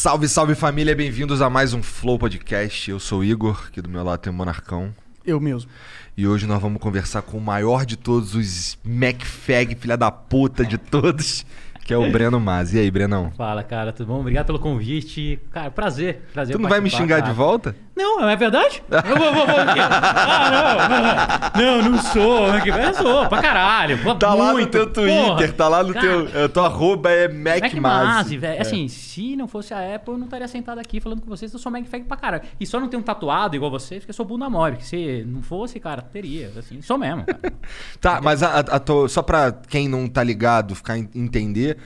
Salve, salve família, bem-vindos a mais um Flow Podcast. Eu sou o Igor, aqui do meu lado tem o Monarcão. Eu mesmo. E hoje nós vamos conversar com o maior de todos os MacFag, filha da puta de todos, que é o Breno Mas. E aí, Brenão? Fala, cara, tudo bom? Obrigado pelo convite. Cara, prazer. prazer Tu não vai me xingar cara. de volta? Não, é verdade? Eu vou, vou, vou. Ah, não, não. Não, não sou. Eu sou, pra caralho. Tá lá no muito. teu Twitter, Porra. tá lá no Cara, teu. eh, Tua arroba é Mac MacMaz. Masi, velho. Assim, se não fosse a Apple, eu não estaria sentado aqui falando com vocês. Eu sou MacFag pra caralho. E só não tenho tatuado igual vocês, porque eu sou bunda mole. Porque se não fosse, cara, teria. Assim, sou mesmo, cara. Tá, mas a, a tua- só pra quem não tá ligado ficar en- entender,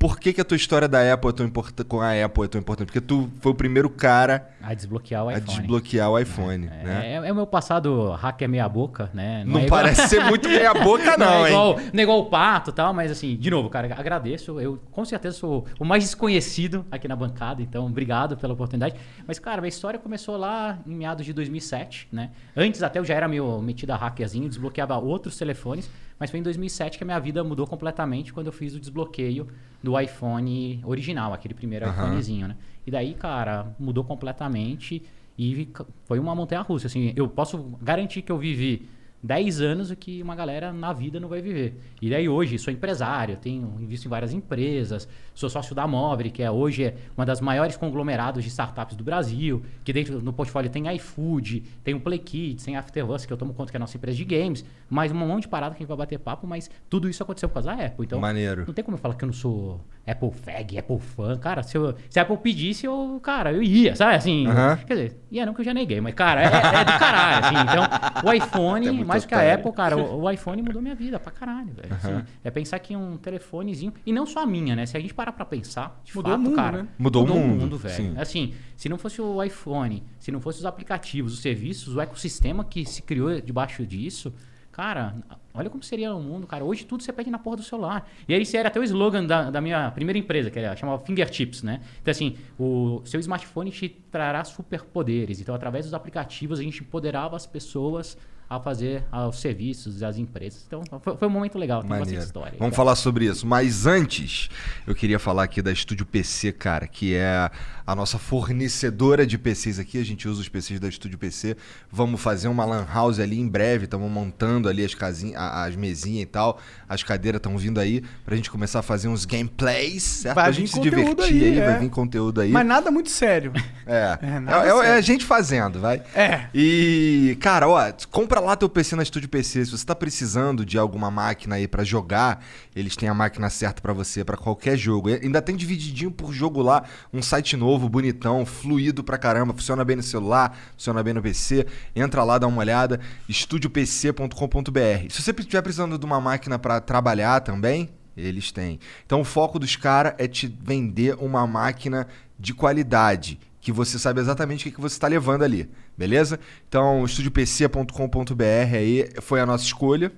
por que, que a tua história da Apple é tão importante com a Apple é tão importante? Porque tu foi o primeiro cara A desbloquear o a iPhone. desbloquear o iPhone, É, né? é, é o meu passado hacker meia boca, né? Não é igual- parece ser muito meia boca, não, não, é hein? igual, não é igual o pato e tal, mas assim, de novo, cara, agradeço. Eu com certeza sou o mais desconhecido aqui na bancada, então obrigado pela oportunidade. Mas, cara, minha história começou lá em meados de 2007, né? Antes até eu já era meio metido a hackerzinho, desbloqueava outros telefones, mas foi em 2007 que a minha vida mudou completamente quando eu fiz o desbloqueio do iPhone original, aquele primeiro Aham. iPhonezinho, né? E daí, cara, mudou completamente e foi uma montanha russa, assim, eu posso garantir que eu vivi 10 anos o que uma galera na vida não vai viver. E daí hoje sou empresário, tenho invisto em várias empresas, sou sócio da Mobre, que é hoje é uma das maiores conglomerados de startups do Brasil, que dentro no portfólio tem iFood, tem o Play Kids, tem a Afterbus, que eu tomo conta que é a nossa empresa de games, mais um monte de parada que a gente vai bater papo, mas tudo isso aconteceu por causa da Apple. Então, Maneiro. não tem como eu falar que eu não sou Apple fag, Apple fã. Cara, se, eu, se a Apple pedisse, eu, cara, eu ia, sabe? Assim, Aham. quer dizer, ia não que eu já neguei, mas, cara, é, é do caralho, assim. Então, o iPhone, É mais do que a. Apple, cara, o, o iPhone mudou minha vida pra caralho, velho. assim. é pensar que um telefonezinho, e não só a minha, né? Se a gente parar pra pensar, de Mudou o fato, mundo, cara. né? Mudou o mundo, velho. sim. Assim, se não fosse o iPhone, se não fosse os aplicativos, os serviços, o ecossistema que se criou debaixo disso, cara, olha como seria o mundo, cara. Hoje tudo você pede na porra do celular. E aí, esse era até o slogan da, da minha primeira empresa, que era, chamava Fingertips, né? Então, assim, o seu smartphone te trará superpoderes. Então, através dos aplicativos, a gente empoderava as pessoas a fazer ah, os serviços, as empresas. Então, foi, foi um momento legal. Tem Maneiro. bastante história. Vamos falar sobre isso. Mas antes, eu queria falar aqui da Estúdio PC, cara, que é a nossa fornecedora de PCs aqui. A gente usa os PCs da Estúdio PC. Vamos fazer uma lan house ali em breve. Estamos montando ali as casinhas, as mesinhas e tal. As cadeiras estão vindo aí pra gente começar a fazer uns gameplays, certo? Vai pra gente se divertir aí, aí, vai é. vir conteúdo aí. Mas nada muito sério. É. É, É, é- é sério. a gente fazendo, vai. É. E, cara, ó, compra lá teu PC na Estúdio PC. Se você tá precisando de alguma máquina aí pra jogar, eles têm a máquina certa pra você, pra qualquer jogo. Ainda tem divididinho por jogo lá, um site novo, bonitão, fluido pra caramba, funciona bem no celular, funciona bem no PC. Entra lá, dá uma olhada, estudiopc.com.br. Se você estiver precisando de uma máquina pra trabalhar também, eles têm. Então o foco dos caras é te vender uma máquina de qualidade, que você sabe exatamente o que, que você está levando ali, beleza? Então, estudiopc.com.br aí foi a nossa escolha.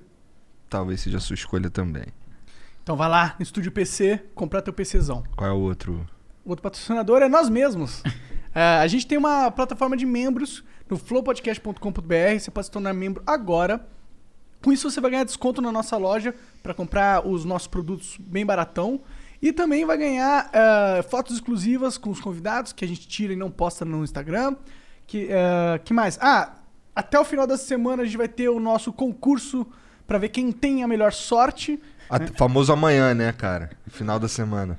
Talvez seja a sua escolha também. Então vai lá no Estúdio PC, comprar teu PCzão. Qual é o outro? O outro patrocinador é nós mesmos. É, a gente tem uma plataforma de membros no flowpodcast.com.br. Você pode se tornar membro agora. Com isso você vai ganhar desconto na nossa loja para comprar os nossos produtos bem baratão. E também vai ganhar eh, fotos exclusivas com os convidados que a gente tira e não posta no Instagram. Que, eh, que mais? Ah, até o final dessa semana a gente vai ter o nosso concurso para ver quem tem a melhor sorte. A- Famoso amanhã, né, cara? Final da semana.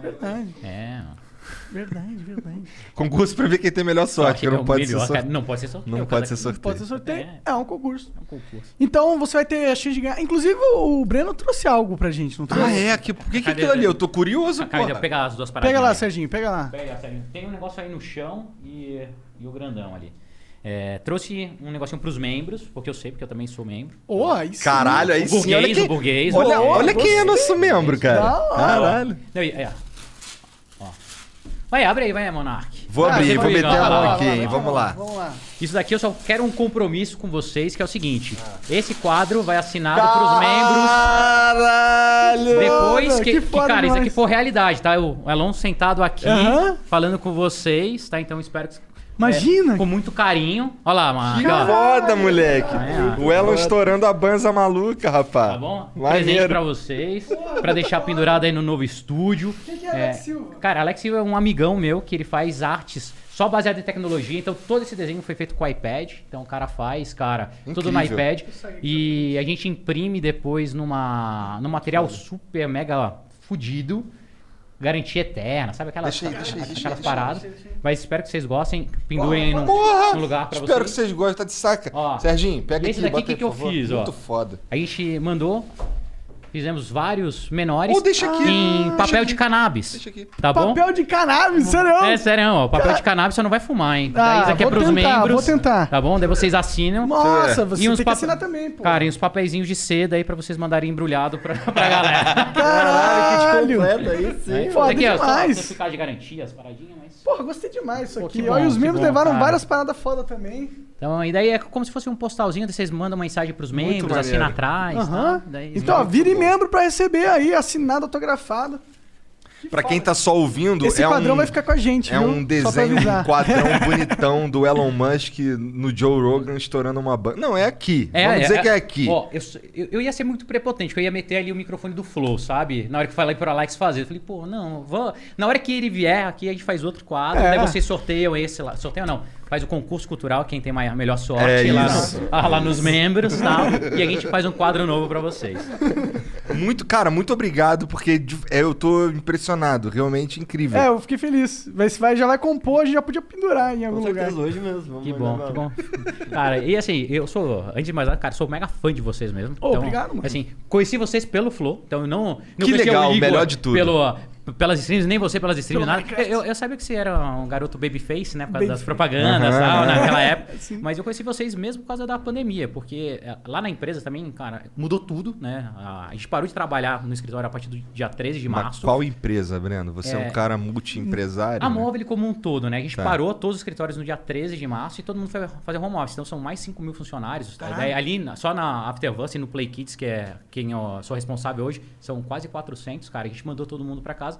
Verdade, É. verdade, verdade. Concurso pra ver quem tem melhor sorte, é não pode melhor, ser sorte. cara. Não pode ser sorteio. Não cara, pode ser sorteio. Pode ser sorteio. É. É um concurso. É um concurso. Então você vai ter a chance de ganhar. Inclusive o Breno trouxe algo pra gente, não trouxe? Ah, é? Que, por que, que aquilo ali? Eu tô curioso, Cara, pega as duas paradas. Pega lá, Serginho, pega lá. Pega, Sérgio. Tem um negócio aí no chão e, e o grandão ali. É, trouxe um negocinho pros membros, porque eu sei, porque eu também sou membro. Ô, aí sim. Caralho, aí O sim. burguês, olha quem, o burguês, olha, o olha burguês. quem é nosso membro, cara. Da hora. Caralho. Não, e- é. Vai, abre aí, vai, Monark. Vou Ah, abrir, vou vai- meter a mão aqui, hein? Vamos lá. Vamos lá. Isso daqui eu só quero um compromisso com vocês, que é o seguinte. Esse quadro vai assinado pros membros. Caralho! Depois que, que que, cara, isso aqui for realidade, tá? O Elon sentado aqui, falando com vocês, tá? Então espero que Imagina! Com muito carinho. Olha lá, mano. Que foda, moleque. Ah, é. O Elon estourando a banza maluca, rapaz. Tá bom? Presente Maneiro. pra vocês. Pra deixar pendurado aí no novo estúdio. Quem que é Alex Silva? Cara, Alex Silva é um amigão meu que ele faz artes só baseado em tecnologia. Então todo esse desenho foi feito com iPad. Então o cara faz, cara, tudo no Incrível. iPad. E a gente imprime depois numa, num material super mega fudido. Garantia eterna, sabe aquelas, Deixa deixa aquelas deixa paradas. Mas espero que vocês gostem. Pendurem aí num, num lugar pra Espero vocês. que vocês gostem, tá de saca. Ó, Serginho, pega esse aqui, daqui, bota que que eu fiz, ó? Muito foda. A gente mandou, fizemos vários menores Ô, deixa aqui. em Deixa papel de cannabis. Deixa aqui. Tá bom? Papel de cannabis, sério? É sério, ó, papel de cannabis você não vai fumar, hein? Ah, Daí isso aqui é pros tentar, membros. vou tentar. Tá bom? Daí vocês assinam. Nossa, você E uns tem que pap- assinar também, pô. Cara, e uns papeizinhos de seda aí pra vocês mandarem embrulhado pra, pra galera. Caralho! completo aí, sim. Foda Isso aqui, ó, só demais. certificado de garantia, as paradinhas. Porra, gostei demais disso Pô, aqui. e bom, os que membros bom, levaram cara. várias paradas foda também. Então, e daí é como se fosse um postalzinho, daí vocês mandam uma mensagem pros membros, assina atrás, Aham. tá? Daí- Então, ó, vire membro pra receber aí, assinado, autografado. Pra quem tá só ouvindo, Esse é padrão um... vai ficar com a gente, É viu? um desenho, um quadrão bonitão do Elon Musk no Joe Rogan estourando uma banda. Não, é aqui. É, Vamos é, dizer é. que é aqui. Ó, eu, eu, ia ser muito prepotente, porque eu ia meter ali o microfone do Flow, sabe? Na hora que eu falei pro Alex fazer. Eu falei, pô, não, vou... na hora que ele vier aqui, a gente faz outro quadro. É. Daí vocês sorteiam esse lá. Sorteiam não. Faz o concurso cultural, quem tem mai- a melhor sorte É lá, isso. no- ah, lá nos membros e tal. E a gente faz um quadro novo pra vocês. Muito, cara, muito obrigado, porque é, eu tô impressionado. Realmente incrível. É, eu fiquei feliz. Vai, vai, já vai compor, a gente já podia pendurar em algum Com lugar. hoje mesmo. Vamos Que bom, que bom. Cara, e assim, eu sou, antes de mais nada, cara, sou mega fã de vocês mesmo. Ô, obrigado, mano. Assim, conheci vocês pelo Flow, então eu não. não Que legal, o Igor melhor de tudo. Pelo, pelas streams, nem você pelas streams, nada. Eu, eu sabia que você era um garoto babyface, né? Por causa das Babyface. propagandas e Aham, tal, naquela época. Sim. Mas eu conheci vocês mesmo por causa da pandemia, porque eh, lá na empresa também, cara, mudou tudo, né? A a gente parou de trabalhar no escritório a partir do dia 13 de Mas março. qual empresa, Breno? Você é, um É. cara multi-empresário? A né? Móvel como um todo, né? A gente Tá. parou todos os escritórios no dia 13 de março e todo mundo foi fazer home office. Então são mais 5 mil funcionários. Tá? Daí, ali, na- só na Afterverse e no Play Kids, que é quem eu sou responsável hoje, são quase 400, cara. A gente mandou todo mundo pra casa.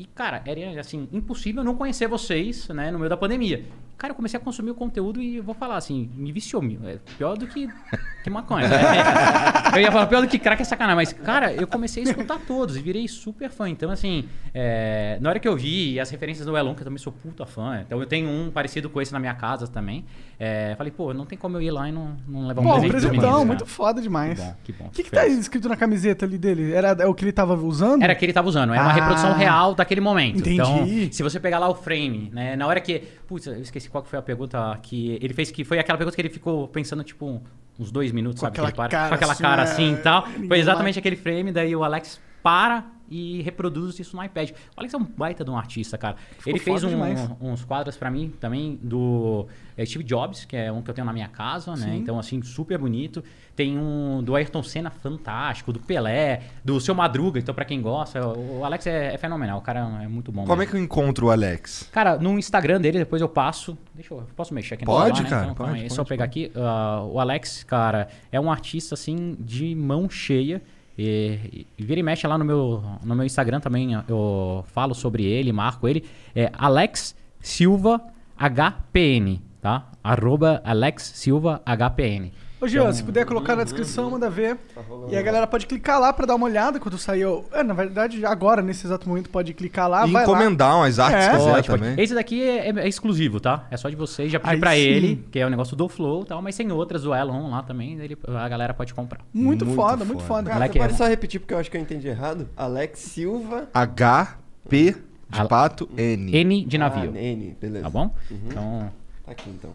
E, cara, era, assim, impossível não conhecer vocês, né? No meio da pandemia. Cara, eu comecei a consumir o conteúdo e eu vou falar assim, me viciou. É pior do que, que maconha. né? eu ia falar pior do que crack é sacanagem. Mas, cara, eu comecei a escutar todos e virei super fã. Então, assim, é, na hora que eu vi as referências do Elon, que eu também sou puta fã. Então, eu tenho um parecido com esse na minha casa também. É, falei, pô, não tem como eu ir lá e não, não levar um Pô, um presente pros presentão, muito foda Que demais. bom, que bom. O que, que fico tá escrito na camiseta ali dele? Era é o que ele tava usando? Era que ele tava usando, é uma Ah. reprodução real daquele momento. Entendi. Então, se você pegar lá o frame, né? Na hora que. Putz, eu esqueci qual que foi a pergunta que ele fez, que foi aquela pergunta que ele ficou pensando, tipo, uns dois minutos, Com sabe? que aquela ele para- cara com aquela assim, cara assim e tal. Foi exatamente aquele frame, daí o Alex para e reproduz isso no iPad. O Alex é um baita de um artista, cara. ele fez um- uns quadros pra mim também do é, Steve Jobs, que é um que eu tenho na minha casa, né? Sim. Então, assim, super bonito. Tem um do Ayrton Senna fantástico, do Pelé, do Seu Madruga. Então, pra quem gosta, o Alex é, é fenomenal. O cara é muito bom. Como é mesmo. que eu encontro o Alex? Cara, no Instagram dele, depois eu passo. Deixa eu. Posso mexer aqui Pode, celular, né? cara, Então, calma pode, pode, só pegar aqui. Ah, o Alex, cara, é um artista assim de mão cheia. E, e vira e mexe lá no meu, no meu Instagram também. Eu falo sobre ele, marco ele. É Alex Silva HPN, tá? Arroba Alex Silva HPN. Ô, Jean, Então- se puder colocar na descrição, manda ver. Tá E a galera pode clicar lá pra dar uma olhada quando saiu. É, na verdade, agora, nesse exato momento, pode clicar lá. e vai lá. encomendar umas artes É. se quiser também. Esse daqui é, é exclusivo, tá? É só de vocês. Já pedi Aí pra sim. ele, que é o negócio do Flow e tal, mas tem outras do Elon lá também. Ele, a galera pode comprar. Muito, Muito foda, muito foda. foda. Cara, Moleque você é pode só repetir porque eu acho que eu entendi errado? Alex Silva. HP de Al- pato N. N de navio. Ah, N, beleza. Tá bom? Uhum. Então, Tá aqui então.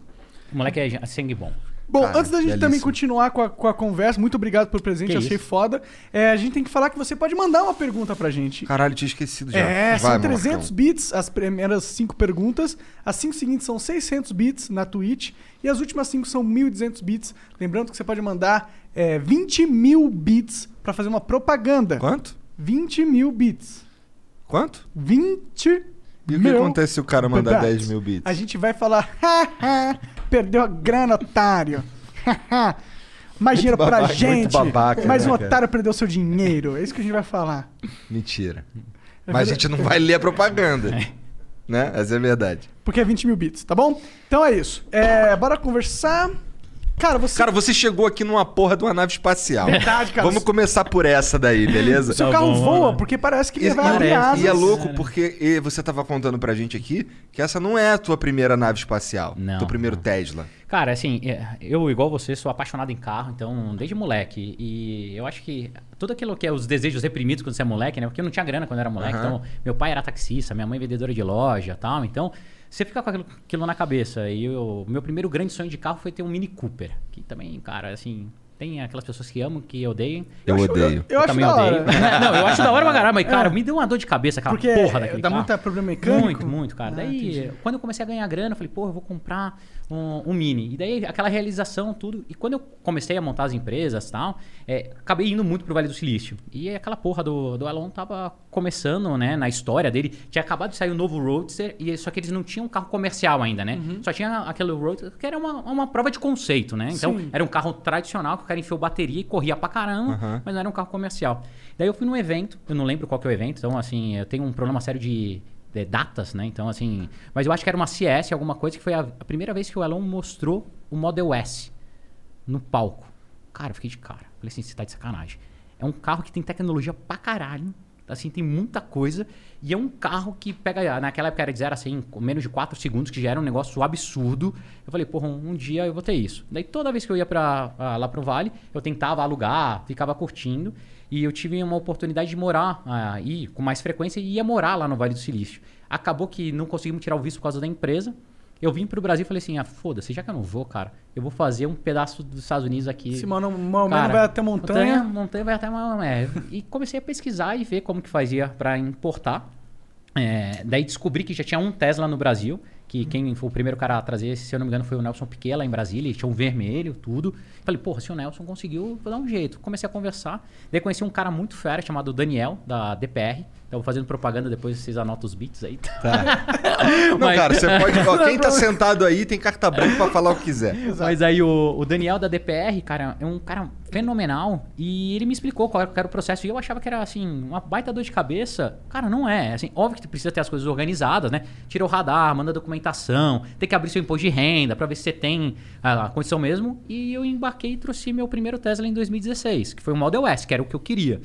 o moleque é sangue bom. Bom, Cara, antes da gente belíssimo. também continuar com a, com a conversa, muito obrigado pelo presente, Que achei isso. foda. É, a gente tem que falar que você pode mandar uma pergunta pra gente. Caralho, tinha esquecido já. É, Vai, são Marcão. 300 bits as primeiras cinco perguntas. As cinco seguintes são 600 bits na Twitch. E as últimas cinco são 1.200 bits. Lembrando que você pode mandar é, 20 mil bits pra fazer uma propaganda. Quanto? 20 mil bits. Quanto? 20 E o que acontece se o cara mandar bits. 10 mil bits? A gente vai falar, perdeu a grana, otário. Mais dinheiro pra babaca, gente. babaca, Mas né, um cara? otário perdeu seu dinheiro. É isso que a gente vai falar. Mentira. É Mas a gente não vai ler a propaganda. né? Essa é a verdade. Porque é 20 mil bits, tá bom? Então é isso. É, bora conversar. Cara, você. Cara, você chegou aqui numa porra de uma nave espacial. Verdade, cara. Vamos começar por essa daí, beleza? seu Tá carro bom, voa porque parece que E, ele vai abrir e- asas. e é louco porque e você tava contando pra gente aqui que essa não é a tua primeira nave espacial. Não, Teu primeiro não. Tesla. Cara, assim, é, eu, igual você, sou apaixonado em carro, então, desde moleque. E eu acho que tudo aquilo que é os desejos reprimidos quando você é moleque, né? Porque eu não tinha grana quando eu era moleque. Aham. Então, meu pai era taxista, minha mãe vendedora de loja e tal. Então, você fica com aquilo, aquilo na cabeça. E o meu primeiro grande sonho de carro foi ter um Mini Cooper. Que também, cara, assim, tem aquelas pessoas que amam, que odeiam. Eu, acho- odeio. Eu, acho também da odeio. hora. não, eu acho da hora pra caramba, mas, cara, me deu uma dor de cabeça aquela Porque porra daquele dá carro. muito problema mecânico. Muito, muito, cara. Ah, daí, entendi. quando eu comecei a ganhar grana, eu falei, pô, eu vou comprar um, um Mini. E daí, aquela realização, tudo. E quando eu comecei a montar as empresas e tal, é, acabei indo muito pro Vale do Silício. E aquela porra do, do Elon tava começando, né, na história dele. Tinha acabado de sair o novo Roadster, e só que eles não tinham um carro comercial ainda, né? Uhum. Só tinha aquele Roadster, que era uma, uma prova de conceito, né? Então, Sim. era um carro tradicional que o cara enfiou bateria e corria pra caramba, Aham. mas não era um carro comercial. Daí eu fui num evento, eu não lembro qual que é o evento, então assim, eu tenho um problema sério de, de datas, né? Então assim, mas eu acho que era uma CS, alguma coisa que foi a, a primeira vez que o Elon mostrou o Model S no palco. Cara, eu fiquei de cara. Falei assim, você tá de sacanagem. É um carro que tem tecnologia pra caralho. Assim, tem muita coisa. E é um carro que pega. Naquela época era de 0 a 100, com menos de 4 segundos, que já era um negócio absurdo. Eu falei, porra, um, um dia eu vou ter isso. Daí toda vez que eu ia pra, lá pro Vale, eu tentava alugar, ficava curtindo. E eu tive uma oportunidade de morar, ah, ir com mais frequência e ia morar lá no Vale do Silício. Acabou que não conseguimos tirar o visto por causa da empresa. Eu vim pro Brasil e falei assim: ah, foda-se, já que eu não vou, cara, eu vou fazer um pedaço dos Estados Unidos aqui. Se mano, mano Cara, vai até montanha. Montanha vai até uma. É. E comecei a pesquisar e ver como que fazia para importar. É, daí descobri que já tinha um Tesla no Brasil, que quem foi o primeiro cara a trazer, se eu não me engano, foi o Nelson Piquet lá em Brasília, tinha um vermelho, tudo. Falei, porra, se o Nelson conseguiu, vou dar um jeito. Comecei a conversar. Daí conheci um cara muito fera chamado Daniel, da DPR. Então, fazendo propaganda, depois vocês anotam os bits aí. Não, Mas- cara, você pode. ó, quem tá sentado aí tem carta branca pra falar o que quiser. Mas aí o, o Daniel da DPR, cara, é um cara fenomenal. E ele me explicou qual era o processo. E eu achava que era, assim, uma baita dor de cabeça. Cara, não é. Assim, óbvio que tu precisa ter as coisas organizadas, né? Tira o radar, manda documentação, tem que abrir seu imposto de renda pra ver se você tem a, a condição mesmo. E eu embarquei e trouxe meu primeiro Tesla em 2016, que foi o Model S, que era o que eu queria.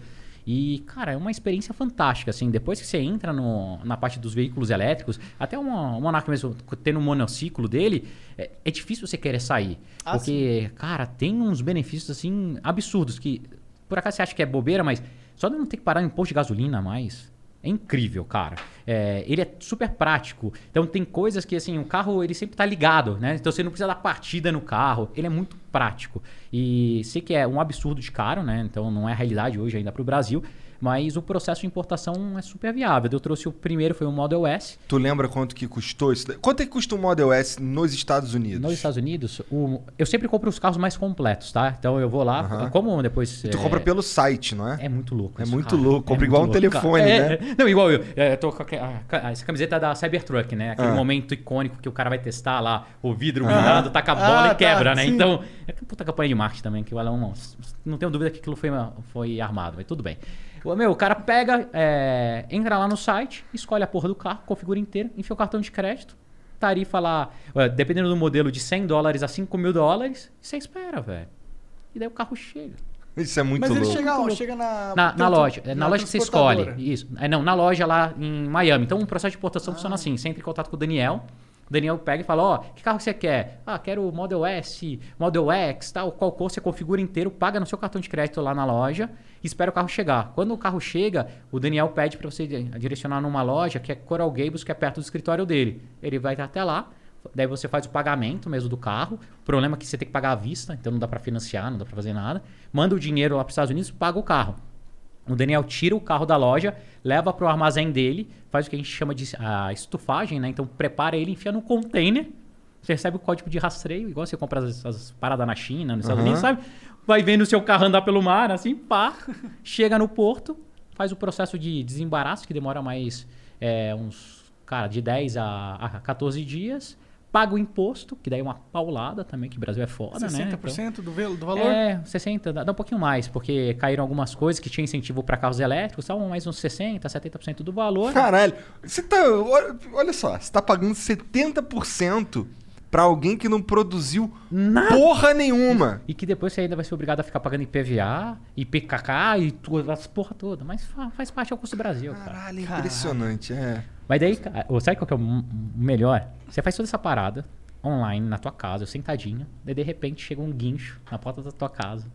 E, cara, é uma experiência fantástica, assim. Depois que você entra no- na parte dos veículos elétricos, até o Monark mesmo, tendo um monociclo dele, é, é difícil você querer sair. Ah, porque, cara, tem uns benefícios, assim, absurdos que, por acaso você acha que é bobeira, mas só de não ter que parar em posto de gasolina mais... É incrível, cara. É, ele é super prático. Então tem coisas que assim, o carro ele sempre tá ligado, né? Então você não precisa dar partida no carro. Ele é muito prático. E sei que é um absurdo de caro, né? Então não é a realidade hoje ainda para o Brasil. Mas o processo de importação é super viável. Eu trouxe o primeiro, foi o Model S. Tu lembra quanto que custou isso? Quanto é que custa o Model S nos Estados Unidos? Nos Estados Unidos, o- eu sempre compro os carros mais completos, tá? Então eu vou lá, como depois... Tu é, compra pelo site, não é? É muito louco. É isso, muito cara. louco. Compra muito igual um louco, telefone, cara. né? É, Não, igual eu. É, eu tô com a- essa camiseta da Cybertruck, né? Aquele Ah. momento icônico que o cara vai testar lá, o vidro virado, taca a bola Ah, e tá, quebra, né? sim. Então, é que puta campanha de marketing também, que o Elon não, não tenho dúvida que aquilo foi, foi armado, mas tudo bem. O meu, o cara pega, é, entra lá no site, escolhe a porra do carro, configura inteiro, enfia o cartão de crédito, tarifa lá, é, dependendo do modelo, de 100 dólares a 5 mil dólares, e você espera, velho. E daí o carro chega. Isso é muito Mas ele louco. chega, Muito ó, louco. chega na. Na, na loja. É na, loja que você escolhe. Isso. É, não, na loja lá em Miami. Então o processo de importação funciona assim. Você entra em contato com o Daniel. O Daniel pega e fala, ó, que carro você quer? Ah, quero o Model S, Model X, tal, qual cor, você configura inteiro, paga no seu cartão de crédito lá na loja e espera o carro chegar. Quando o carro chega, o Daniel pede para você di- direcionar numa loja que é Coral Gables, que é perto do escritório dele. Ele vai até lá, daí você faz o pagamento mesmo do carro. O problema é que você tem que pagar à vista, então não dá para financiar, não dá para fazer nada. Manda o dinheiro lá para os Estados Unidos, paga o carro. O Daniel tira o carro da loja, leva para o armazém dele, faz o que a gente chama de ah, estufagem, né? Então prepara ele, enfia no container. Você recebe o código de rastreio, igual você compra as, as paradas na China, nos Estados Aham. Unidos, sabe? Vai vendo o seu carro andar pelo mar, assim, pá. chega no porto, faz o processo de desembaraço, que demora mais é, uns, cara, de 10 a, a 14 dias. Paga o imposto, que daí é uma paulada também, que o Brasil é foda, né? 60% do, vel- do Então, valor? é, 60, dá, dá um pouquinho mais, porque caíram algumas coisas que tinha incentivo para carros elétricos, estavam mais uns 60, 70% do valor. Caralho, você tá. Olha, olha só, você tá pagando 70% pra alguém que não produziu Nada. porra nenhuma. E que depois você ainda vai ser obrigado a ficar pagando IPVA, IPKK e tudo, as porra toda. Mas fa- faz parte do custo do Brasil, cara. Caralho, impressionante, é. Mas daí, sabe qual que é o melhor? Você faz toda essa parada online na tua casa, sentadinho, daí de repente chega um guincho na porta da tua casa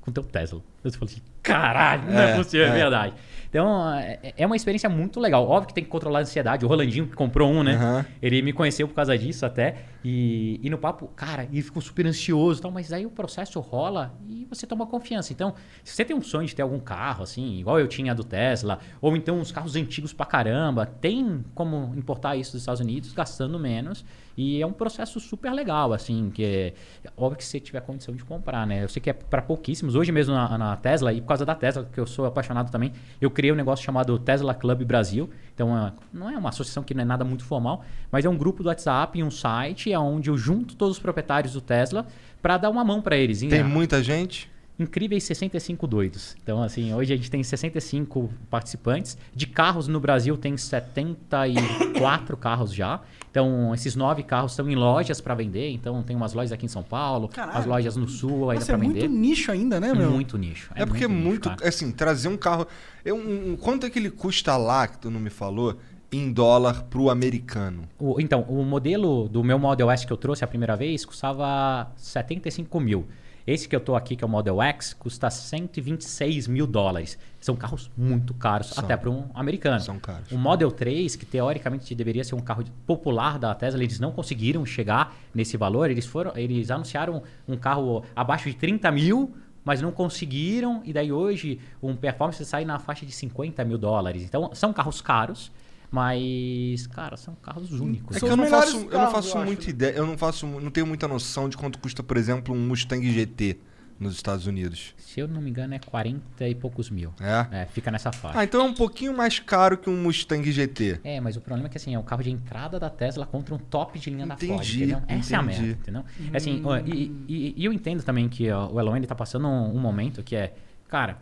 com teu Tesla. Você fala assim, caralho, não é, É, possível, é, é. verdade. Então, é, é uma experiência muito legal. Óbvio que tem que controlar a ansiedade. O Rolandinho que comprou um, né? Aham. Ele me conheceu por causa disso até. E, e no papo, cara, ele ficou super ansioso e tal, mas aí o processo rola e você toma confiança. Então, se você tem um sonho de ter algum carro, assim, igual eu tinha do Tesla, ou então uns carros antigos pra caramba, tem como importar isso dos Estados Unidos gastando menos. E é um processo super legal, assim, que é óbvio que você tiver condição de comprar, né? Eu sei que é para pouquíssimos. Hoje mesmo na, na Tesla, e por causa da Tesla, que eu sou apaixonado também, eu criei um negócio chamado Tesla Club Brasil. Então, é- não é uma associação que não é nada muito formal, mas é um grupo do WhatsApp e um site onde eu junto todos os proprietários do Tesla para dar uma mão para eles. Tem muita gente. Incríveis 65 doidos. Então, assim, hoje a gente tem 65 participantes. De carros no Brasil tem 74 carros já. Então, esses nove carros estão em lojas para vender. Então, tem umas lojas aqui em São Paulo, Caralho. as lojas no Sul ainda Nossa, é para muito vender. nicho ainda, né, meu? Muito nicho. É, porque é nicho, muito. assim, trazer um carro. É um, quanto é que ele custa lá, que tu não me falou, em dólar pro americano? O- então, o modelo do meu Model S que eu trouxe a primeira vez custava 75 mil. Esse que eu tô aqui, que é o Model X, custa 126 mil dólares. São carros muito caros, São. até para um americano. São caros. O Model 3, que teoricamente deveria ser um carro popular da Tesla, eles não conseguiram chegar nesse valor. Eles foram, eles anunciaram um carro abaixo de 30 mil, mas não conseguiram. E daí hoje um performance sai na faixa de 50 mil dólares. Então são carros caros, mas cara, são carros únicos. É que eu não faço, eu não carros, faço eu acho, muita né? ideia, eu não faço, não tenho muita noção de quanto custa, por exemplo, um Mustang GT nos Estados Unidos. Se eu não me engano, é 40 e poucos mil. É? É, fica nessa faixa. Ah, então é um pouquinho mais caro que um Mustang GT. É, mas o problema é que assim, é o carro de entrada da Tesla contra um top de linha da Ford, Entendi, entendeu? Essa é a entendi. merda, entendeu? Assim, ó, e, e- e eu entendo também que ó, o Elon ele tá passando um, um momento que é, cara,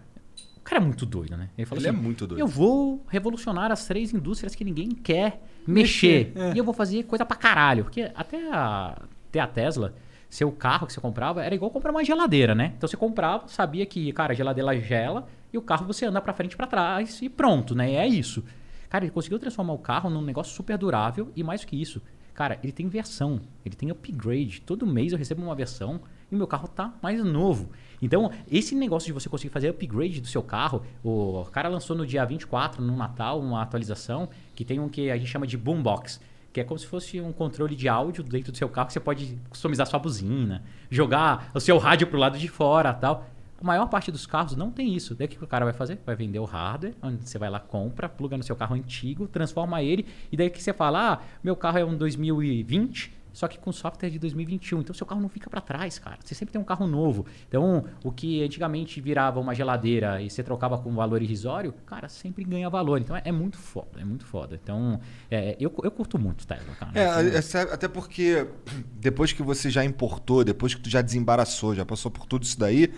cara é muito doido, né? Ele falou Ele é assim, muito doido. eu vou revolucionar as três indústrias que ninguém quer mexer. Mexer, é. E eu vou fazer coisa pra caralho. Porque até a, até a Tesla, seu carro que você comprava era igual comprar uma geladeira, né? Então você comprava, sabia que, cara, a geladeira gela e o carro você anda pra frente e pra trás e pronto, né? E é isso. Cara, ele conseguiu transformar o carro num negócio super durável e mais do que isso. Cara, ele tem versão, ele tem upgrade. Todo mês eu recebo uma versão e meu carro tá mais novo. Então, esse negócio de você conseguir fazer upgrade do seu carro, o cara lançou no dia 24, no Natal, uma atualização que tem um que a gente chama de boombox, que é como se fosse um controle de áudio dentro do seu carro que você pode customizar sua buzina, jogar o seu rádio pro lado de fora, tal. A maior parte dos carros não tem isso. Daí o que o cara vai fazer? Vai vender o hardware, onde você vai lá, compra, pluga no seu carro antigo, transforma ele, e daí que você fala: ah, meu carro é um 2020, só que com software de 2021. Então seu carro não fica para trás, cara. Você sempre tem um carro novo. Então, o que antigamente virava uma geladeira e você trocava com um valor irrisório, cara, sempre ganha valor. Então é, é muito foda, é muito foda. Então, é, eu, eu curto muito Tesla, cara. É, Então, é até porque depois que você já importou, depois que tu já desembaraçou, já passou por tudo isso daí,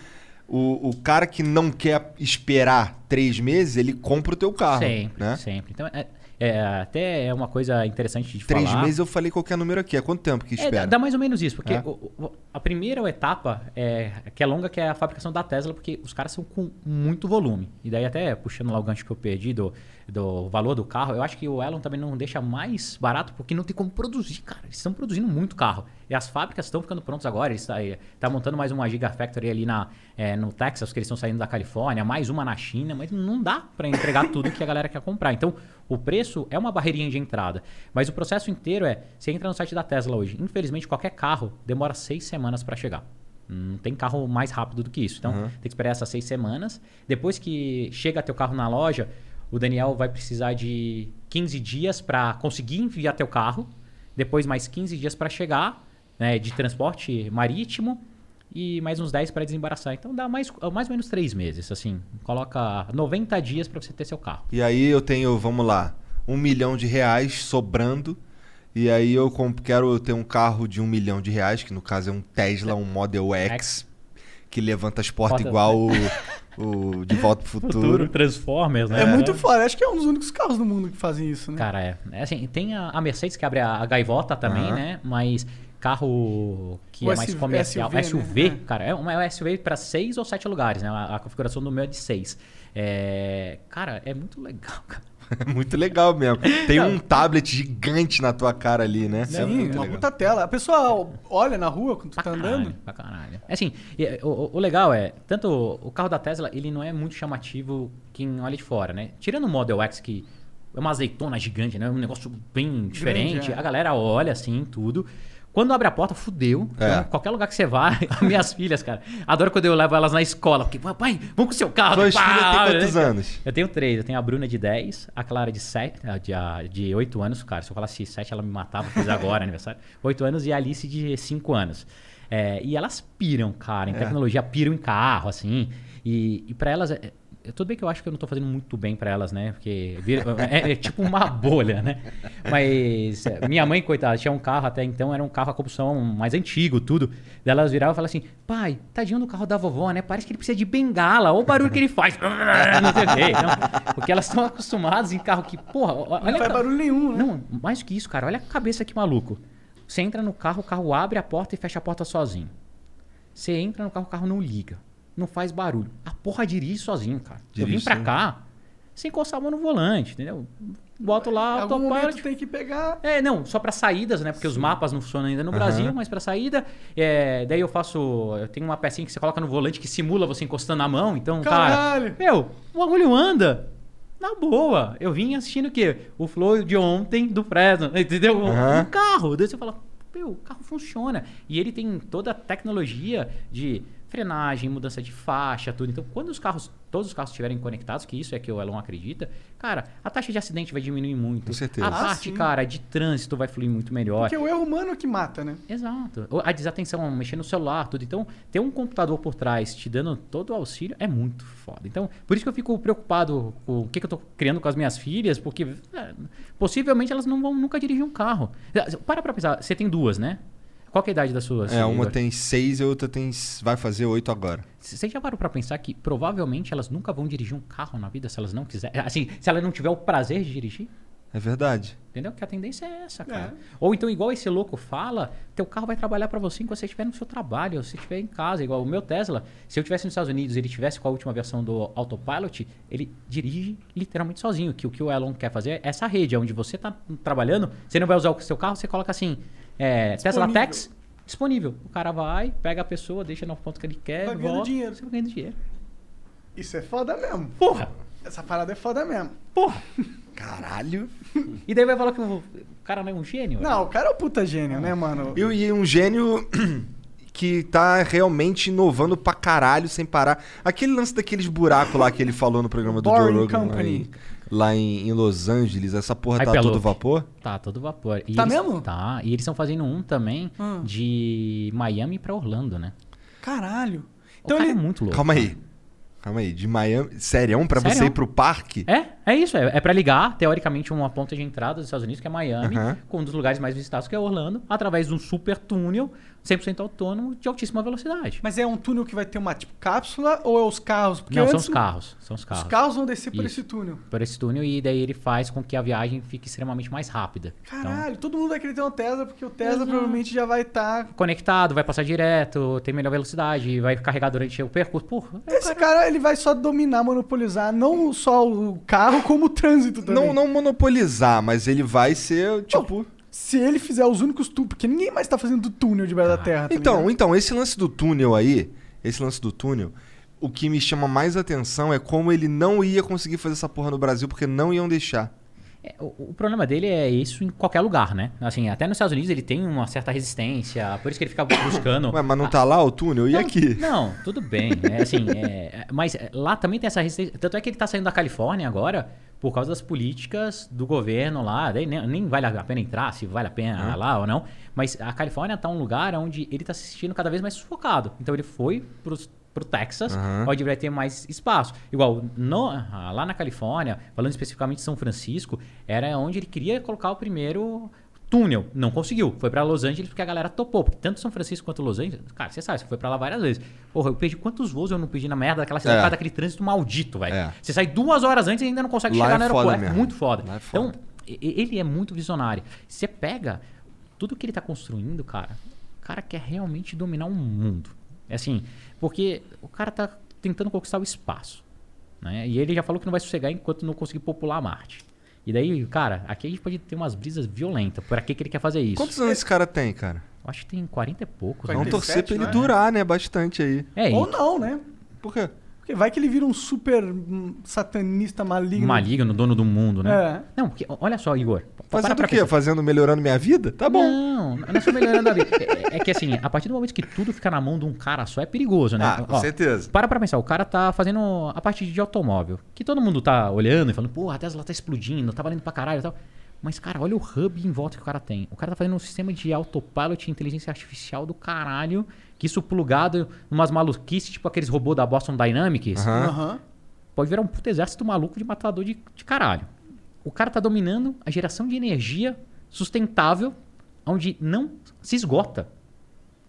o, o cara que não quer esperar três meses, ele compra o teu carro. sempre, né? sempre. Então, é, é, até é uma coisa interessante de Três falar. meses eu falei qualquer número aqui. É quanto tempo que É, espera? dá, dá mais ou menos isso, porque É. o- a primeira etapa é, que é longa, que é a fabricação da Tesla, porque os caras são com muito volume. E daí até puxando lá o gancho que eu perdi do, do valor do carro, eu acho que o Elon também não deixa mais barato porque não tem como produzir, cara. Eles estão produzindo muito carro. E as fábricas estão ficando prontas agora. Eles estão tá montando mais uma Gigafactory ali na, é, no Texas, que eles estão saindo da Califórnia, mais uma na China, mas não dá para entregar tudo que a galera quer comprar. Então, o preço é uma barreirinha de entrada. Mas o processo inteiro é: você entra no site da Tesla hoje. Infelizmente, qualquer carro demora seis semanas para chegar. Não tem carro mais rápido do que isso. Então, Uhum. tem que esperar essas seis semanas. Depois que chega teu carro na loja, o Daniel vai precisar de 15 dias para conseguir enviar teu carro. Depois, mais 15 dias para chegar, né, de transporte marítimo. E mais uns 10 para desembaraçar. Então, dá mais, mais ou menos três meses. Assim, coloca 90 dias para você ter seu carro. E aí eu tenho, vamos lá, um milhão de reais sobrando E aí eu quero ter um carro de um milhão de reais, que no caso é um Tesla, um Model X, que levanta as portas Porta- igual o, o De Volta pro Futuro. Futuro, Transformers, né? É muito foda. Acho que é um dos únicos carros do mundo que fazem isso, né? Cara, é. é assim, tem a, a Mercedes que abre a, a gaivota também, Aham. né? Mas carro que O é mais SUV, comercial. né? SUV, É. cara, é uma SUV para seis ou sete lugares, né? A, a configuração do meu é de seis. É, cara, é muito legal, cara. É muito legal mesmo. Tem um tablet gigante na tua cara ali, né? É Sim, muito uma legal. puta tela. A pessoa olha na rua quando tu Pra tá caralho, andando. pra caralho. É assim, o, o- legal é, tanto o carro da Tesla, ele não é muito chamativo quem olha de fora, né? Tirando o Model X, que é uma azeitona gigante, né? Um negócio bem diferente. é. A galera olha assim, tudo. Quando abre a porta, fudeu. É. Então, qualquer lugar que você vá, as minhas filhas, cara, adoro quando eu levo elas na escola. Porque, pai, vamos com o seu carro. Suas filhas têm né? quantos anos? Eu tenho três. Eu tenho a Bruna de 10, a Clara de 7, ah, de, de 8 anos, cara. Se eu falasse 7, ela me matava, fiz agora aniversário. 8 anos e a Alice de 5 anos. É, e elas piram, cara, em É. tecnologia, piram em carro, assim. E, e para elas. Tudo bem que eu acho que eu não tô fazendo muito bem pra elas, né? Porque vira- é, é tipo uma bolha, né? Mas é, minha mãe, coitada, tinha um carro até então, era um carro a combustão mais antigo, tudo. Daí elas viravam e falavam assim: pai, tadinho do carro da vovó, né? Parece que ele precisa de bengala, olha o barulho que ele faz. Não sei o quê. Então, porque elas estão acostumadas em carro que, porra, olha. Não faz a- barulho nenhum, né? Não, mais do que isso, cara, olha a cabeça que maluco. Você entra no carro, o carro abre a porta e fecha a porta sozinho. Você entra no carro, o carro não liga. Não faz barulho. A porra dirige sozinho, cara. eu Dirige vim pra sozinho. cá sem encostar a mão no volante, entendeu? Boto Em lá, algum momento autopilot. tem que pegar. É, não, só para saídas, né? Porque os mapas não funcionam ainda no Aham. Brasil, mas para saída, é, daí eu faço, eu tenho uma pecinha que você coloca no volante que simula você encostando a mão, então, Caralho! cara, meu, o bagulho anda. Na boa. Eu vim assistindo o quê? O flow de ontem do Fresno, entendeu? Aham. Um carro. Daí você fala, meu, o carro funciona. E ele tem toda a tecnologia de frenagem, mudança de faixa, tudo. Então, quando os carros, todos os carros estiverem conectados, que isso é que o Elon acredita, cara, a taxa de acidente vai diminuir muito. Com certeza. A Ah, parte, sim. cara, de trânsito vai fluir muito melhor. Porque é o erro humano que mata, né? Exato. A desatenção, mexer no celular, tudo. Então, ter um computador por trás te dando todo o auxílio é muito foda. Então, por isso que eu fico preocupado com o que, que eu tô criando com as minhas filhas, porque é, possivelmente elas não vão nunca dirigir um carro. Para pra pensar, você tem duas, né? Qual que é a idade das suas? É, uma tem seis e a outra tem. vai fazer oito agora. Você já parou pra pensar que provavelmente elas nunca vão dirigir um carro na vida se elas não quiserem? Assim, se ela não tiver o prazer de dirigir? É verdade. Entendeu? Que a tendência é essa, cara. É. Ou então, igual esse louco fala, teu carro vai trabalhar pra você enquanto você estiver no seu trabalho, ou se estiver em casa. Igual o meu Tesla, se eu tivesse nos Estados Unidos e ele tivesse com a última versão do Autopilot, ele dirige literalmente sozinho. Que o que o Elon quer fazer é essa rede, onde você tá trabalhando, você não vai usar o seu carro, você coloca assim, é, Tesla Disponível. Tax, disponível. O cara vai, pega a pessoa, deixa no ponto que ele quer, Vai ganhando volta, dinheiro. você vai ganhando dinheiro. Isso é foda mesmo. Porra! Essa parada é foda mesmo. Porra! Caralho. E daí vai falar que o cara não é um gênio? Não, o cara é o puta gênio, né, mano? E, e um gênio que tá realmente inovando pra caralho sem parar. Aquele lance daqueles buracos lá que ele falou no programa do Joe Boring Rogan lá Company. em, lá em- em Los Angeles, essa porra tá todo vapor? Tá, todo vapor. E Tá eles- mesmo? Tá. E eles estão fazendo um também Hum. de Miami pra Orlando, né? Caralho. O Então cara ele. é muito louco. Calma aí. Calma aí, de Miami. Sério, pra você Sério? ir pro parque? É, é isso. É, é para ligar, teoricamente, uma ponta de entrada dos Estados Unidos, que é Miami, Aham. com um dos lugares mais visitados, que é Orlando, através de um super túnel 100% autônomo de altíssima velocidade. Mas é um túnel que vai ter uma tipo cápsula ou é os carros? Porque Não, são os carros. São os Os carros. carros vão descer por Isso. esse túnel. Por esse túnel, e daí ele faz com que a viagem fique extremamente mais rápida. Então, Caralho, todo mundo vai querer ter um Tesla, porque o Tesla Exato. provavelmente já vai estar. conectado, vai passar direto, tem melhor velocidade, vai carregar durante o percurso. Porra, é, Esse cara, ele vai só dominar, monopolizar não só o carro, como o trânsito também. Não, não monopolizar, mas ele vai ser, tipo. Se ele fizer os únicos túneis, porque ninguém mais tá fazendo túnel debaixo da terra. tá Então, ligado? então, esse lance do túnel aí, esse lance do túnel, o que me chama mais atenção é como ele não ia conseguir fazer essa porra no Brasil, porque não iam deixar. É, o, problema dele é isso em qualquer lugar, né? Assim, até nos Estados Unidos ele tem uma certa resistência, por isso que ele fica buscando. Ué, mas não tá lá o túnel? E Não, aqui? Não, tudo bem. É, assim, é, mas lá também tem essa resistência. Tanto é que ele tá saindo da Califórnia agora por causa das políticas do governo lá. Daí nem, nem vale a pena entrar, se vale a pena Uhum. lá ou não. Mas a Califórnia tá um lugar onde ele tá se sentindo cada vez mais sufocado. Então ele foi pros, pro Texas, Uhum. onde vai ter mais espaço. Igual no- ah, lá na Califórnia, falando especificamente de São Francisco, era onde ele queria colocar o primeiro túnel. Não conseguiu. Foi pra Los Angeles porque a galera topou. Porque tanto São Francisco quanto Los Angeles, cara, você sabe, você foi pra lá várias vezes. Porra, eu perdi quantos voos eu não perdi na merda daquela cidade É. daquele trânsito maldito, velho. É. Você sai duas horas antes e ainda não consegue Lá chegar é no foda aeroporto. É muito foda. É foda. Então, ele é muito visionário. Você pega tudo que ele tá construindo, cara, o cara quer realmente dominar um mundo. É assim, porque o cara tá tentando conquistar o espaço. Né? E ele já falou que não vai sossegar enquanto não conseguir popular Marte. E daí, cara, aqui a gente pode ter umas brisas violentas. Por que, que ele quer fazer isso? Quantos anos esse cara tem, cara? Eu acho que tem 40 e poucos. Vamos né? 47, torcer pra ele não é? durar, né? Bastante aí. É, e Ou não, né? Por quê? Porque vai que ele vira um super hum, satanista maligno. maligno, dono do mundo, né? É. Não, porque, olha só, Igor. Para Fazendo o quê? pensar. Fazendo, melhorando minha vida? Tá bom. Não, não é só melhorando a vida. É, é que assim, a partir do momento que tudo fica na mão de um cara só, é perigoso, né? Ah, com Ó, certeza. Para pra pensar, o cara tá fazendo a parte de automóvel. Que todo mundo tá olhando e falando, pô, a Tesla tá explodindo, tá valendo pra caralho e tal. Mas, cara, olha o hub em volta que o cara tem. O cara tá fazendo um sistema de autopilot e inteligência artificial do caralho. Que isso plugado em umas maluquices, tipo aqueles robôs da Boston Dynamics. Aham. Aham. Pode virar um puto exército maluco de matador de, de caralho. O cara tá dominando a geração de energia sustentável, onde não se esgota.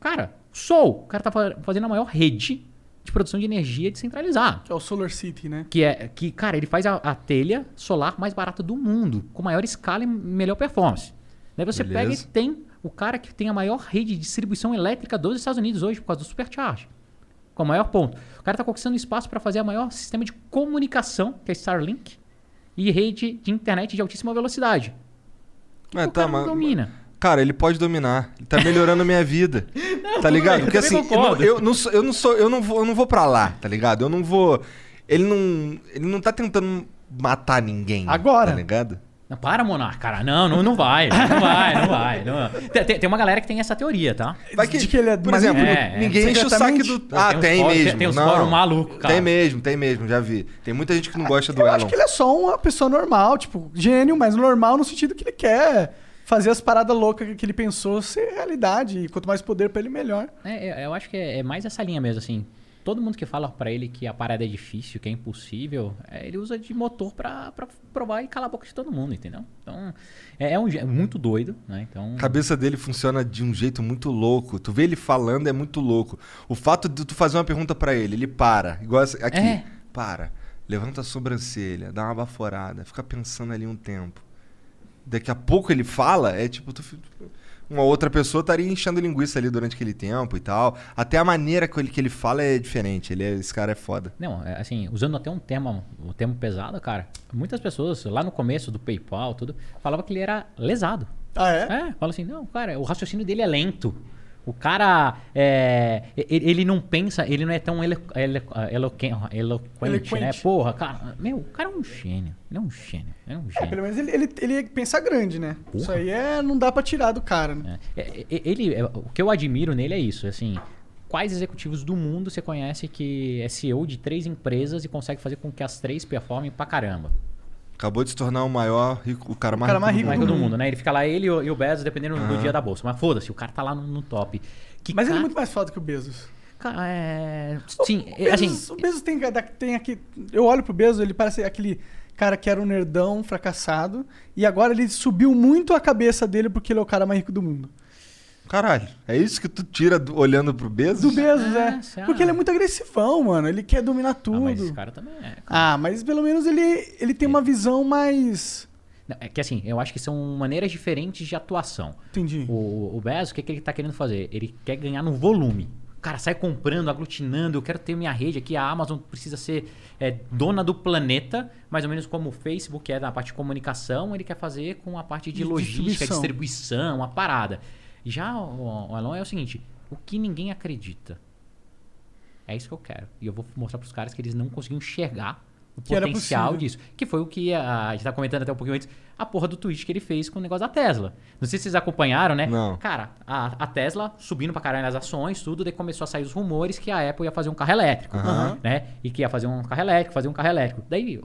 Cara, sol. O cara tá fa- fazendo a maior rede de produção de energia descentralizada. Que é o Solar City, né? Que é que, cara, ele faz a, a telha solar mais barata do mundo, com maior escala e melhor performance. Daí você Beleza. pega e tem o cara que tem a maior rede de distribuição elétrica dos Estados Unidos hoje, por causa do supercharge. Com o maior ponto. O cara está conquistando espaço para fazer o maior sistema de comunicação, que é Starlink, e rede de internet de altíssima velocidade. É, o tá, cara não mas- domina. Cara, ele pode dominar. Ele tá melhorando a minha vida. tá ligado? eu Porque assim, concordo. eu não, sou, eu não sou, eu não vou, eu não vou para lá, tá ligado? Eu não vou. Ele não, ele não tá tentando matar ninguém. Agora. Tá ligado? Não, para, Monarca, cara. Não, não, não vai. Não vai, não vai. Não. Tem, tem- uma galera que tem essa teoria, tá? Vai De que ele é por maligno? exemplo, É, é. ninguém enche o Secretamente? do. Pô, ah, tem tem, fóruns- mesmo. tem uns não. fóruns malucos, cara. Tem mesmo, tem mesmo, já vi. Tem muita gente que não gosta do Eu Elon. acho que ele é só uma pessoa normal, tipo, gênio, mas normal no sentido que ele quer fazer as paradas loucas que ele pensou ser realidade. E quanto mais poder pra ele, melhor. É, é, eu acho que é, é mais essa linha mesmo, assim. Todo mundo que fala pra ele que a parada é difícil, que é impossível, é, ele usa de motor pra, pra provar e calar a boca de todo mundo, entendeu? Então, é, é um, é muito doido, né? Então, A cabeça dele funciona de um jeito muito louco. Tu vê ele falando é muito louco. O fato de tu fazer uma pergunta pra ele, ele para. Igual essa- aqui. É. Para. Levanta a sobrancelha, dá uma baforada, fica pensando ali um tempo. Daqui a pouco ele fala, é tipo, tu, uma outra pessoa estaria enchendo linguiça ali durante aquele tempo e tal. Até a maneira que ele, que ele fala é diferente. Ele é- esse cara é foda. Não, é, assim, usando até um termo, um termo pesado, cara, muitas pessoas, lá no começo do PayPal, tudo, falavam que ele era lesado. Ah, é? É, fala assim, não, cara, o raciocínio dele é lento. O cara, é, ele, ele não pensa, ele não é tão ele, ele, eloquen- eloquente, né? Eloquente. Porra, cara, meu, o cara é um gênio. Ele é um gênio. Ele é um É, gênio. pelo menos ele, ele, ele pensa grande, né? Porra. Isso aí é, não dá pra tirar do cara, né? É, é, é, ele, é, o que eu admiro nele é isso, assim, quais executivos do mundo você conhece que é CEO de três empresas e consegue fazer com que as três performem pra caramba? Acabou de se tornar o maior rico, o cara mais, cara mais rico, Não do mundo. todo mundo, né? Ele fica lá, ele e o, o Bezos, dependendo do dia da bolsa. Mas foda-se, o cara tá lá no, no top. Que Mas ele é cara- muito mais foda que o Bezos. Cara, é... Sim, O é, assim... Bezos, o Bezos tem, tem aqui. Eu olho pro Bezos, ele parece aquele cara que era um nerdão fracassado. E agora ele subiu muito a cabeça dele porque ele é o cara mais rico do mundo. Caralho, é isso que tu tira do- olhando pro Bezos? Do Bezos, Ah, é. será? Porque ele é muito agressivão, mano. Ele quer dominar Ah, tudo. mas esse cara também é... Ah, mas pelo menos ele, ele tem uma visão mais. Não, É que assim, eu acho que são maneiras diferentes de atuação. Entendi. O, o Bezos, o que, que ele tá querendo fazer? Ele quer ganhar no volume. O cara sai comprando, aglutinando, eu quero ter minha rede aqui, a Amazon precisa ser é, dona do planeta, mais ou menos como o Facebook é na parte de comunicação, ele quer fazer com a parte de, De logística, distribuição. distribuição, a parada. Já o, o Elon é o seguinte, o que ninguém acredita. É isso que eu quero. E eu vou mostrar pros caras que eles não conseguiam enxergar o Que potencial disso. Que foi o que a, a gente tá comentando até um pouquinho antes, a porra do tweet que ele fez com o negócio da Tesla. Não sei se vocês acompanharam, né? Não. Cara, a, a Tesla subindo pra caralho nas ações, tudo, daí começou a sair os rumores que a Apple ia fazer um carro elétrico, Aham. né? E que ia fazer um carro elétrico, fazer um carro elétrico. Daí,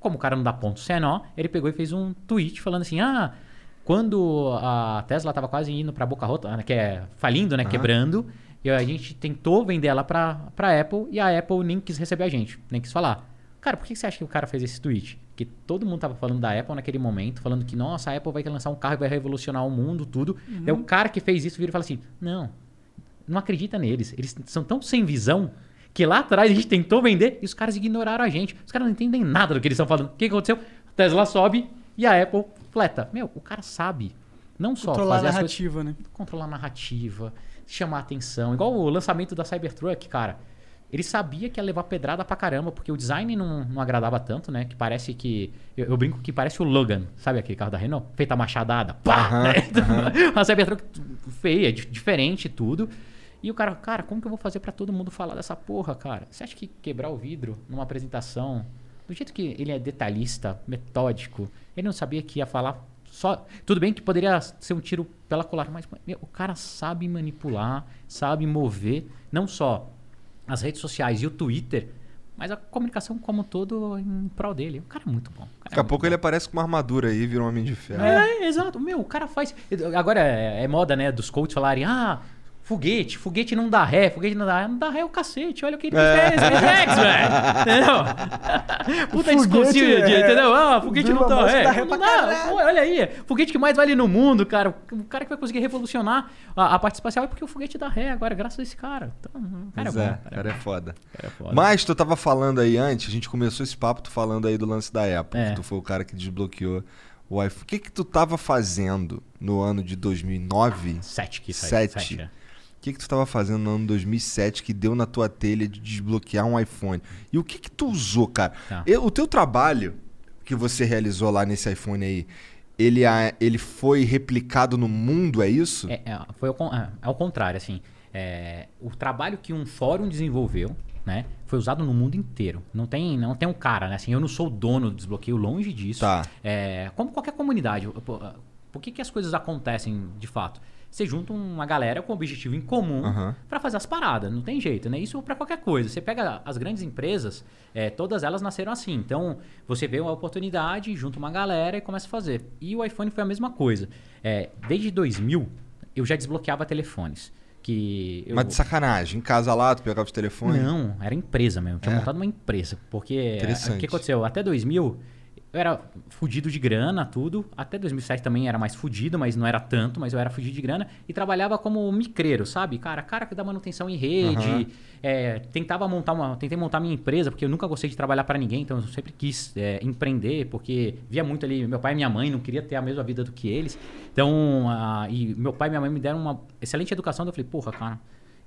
como o cara não dá ponto nó, ele pegou e fez um tweet falando assim, ah... Quando a Tesla tava quase indo pra boca rota, né, que é falindo, né, quebrando, e a gente tentou vender ela pra, pra Apple e a Apple nem quis receber a gente, nem quis falar. Cara, por que você acha que o cara fez esse tweet? Que Porque todo mundo tava falando da Apple naquele momento, falando que, nossa, a Apple vai lançar um carro e vai revolucionar o mundo, tudo. Uhum. Daí o cara que fez isso vira e fala assim: não, não acredita neles. Eles são tão sem visão que lá atrás a gente tentou vender e os caras ignoraram a gente. Os caras não entendem nada do que eles estão falando. O que que aconteceu? A Tesla sobe e a Apple fleta. Meu, o cara sabe. Não só Controlar a fazer as coisas narrativa, né? controlar a narrativa, chamar a atenção. Igual o lançamento da Cybertruck, cara. Ele sabia que ia levar pedrada pra caramba, porque o design não, não agradava tanto, né? Que parece que. Eu, eu brinco que parece o Logan, sabe aquele carro da Renault? Feita machadada, pá! Aham, né? Uma Cybertruck feia, di- diferente, tudo. E o cara, cara, como que eu vou fazer pra todo mundo falar dessa porra, cara? Você acha que quebrar o vidro numa apresentação, do jeito que ele é detalhista, metódico, ele não sabia que ia falar só. Tudo bem que poderia ser um tiro pela colar, mas meu, o cara sabe manipular, sabe mover, não só as redes sociais e o Twitter, mas a comunicação como um todo em prol dele. O cara é muito bom. cara Daqui a é pouco muito ele bom. aparece com uma armadura aí e vira um homem de ferro. É, exato. Meu, o cara faz. Agora é, é moda, né, dos coaches falarem, ah. Foguete, foguete não dá ré, foguete não dá ré, não dá ré é o cacete, olha o que ele É. fez, SpaceX, velho, entendeu? Puta de, é, entendeu? Ah, foguete não dá ré, dá ré não dá, olha aí, foguete que mais vale no mundo, cara, o cara que vai conseguir revolucionar a, a parte espacial é porque o foguete dá ré agora, graças a esse cara, então, o cara é bom, é, cara, cara é foda. é foda. Mas tu tava falando aí antes, a gente começou esse papo, tu falando aí do lance da Apple, É. que tu foi o cara que desbloqueou o iPhone. O que que tu tava fazendo no ano de 2009? Sete que sai, Sete. sete, é. Que que tu tava fazendo no ano 2007 que deu na tua telha de desbloquear um iPhone? E o que que tu usou, cara? Tá. Eu- o teu trabalho que você realizou lá nesse iPhone aí, ele, ele foi replicado no mundo, é isso? É, é, foi ao, é, ao contrário, assim. é, o trabalho que um fórum desenvolveu, né, foi usado no mundo inteiro. Não tem, não tem um cara, né? Assim, eu não sou o dono do desbloqueio, longe disso. Tá. É, como qualquer comunidade. Pô, Por que, que as coisas acontecem de fato? Você junta uma galera com objetivo em comum Aham. para fazer as paradas, não tem jeito, né? Isso para qualquer coisa. Você pega as grandes empresas, é, todas elas nasceram assim. Então, você vê uma oportunidade, junta uma galera e começa a fazer. E o iPhone foi a mesma coisa. É, desde 2000, eu já desbloqueava telefones. Que eu... Mas de sacanagem, em casa lá, tu pegava os telefones? Não, era empresa mesmo. Tinha É. montado uma empresa. Porque é, o que aconteceu? Até 2000, eu era fudido de grana, tudo. Até 2007 também era mais fudido, mas não era tanto. Mas eu era fudido de grana. E trabalhava como micreiro, sabe? Cara, cara que dá manutenção em rede. Aham. é, tentava montar uma... Tentei montar minha empresa, porque eu nunca gostei de trabalhar para ninguém. Então eu sempre quis é, empreender, porque via muito ali... Meu pai e minha mãe não queria ter a mesma vida do que eles. Então... e meu pai e minha mãe me deram uma excelente educação. Eu falei, porra, cara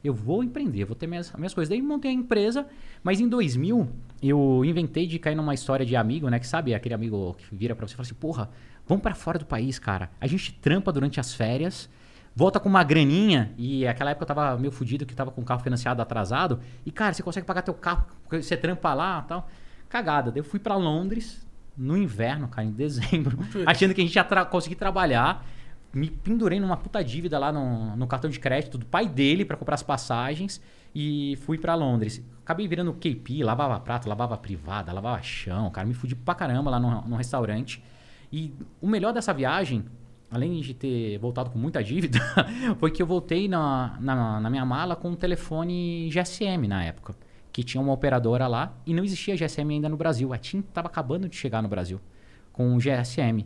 eu vou empreender, eu vou ter minhas, minhas coisas. Daí montei a empresa, mas em 2000 eu inventei de cair numa história de amigo, né? Que sabe aquele amigo que vira pra você e fala assim, porra, vamos pra fora do país, cara. A gente trampa durante as férias, volta com uma graninha, e aquela época eu tava meio fudido, que tava com o carro financiado atrasado, e cara, você consegue pagar teu carro, porque você trampa lá e tal. Cagada. Daí eu fui pra Londres, no inverno, cara, em dezembro, achando que a gente ia tra- conseguir trabalhar me pendurei numa puta dívida lá no, no cartão de crédito do pai dele para comprar as passagens e fui para Londres. Acabei virando KP, lavava prato, lavava privada, lavava chão, cara, me fudi pra caramba lá no, no restaurante. E o melhor dessa viagem, além de ter voltado com muita dívida, foi que eu voltei na, na, na minha mala com um telefone GSM na época, que tinha uma operadora lá e não existia GSM ainda no Brasil. A TIM estava acabando de chegar no Brasil com o GSM.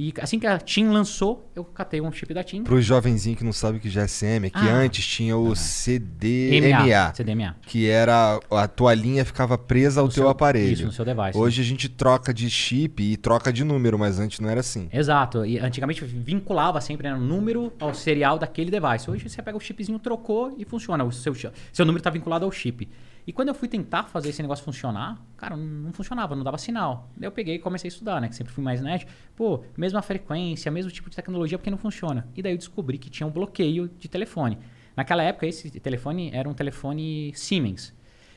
E assim que a TIM lançou, eu catei um chip da TIM. Pro jovenzinho que não sabe o que GSM é que Ah. antes tinha o CDMA, CDMA. que era a tua linha ficava presa ao No teu seu- aparelho. Isso, no seu device. Hoje a gente troca de chip e troca de número, mas antes não era assim. Exato. E antigamente vinculava sempre né, o número ao serial daquele device. Hoje você pega o chipzinho, trocou e funciona. O seu, seu número está vinculado ao chip. E quando eu fui tentar fazer esse negócio funcionar, cara, não, funcionava, não dava sinal. Daí eu peguei e comecei a estudar, né? Que sempre fui mais nerd. Pô, mesma frequência, mesmo tipo de tecnologia, porque não funciona. E daí eu descobri que tinha um bloqueio de telefone. Naquela época, esse telefone era um telefone Siemens.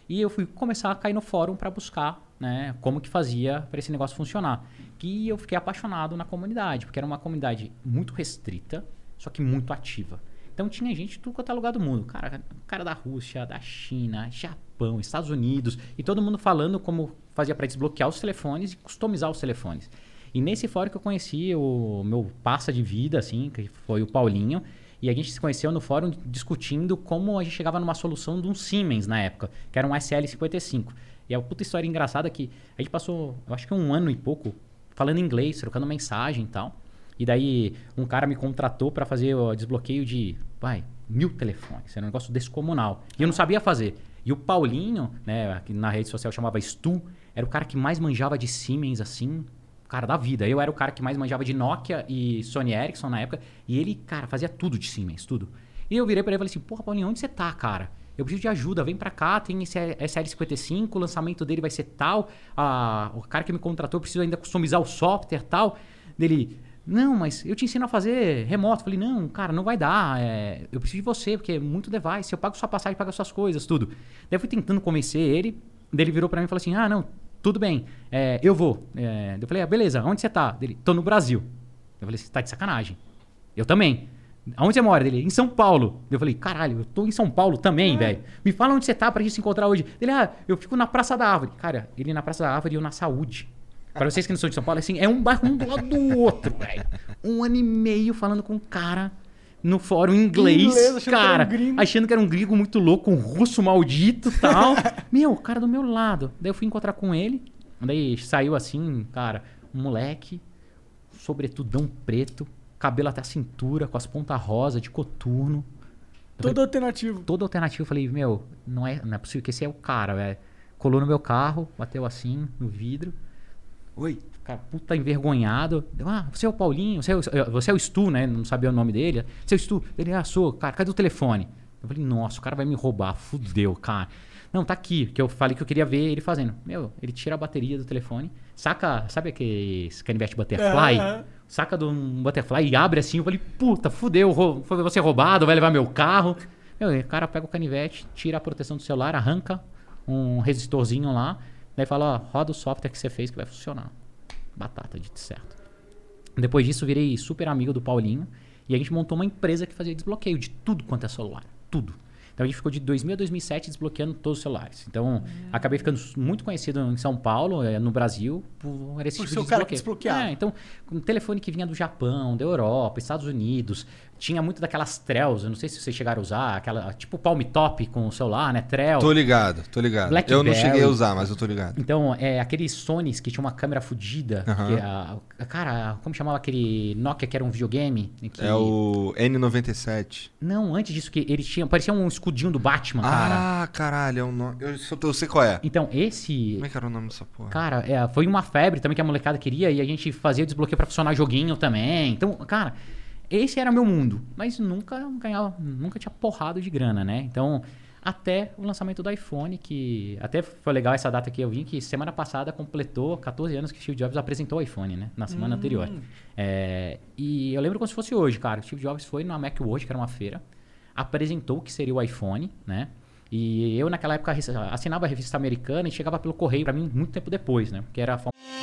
E eu fui começar a cair no fórum para buscar né, como que fazia para esse negócio funcionar. E eu fiquei apaixonado na comunidade, porque era uma comunidade muito restrita, só que muito ativa. Então tinha gente de tudo quanto é lugar do mundo. Cara, cara da Rússia, da China, Japão, Estados Unidos. E todo mundo falando como fazia para desbloquear os telefones e customizar os telefones. E nesse fórum que eu conheci o meu passa de vida, assim, que foi o Paulinho. E a gente se conheceu no fórum discutindo como a gente chegava numa solução de um Siemens na época, que era um SL55. E é uma puta história engraçada que a gente passou, eu acho que um ano e pouco, falando inglês, trocando mensagem e tal. E daí um cara me contratou para fazer o desbloqueio de, vai, mil telefones. Era um negócio descomunal. E eu não sabia fazer. E o Paulinho, né, que na rede social chamava Stu, era o cara que mais manjava de Siemens, assim, cara da vida. Eu era o cara que mais manjava de Nokia e Sony Ericsson na época. E ele, cara, fazia tudo de Siemens, tudo. E eu virei pra ele e falei assim, porra, Paulinho, onde você tá, cara? Eu preciso de ajuda, vem pra cá, tem esse SL55, o lançamento dele vai ser tal. Ah, o cara que me contratou precisa ainda customizar o software tal. Dele, não, mas eu te ensino a fazer remoto. Falei, não, cara, não vai dar. É, eu preciso de você, porque é muito device. Eu pago sua passagem, pago suas coisas, tudo. Daí eu fui tentando convencer ele. Daí ele virou pra mim e falou assim: ah, não, tudo bem, é, eu vou. É, eu falei, ah, beleza, onde você tá? Dele, tô no Brasil. Eu falei, você tá de sacanagem. Eu também. Aonde você mora? Dele, em São Paulo. Eu falei, caralho, eu tô em São Paulo também, velho. Me fala onde você tá pra gente se encontrar hoje. Ele, ah, eu fico na Praça da Árvore. Cara, ele na Praça da Árvore e eu na Saúde. Pra vocês que não são de São Paulo, assim, é um bairro um do lado do outro, velho. Um ano e meio falando com um cara no fórum inglês, Inglês, achando que era cara, um gringo. achando que era um gringo muito louco, um russo maldito e tal. Meu, o cara do meu lado. Daí eu fui encontrar com ele. Daí saiu assim, cara, um moleque, sobretudão preto, cabelo até a cintura, com as pontas rosa, de coturno. Eu Todo falei, alternativo. Todo alternativo. Eu falei, meu, não é, não é possível que esse é o cara, velho. Colou no meu carro, bateu assim, no vidro. Oi, cara, puta envergonhado. Ah, você é o Paulinho, você é o, você é o Stu, né? Não sabia o nome dele. Você é o Stu. Ele, ah, sou. Cara, cadê o telefone? Eu falei, nossa, o cara vai me roubar. Fudeu, cara. Não, tá aqui. Que eu falei que eu queria ver ele fazendo. Meu, ele tira a bateria do telefone, saca, sabe aqueles canivete butterfly? Aham. Saca de um butterfly e abre assim. Eu falei, puta, fudeu, foi você roubado, vai levar meu carro. Meu, o cara pega o canivete, tira a proteção do celular, arranca um resistorzinho lá, daí fala, ó, roda o software que você fez que vai funcionar. Batata, de certo. Depois disso, virei super amigo do Paulinho e a gente montou uma empresa que fazia desbloqueio de tudo quanto é celular. Tudo. Então a gente ficou de 2000 a 2007 desbloqueando todos os celulares. Então acabei ficando muito conhecido em São Paulo, eh, no Brasil, por esse Por tipo ser de o cara que desbloqueio. desbloqueava. É, então, um telefone que vinha do Japão, da Europa, Estados Unidos, tinha muito daquelas Trells, eu não sei se vocês chegaram a usar, aquela tipo Palm Top com o celular, né? Trell. Tô ligado, tô ligado. Eu não Blackberry. cheguei a usar, mas eu tô ligado. Então, é aqueles Sonys que tinha uma câmera fodida. A- Cara, como chamava aquele Nokia que era um videogame? que- É o N97. Não, antes disso, que ele tinha. Parecia um escudinho do Batman, cara. Ah, caralho, é um nome. Eu, só- eu sei qual é. Então, esse. Como é que era o nome dessa porra? Cara, é, foi uma febre também que a molecada queria e a gente fazia o desbloqueio pra funcionar joguinho também. Então, cara, esse era meu mundo. Mas nunca ganhava, nunca tinha porrado de grana, né? Então, até o lançamento do iPhone, que até foi legal essa data que eu vim, que semana passada completou 14 anos que Steve Jobs apresentou o iPhone, né? Na semana anterior. É, e eu lembro como se fosse hoje, cara. O Steve Jobs foi na Macworld, que era uma feira, apresentou o que seria o iPhone, né? E eu, naquela época, assinava a revista americana e chegava pelo correio pra mim muito tempo depois, né? Que era a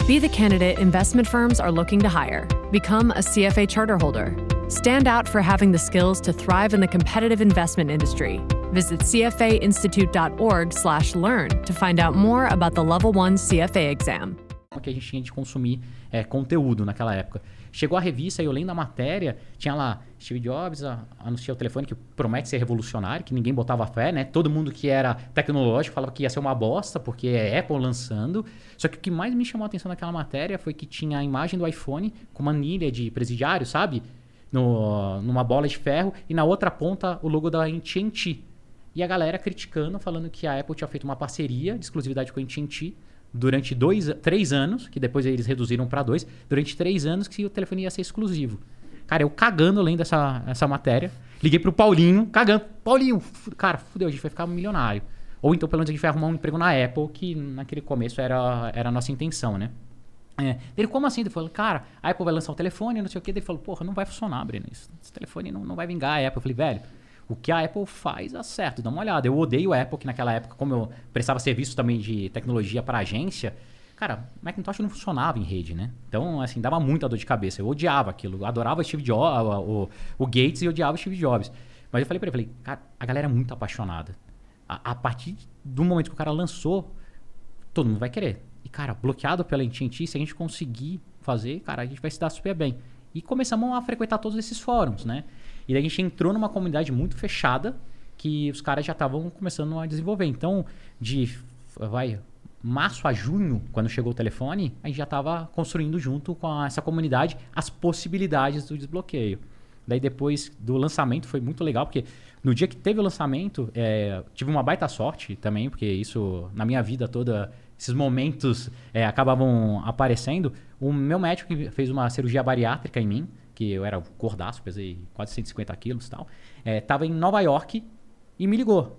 Be the candidate investment firms are looking to hire. Become a CFA charter holder. Stand out for having the skills to thrive in the competitive investment industry. Visit cfainstitute.org/learn to find out more about the Level 1 CFA exam. que a gente tinha de consumir é, conteúdo naquela época. Chegou a revista e eu lendo a matéria, tinha lá Steve Jobs a, anuncia o telefone que promete ser revolucionário, que ninguém botava fé, né? Todo mundo que era tecnológico falava que ia ser uma bosta, porque é Apple lançando. Só que o que mais me chamou a atenção naquela matéria foi que tinha a imagem do iPhone com uma anilha de presidiário, sabe? No, numa bola de ferro e na outra ponta o logo da AT&T. E a galera criticando, falando que a Apple tinha feito uma parceria de exclusividade com a AT&T durante dois, três anos, que depois eles reduziram para dois, durante três anos que o telefone ia ser exclusivo. Cara, eu cagando lendo essa, essa matéria, liguei pro Paulinho, cagando. Paulinho, cara, fudeu, a gente vai ficar milionário. Ou então, pelo menos, a gente vai arrumar um emprego na Apple, que naquele começo era, era a nossa intenção, né? É. Ele, como assim? Ele falou, cara, a Apple vai lançar um telefone, não sei o quê. Ele falou, porra, não vai funcionar, Breno. Esse telefone não, não vai vingar a Apple. Eu falei, velho, o que a Apple faz é certo, dá uma olhada. Eu odeio a Apple, que naquela época, como eu prestava serviço também de tecnologia para agência, cara, Macintosh não funcionava em rede, né? Então, assim, dava muita dor de cabeça. Eu odiava aquilo. Adorava Steve Jobs, o, o Gates e odiava Steve Jobs. Mas eu falei pra ele, falei, cara, a galera é muito apaixonada. A, a partir do momento que o cara lançou, todo mundo vai querer. E, cara, bloqueado pela AT&T, se a gente conseguir fazer, cara, a gente vai se dar super bem. E começamos a frequentar todos esses fóruns, né? E daí a gente entrou numa comunidade muito fechada que os caras já estavam começando a desenvolver. Então, de, vai, março a junho, quando chegou o telefone, a gente já estava construindo junto com a- essa comunidade as possibilidades do desbloqueio. Daí depois do lançamento foi muito legal, porque no dia que teve o lançamento, é, tive uma baita sorte também, porque isso, na minha vida toda, esses momentos é, acabavam aparecendo. O meu médico fez uma cirurgia bariátrica em mim, que eu era gordaço, pesei quase 150 quilos e tal, é, tava em Nova York e me ligou.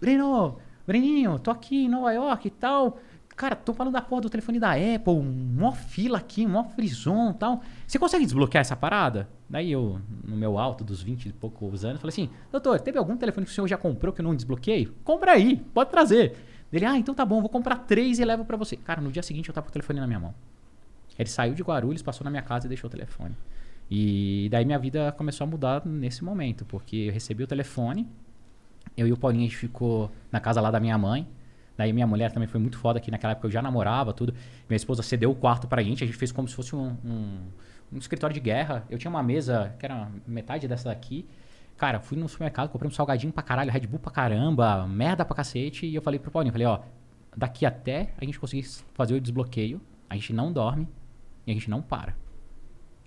Breno, Breninho, tô aqui em Nova York e tal. Cara, tô falando da porra do telefone da Apple, mó fila aqui, mó frison e tal. Você consegue desbloquear essa parada? Daí eu, no meu alto dos 20 e poucos anos, falei assim: Doutor, teve algum telefone que o senhor já comprou que eu não desbloqueei? Compra aí, pode trazer. Ele, ah, então tá bom, vou comprar três e levo pra você. Cara, no dia seguinte eu tava com o telefone na minha mão. Ele saiu de Guarulhos, passou na minha casa e deixou o telefone. E daí minha vida começou a mudar nesse momento, porque eu recebi o telefone, eu e o Paulinho a gente ficou na casa lá da minha mãe. Daí minha mulher também foi muito foda, que naquela época eu já namorava, tudo. Minha esposa cedeu o quarto pra gente, a gente fez como se fosse um, um, um escritório de guerra. Eu tinha uma mesa que era metade dessa daqui. Cara, fui no supermercado, comprei um salgadinho pra caralho, Red Bull pra caramba, merda pra cacete. E eu falei pro Paulinho, falei, ó, daqui até a gente conseguir fazer o desbloqueio, a gente não dorme e a gente não para.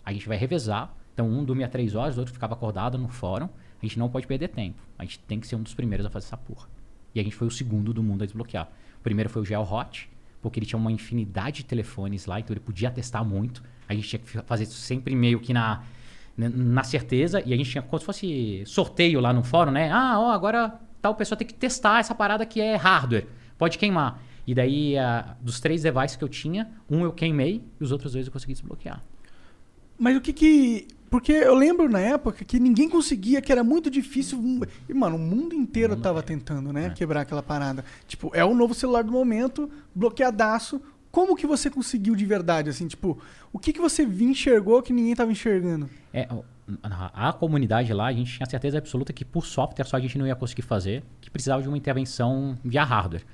A gente vai revezar. Então, um dormia três horas, o outro ficava acordado no fórum. A gente não pode perder tempo. A gente tem que ser um dos primeiros a fazer essa porra. E a gente foi o segundo do mundo a desbloquear. O primeiro foi o Gel Hot, porque ele tinha uma infinidade de telefones lá, então ele podia testar muito. A gente tinha que fa- fazer sempre meio que na, na- na certeza. E a gente tinha como se fosse sorteio lá no fórum, né? Ah, ó, agora tal pessoa tem que testar essa parada que é hardware. Pode queimar. E daí, ah, dos três devices que eu tinha, um eu queimei e os outros dois eu consegui desbloquear. Mas o que que. Porque eu lembro na época que ninguém conseguia, que era muito difícil. E, mano, o mundo inteiro tava tentando, né? Quebrar aquela parada. Tipo, é o novo celular do momento, bloqueadaço. Como que você conseguiu de verdade, assim? Tipo, o que que você enxergou que ninguém tava enxergando? É, a comunidade lá, a gente tinha certeza absoluta que por software só a gente não ia conseguir fazer, que precisava de uma intervenção via hardware.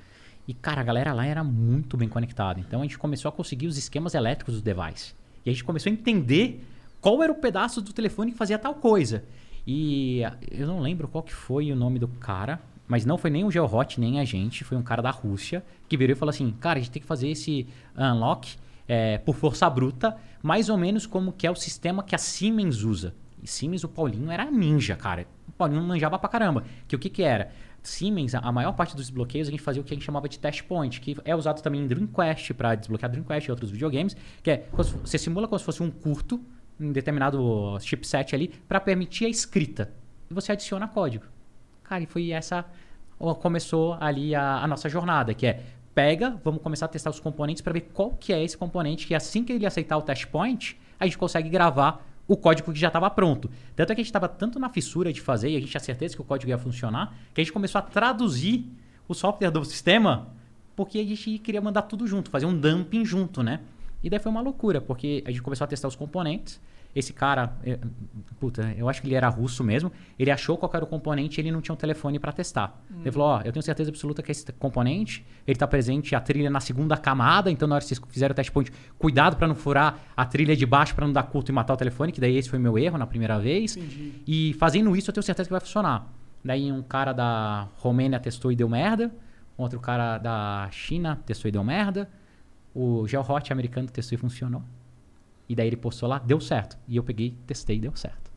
E, cara, a galera lá era muito bem conectada. Então a gente começou a conseguir os esquemas elétricos do device. E a gente começou a entender qual era o pedaço do telefone que fazia tal coisa. E ah, eu não lembro qual que foi o nome do cara, mas não foi nem o GeoHot, nem a gente, foi um cara da Rússia que virou e falou assim: cara, a gente tem que fazer esse unlock é, por força bruta, mais ou menos como que é o sistema que a Siemens usa. E Siemens, o Paulinho era ninja, cara. O Paulinho manjava pra caramba. Que o que que era? Siemens, a maior parte dos desbloqueios a gente fazia o que a gente chamava de test point, que é usado também em Dreamcast para desbloquear Dreamcast e outros videogames, que é você simula como se fosse um curto em determinado chipset ali para permitir a escrita e você adiciona código. Cara, e foi essa começou ali a, a nossa jornada, que é pega, vamos começar a testar os componentes para ver qual que é esse componente que assim que ele aceitar o test point, a gente consegue gravar o código que já estava pronto. Tanto é que a gente estava tanto na fissura de fazer e a gente tinha certeza que o código ia funcionar, que a gente começou a traduzir o software do sistema, porque a gente queria mandar tudo junto, fazer um dumping junto, né? E daí foi uma loucura, porque a gente começou a testar os componentes. Esse cara, eh, puta, eu acho que ele era russo mesmo. Ele achou qual era o componente e ele não tinha um telefone para testar. Ele falou: Ó, eu tenho certeza absoluta que esse componente ele tá presente a trilha na segunda camada. Então, na hora que vocês fizerem o test point, cuidado para não furar a trilha de baixo para não dar curto e matar o telefone, que daí esse foi meu erro na primeira vez. E fazendo isso, eu tenho certeza que vai funcionar. Daí, um cara da Romênia testou e deu merda. Outro cara da China testou e deu merda. O GeoHot americano testou e funcionou. E daí ele postou lá, deu certo. E eu peguei, testei, deu certo.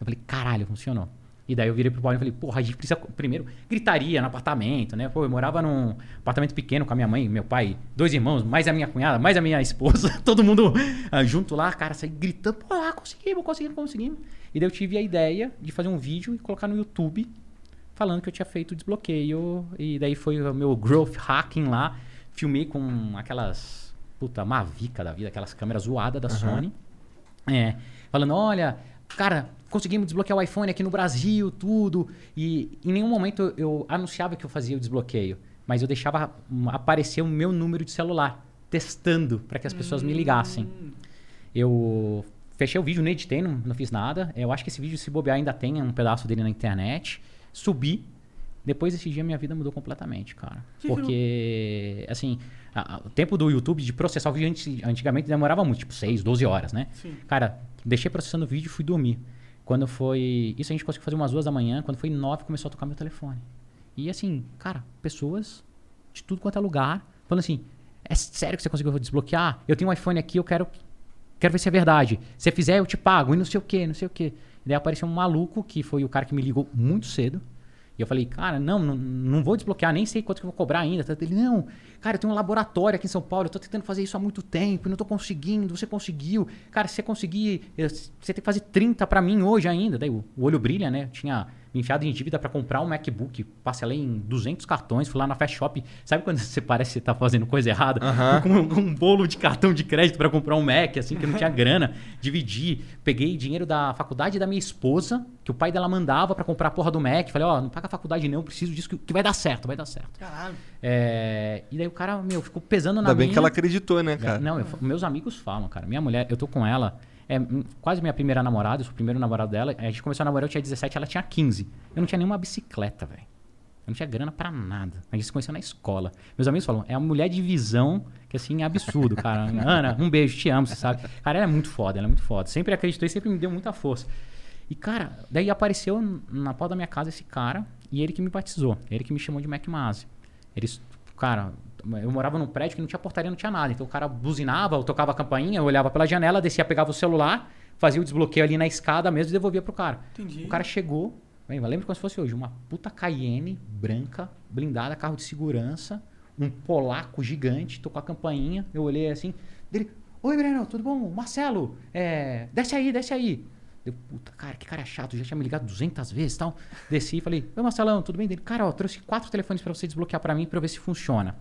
Eu falei, caralho, funcionou. E daí eu virei pro Paulinho e falei, porra, a gente precisa. Primeiro, gritaria no apartamento, né? Pô, eu morava num apartamento pequeno com a minha mãe, meu pai, dois irmãos, mais a minha cunhada, mais a minha esposa, todo mundo ah, junto lá, cara, saí gritando, pô, ah, conseguimos, conseguimos, conseguimos. E daí eu tive a ideia de fazer um vídeo e colocar no YouTube falando que eu tinha feito desbloqueio. E daí foi o meu growth hacking lá. Filmei com aquelas. Puta, Mavica da vida, aquelas câmeras zoadas da Sony. É, falando, olha, cara, conseguimos desbloquear o iPhone aqui no Brasil, tudo. E em nenhum momento eu anunciava que eu fazia o desbloqueio. Mas eu deixava hum, aparecer o meu número de celular, testando para que as pessoas me ligassem. Eu fechei o vídeo, não editei, não, não fiz nada. Eu acho que esse vídeo, se bobear, ainda tem um pedaço dele na internet. Subi. Depois desse dia, minha vida mudou completamente, cara. Porque, assim, a- a- o tempo do YouTube de processar o vídeo antes- antigamente demorava muito, tipo 6, 12 horas, né? Sim. Cara, deixei processando o vídeo e fui dormir. Quando foi. Isso a gente conseguiu fazer umas duas da manhã. Quando foi nove, começou a tocar meu telefone. E assim, cara, pessoas de tudo quanto é lugar falando assim: é sério que você conseguiu desbloquear? Eu tenho um iPhone aqui, eu quero, quero ver se é verdade. Se você fizer, eu te pago, e não sei o que, não sei o que. Daí apareceu um maluco, que foi o cara que me ligou muito cedo. E eu falei, cara, não, não, não vou desbloquear, nem sei quanto que eu vou cobrar ainda. Ele, não, cara, eu tenho um laboratório aqui em São Paulo, eu tô tentando fazer isso há muito tempo, e não tô conseguindo, você conseguiu. Cara, se você conseguir, eu- você tem que fazer 30 pra mim hoje ainda. Daí o, o olho brilha, né? Eu tinha enfiado em dívida pra comprar um MacBook, parcelei em 200 cartões, fui lá na Fast Shop. Sabe quando você parece que você tá fazendo coisa errada? Aham. Com um, um bolo de cartão de crédito pra comprar um Mac, assim, que eu não tinha grana. Dividi, peguei dinheiro da faculdade da minha esposa, que o pai dela mandava pra comprar a porra do Mac. Falei, ó, não paga a faculdade não, eu preciso disso que, que vai dar certo, vai dar certo. Caralho. É, e daí o cara, meu, ficou pesando na Ainda bem minha. que ela acreditou, né, cara? Não, eu- meus amigos falam, cara. Minha mulher, eu tô com ela, é quase minha primeira namorada, eu sou o primeiro namorado dela. A gente começou a namorar, eu tinha 17, ela tinha 15. Eu não tinha nenhuma bicicleta, velho. Eu não tinha grana pra nada. A gente se conheceu na escola. Meus amigos falam, é uma mulher de visão que, assim, é absurdo, cara. Ana, um beijo, te amo, você sabe. Cara, ela é muito foda, ela é muito foda. Sempre acreditou e sempre me deu muita força. E, cara, daí apareceu na porta da minha casa esse cara e ele que me batizou. Ele que me chamou de Mac Mase. Eles, cara, eu morava num prédio que não tinha portaria, não tinha nada. Então o cara buzinava, eu tocava a campainha, eu olhava pela janela, descia, pegava o celular, fazia o desbloqueio ali na escada mesmo e devolvia pro cara. Entendi. O cara chegou, bem, eu lembro como se fosse hoje, uma puta Cayenne branca, blindada, carro de segurança, um polaco gigante, tocou a campainha, eu olhei assim, dele, oi Breno, tudo bom? Marcelo, é, desce aí, desce aí. Eu, puta, cara, que cara chato, já tinha me ligado 200 vezes e tal. Desci e falei, oi Marcelão, tudo bem? Dele, cara, ó, trouxe quatro telefones pra você desbloquear pra mim pra eu ver se funciona.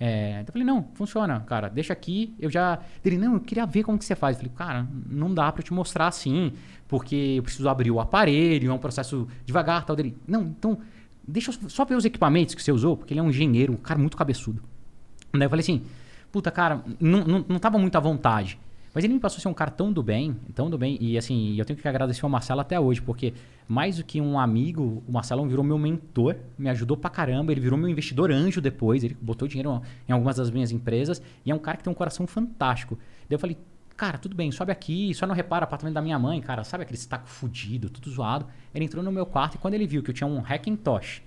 É, eu falei, não, funciona, cara, deixa aqui, eu já... Ele, não, eu queria ver como que você faz. Eu falei, cara, não dá eu te mostrar assim, porque eu preciso abrir o aparelho, é um processo devagar, tal. Dele, não, então, deixa eu só ver os equipamentos que você usou, porque ele é um engenheiro, um cara muito cabeçudo. Daí eu falei assim, puta, cara, não, não, não tava muito à vontade. Mas ele me passou ser um cara tão do bem, tão do bem. E assim, eu tenho que agradecer ao Marcelo até hoje, porque mais do que um amigo, o Marcelo virou meu mentor, me ajudou pra caramba. Ele virou meu investidor anjo depois, ele botou dinheiro em algumas das minhas empresas. E é um cara que tem um coração fantástico. Daí eu falei, cara, tudo bem, sobe aqui, só não repara apartamento da minha mãe, cara. Sabe aquele taco fudido, tudo zoado? Ele entrou no meu quarto e quando ele viu que eu tinha um Hackintosh,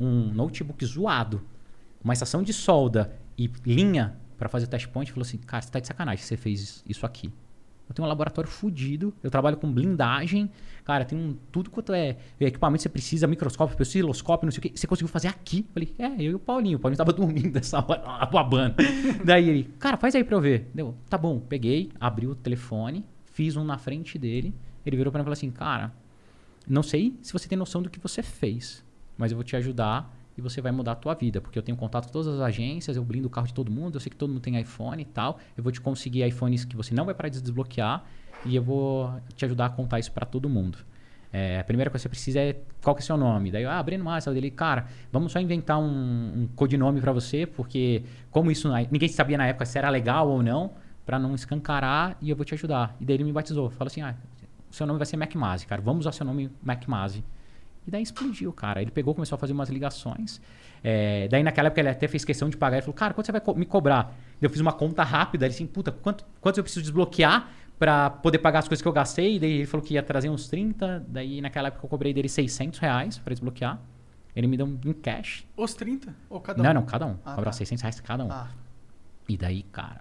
um notebook zoado, uma estação de solda e linha pra fazer o test point, falou assim: Cara, você tá de sacanagem que você fez isso aqui. Eu tenho um laboratório fudido, eu trabalho com blindagem, cara, tem um, tudo quanto é equipamento que você precisa, microscópio, osciloscópio, não sei o que. Você conseguiu fazer aqui? Eu falei, é, eu e o Paulinho. O Paulinho tava dormindo nessa hora, babando. Daí ele, cara, faz aí pra eu ver. Deu, tá bom, peguei, abri o telefone, fiz um na frente dele. Ele virou pra mim e falou assim, cara, não sei se você tem noção do que você fez, mas eu vou te ajudar e você vai mudar a tua vida, porque eu tenho contato com todas as agências, eu blindo o carro de todo mundo, eu sei que todo mundo tem iPhone e tal, eu vou te conseguir iPhones que você não vai parar de desbloquear e eu vou te ajudar a contar isso para todo mundo. É, a primeira coisa que você precisa é qual que é o seu nome. Daí ah, Breno Massa, dele, cara, vamos só inventar um, um codinome para você, porque como isso ninguém sabia na época se era legal ou não, para não escancarar e eu vou te ajudar. E daí ele me batizou, falou assim, ah, seu nome vai ser MacMazi, cara, vamos usar seu nome MacMazi. E daí explodiu, cara. Ele pegou, começou a fazer umas ligações. É, daí naquela época ele até fez questão de pagar. Ele falou, cara, quanto você vai co- me cobrar? Eu fiz uma conta rápida. Ele assim, puta, quanto, quanto eu preciso desbloquear pra poder pagar as coisas que eu gastei? Daí ele falou que ia trazer uns 30. Daí naquela época eu cobrei dele 600 reais pra desbloquear. Ele me deu um em cash. Os 30? Ou cada um? não, não, cada um. Ah, Cobrar tá. 600 reais cada um. Ah, E daí, cara,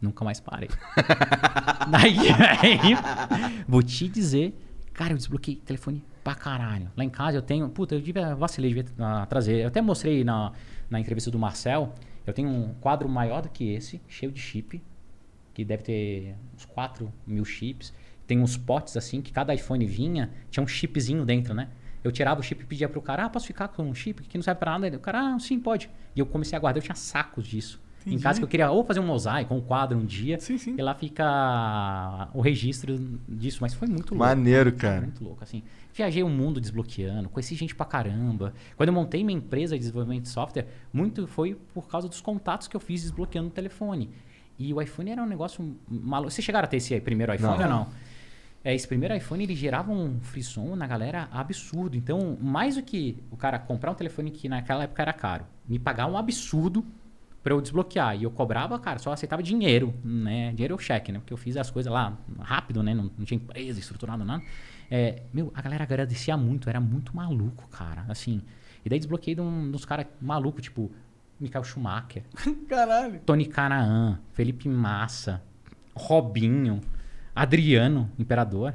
nunca mais parei. daí, vou te dizer, cara, eu desbloqueei telefone pra caralho. Lá em casa eu tenho, puta, eu devia, vacilei, devia ah, trazer. Eu até mostrei na, na entrevista do Marcel, eu tenho um quadro maior do que esse, cheio de chip, que deve ter uns 4 mil chips. Tem uns potes assim, que cada iPhone vinha, tinha um chipzinho dentro, né? Eu tirava o chip e pedia pro cara, ah, posso ficar com um chip que não serve pra nada? O cara, ah, sim, pode. E eu comecei a guardar, eu tinha sacos disso. Em Entendi. casa que eu queria ou fazer um mosaico, um quadro um dia, Sim, sim. e lá fica o registro disso, mas foi muito louco. Maneiro, Foi cara. Muito louco, assim. Viajei o mundo desbloqueando, conheci gente pra caramba. Quando eu montei minha empresa de desenvolvimento de software, muito foi por causa dos contatos que eu fiz desbloqueando o telefone. E o iPhone era um negócio maluco. Vocês chegaram a ter esse primeiro iPhone Não. ou não? É, esse primeiro iPhone ele gerava um frisson na galera absurdo. Então, mais do que o cara comprar um telefone que naquela época era caro, me pagar um absurdo pra eu desbloquear. E eu cobrava, cara, só aceitava dinheiro, né? Dinheiro ou cheque, né? Porque eu fiz as coisas lá rápido, né? Não, não tinha empresa estruturada, nada. É, meu, a galera agradecia muito, era muito maluco, cara. Assim. E daí desbloqueei de um, dos caras malucos, tipo, Michael Schumacher, Caralho. Tony Canaan, Felipe Massa, Robinho, Adriano, Imperador.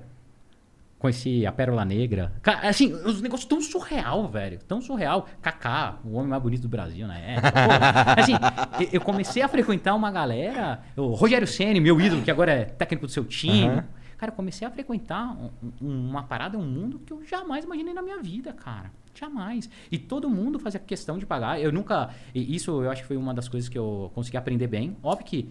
Conheci a Pérola Negra. Ca- Assim, os negócios tão surreal, velho. Tão surreal. Kaká, o homem mais bonito do Brasil, né? Pô, assim, eu- comecei a frequentar uma galera. O Rogério Ceni, meu ídolo, que agora é técnico do seu time. Aham. Cara, eu comecei a frequentar um- um- uma parada, um mundo que eu jamais imaginei na minha vida, cara. Jamais. E todo mundo fazia questão de pagar. Eu nunca. Isso eu acho que foi uma das coisas que eu consegui aprender bem. Óbvio que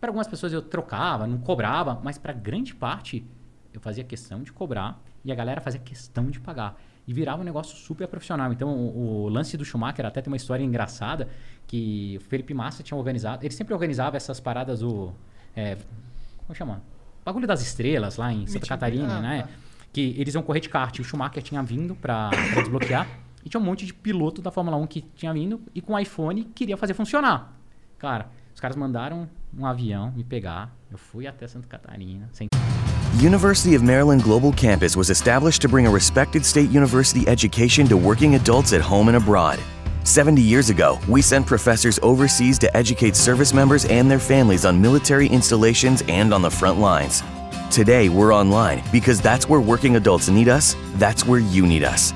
para algumas pessoas eu trocava, não cobrava, mas para grande parte eu fazia questão de cobrar e a galera fazia questão de pagar. E virava um negócio super profissional. Então, o, o lance do Schumacher até tem uma história engraçada que o Felipe Massa tinha organizado. Ele sempre organizava essas paradas do. é, como chama? Bagulho das estrelas lá em Santa Meeting- Catarina, ah, né? tá. Que eles iam correr de kart. E o Schumacher tinha vindo pra, pra desbloquear. E tinha um monte de piloto da Fórmula 1 que tinha vindo e com o iPhone queria fazer funcionar. Cara, os caras mandaram um avião me pegar. Eu fui até Santa Catarina, sem University of Maryland Global Campus was established to bring a respected state university education to working adults at home and abroad. 70 years ago, we sent professors overseas to educate service members and their families on military installations and on the front lines. Today, we're online because that's where working adults need us, that's where you need us.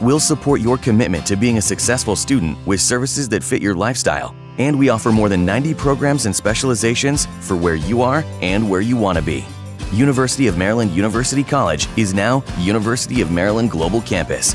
We'll support your commitment to being a successful student with services that fit your lifestyle, and we offer more than 90 programs and specializations for where you are and where you want to be. University of Maryland University College is now University of Maryland Global Campus.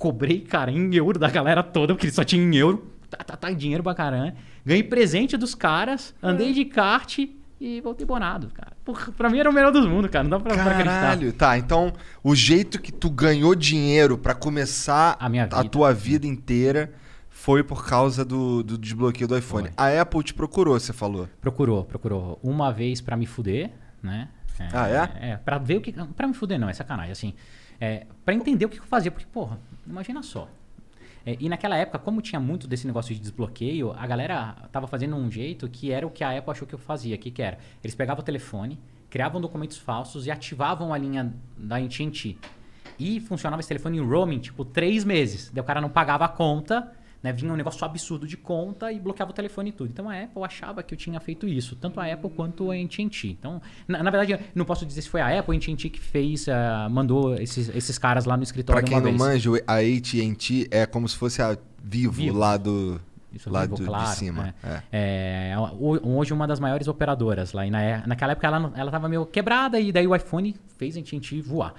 Cobrei, cara, em euro da galera toda, porque só tinha em euro. Tá, tá, tá, dinheiro pra caramba. Ganhei presente dos caras, andei de kart e voltei bonado, cara. Porra, pra mim era o melhor dos mundos, cara. Não dá pra, pra acreditar. Caralho, tá. Então, o jeito que tu ganhou dinheiro pra começar A minha vida. tua vida inteira foi por causa do, do desbloqueio do iPhone. Foi. A Apple te procurou, você falou. Procurou, procurou. Uma vez pra me fuder, né? Ah, é? É, pra ver o que. Pra me fuder, não, é sacanagem. Assim, é, pra entender o que eu fazia. Porque, porra, imagina só. É, e naquela época, como tinha muito desse negócio de desbloqueio, a galera tava fazendo um jeito que era o que a Apple achou que eu fazia. Que, que era? Eles pegavam o telefone, criavam documentos falsos e ativavam a linha da AT&T. E funcionava esse telefone em roaming, tipo, três meses. Daí o cara não pagava a conta, né? Vinha um negócio absurdo de conta e bloqueava o telefone e tudo. Então a Apple achava que eu tinha feito isso, tanto a Apple quanto a AT&T. Então, na, na verdade, não posso dizer se foi a Apple ou a AT&T que fez, ah, mandou esses, esses caras lá no Pra escritório quem uma não vez. manja, a AT&T é como se fosse a Vivo, Vivo. lá do Isso lá Vivo, do- claro, de cima. é. É. É, ho- hoje uma das maiores operadoras lá. E na, naquela época ela, não- ela tava meio quebrada e daí o iPhone fez a gente voar.